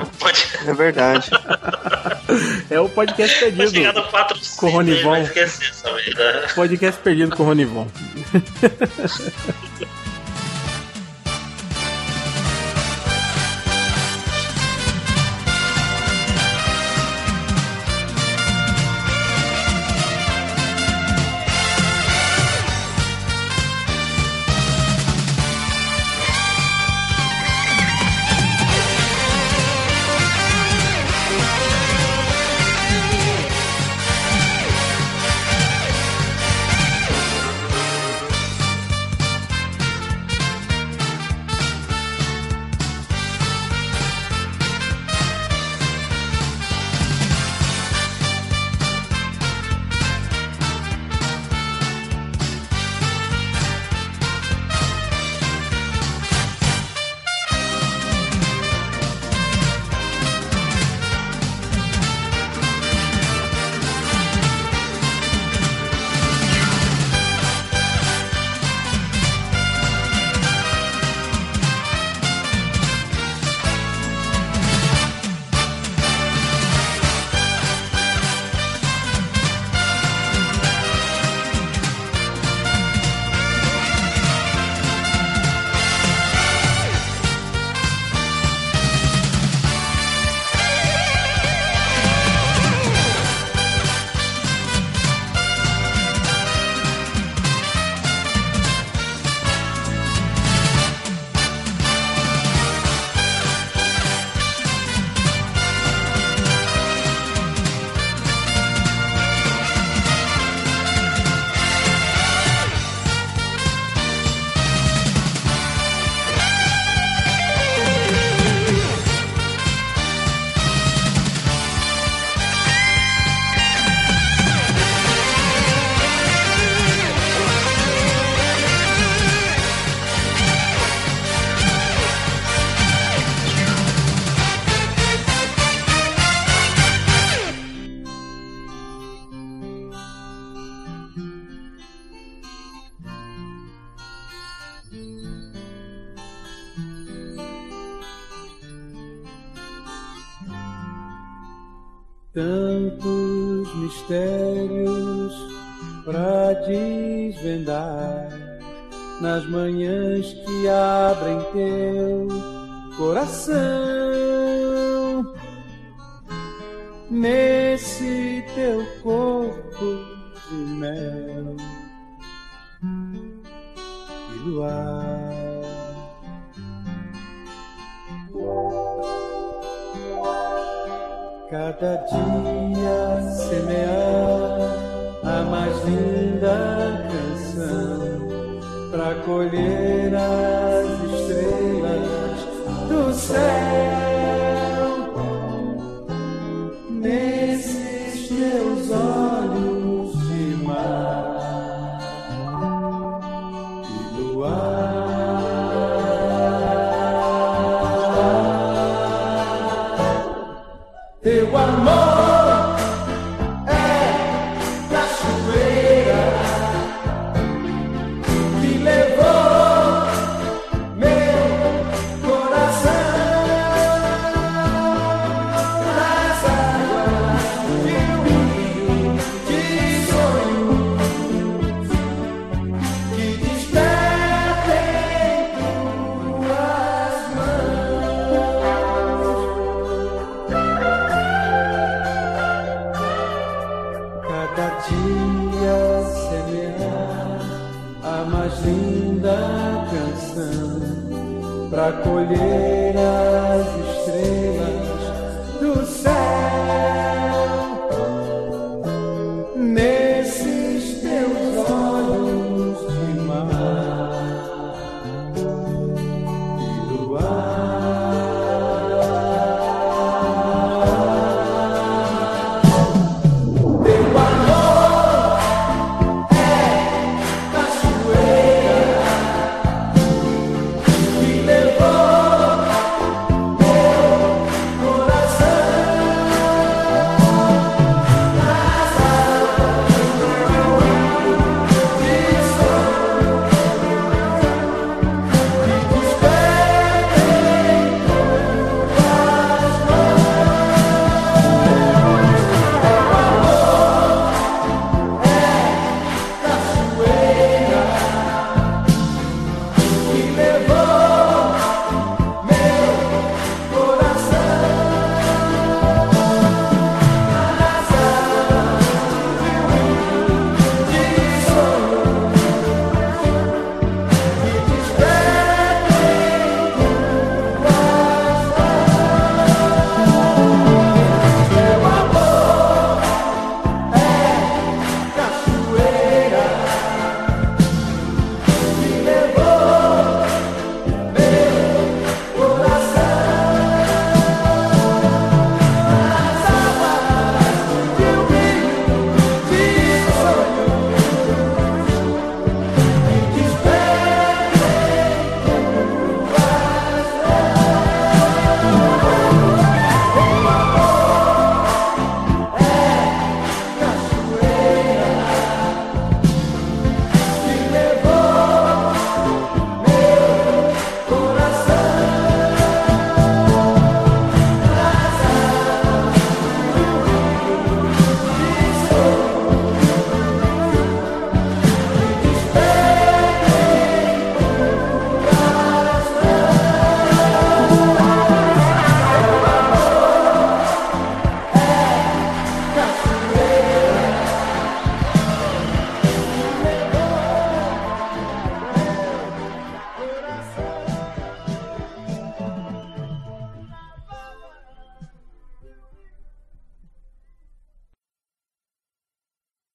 É verdade. É o podcast perdido chegar no 4 com o Ronivon. Podcast perdido com o Ronivon.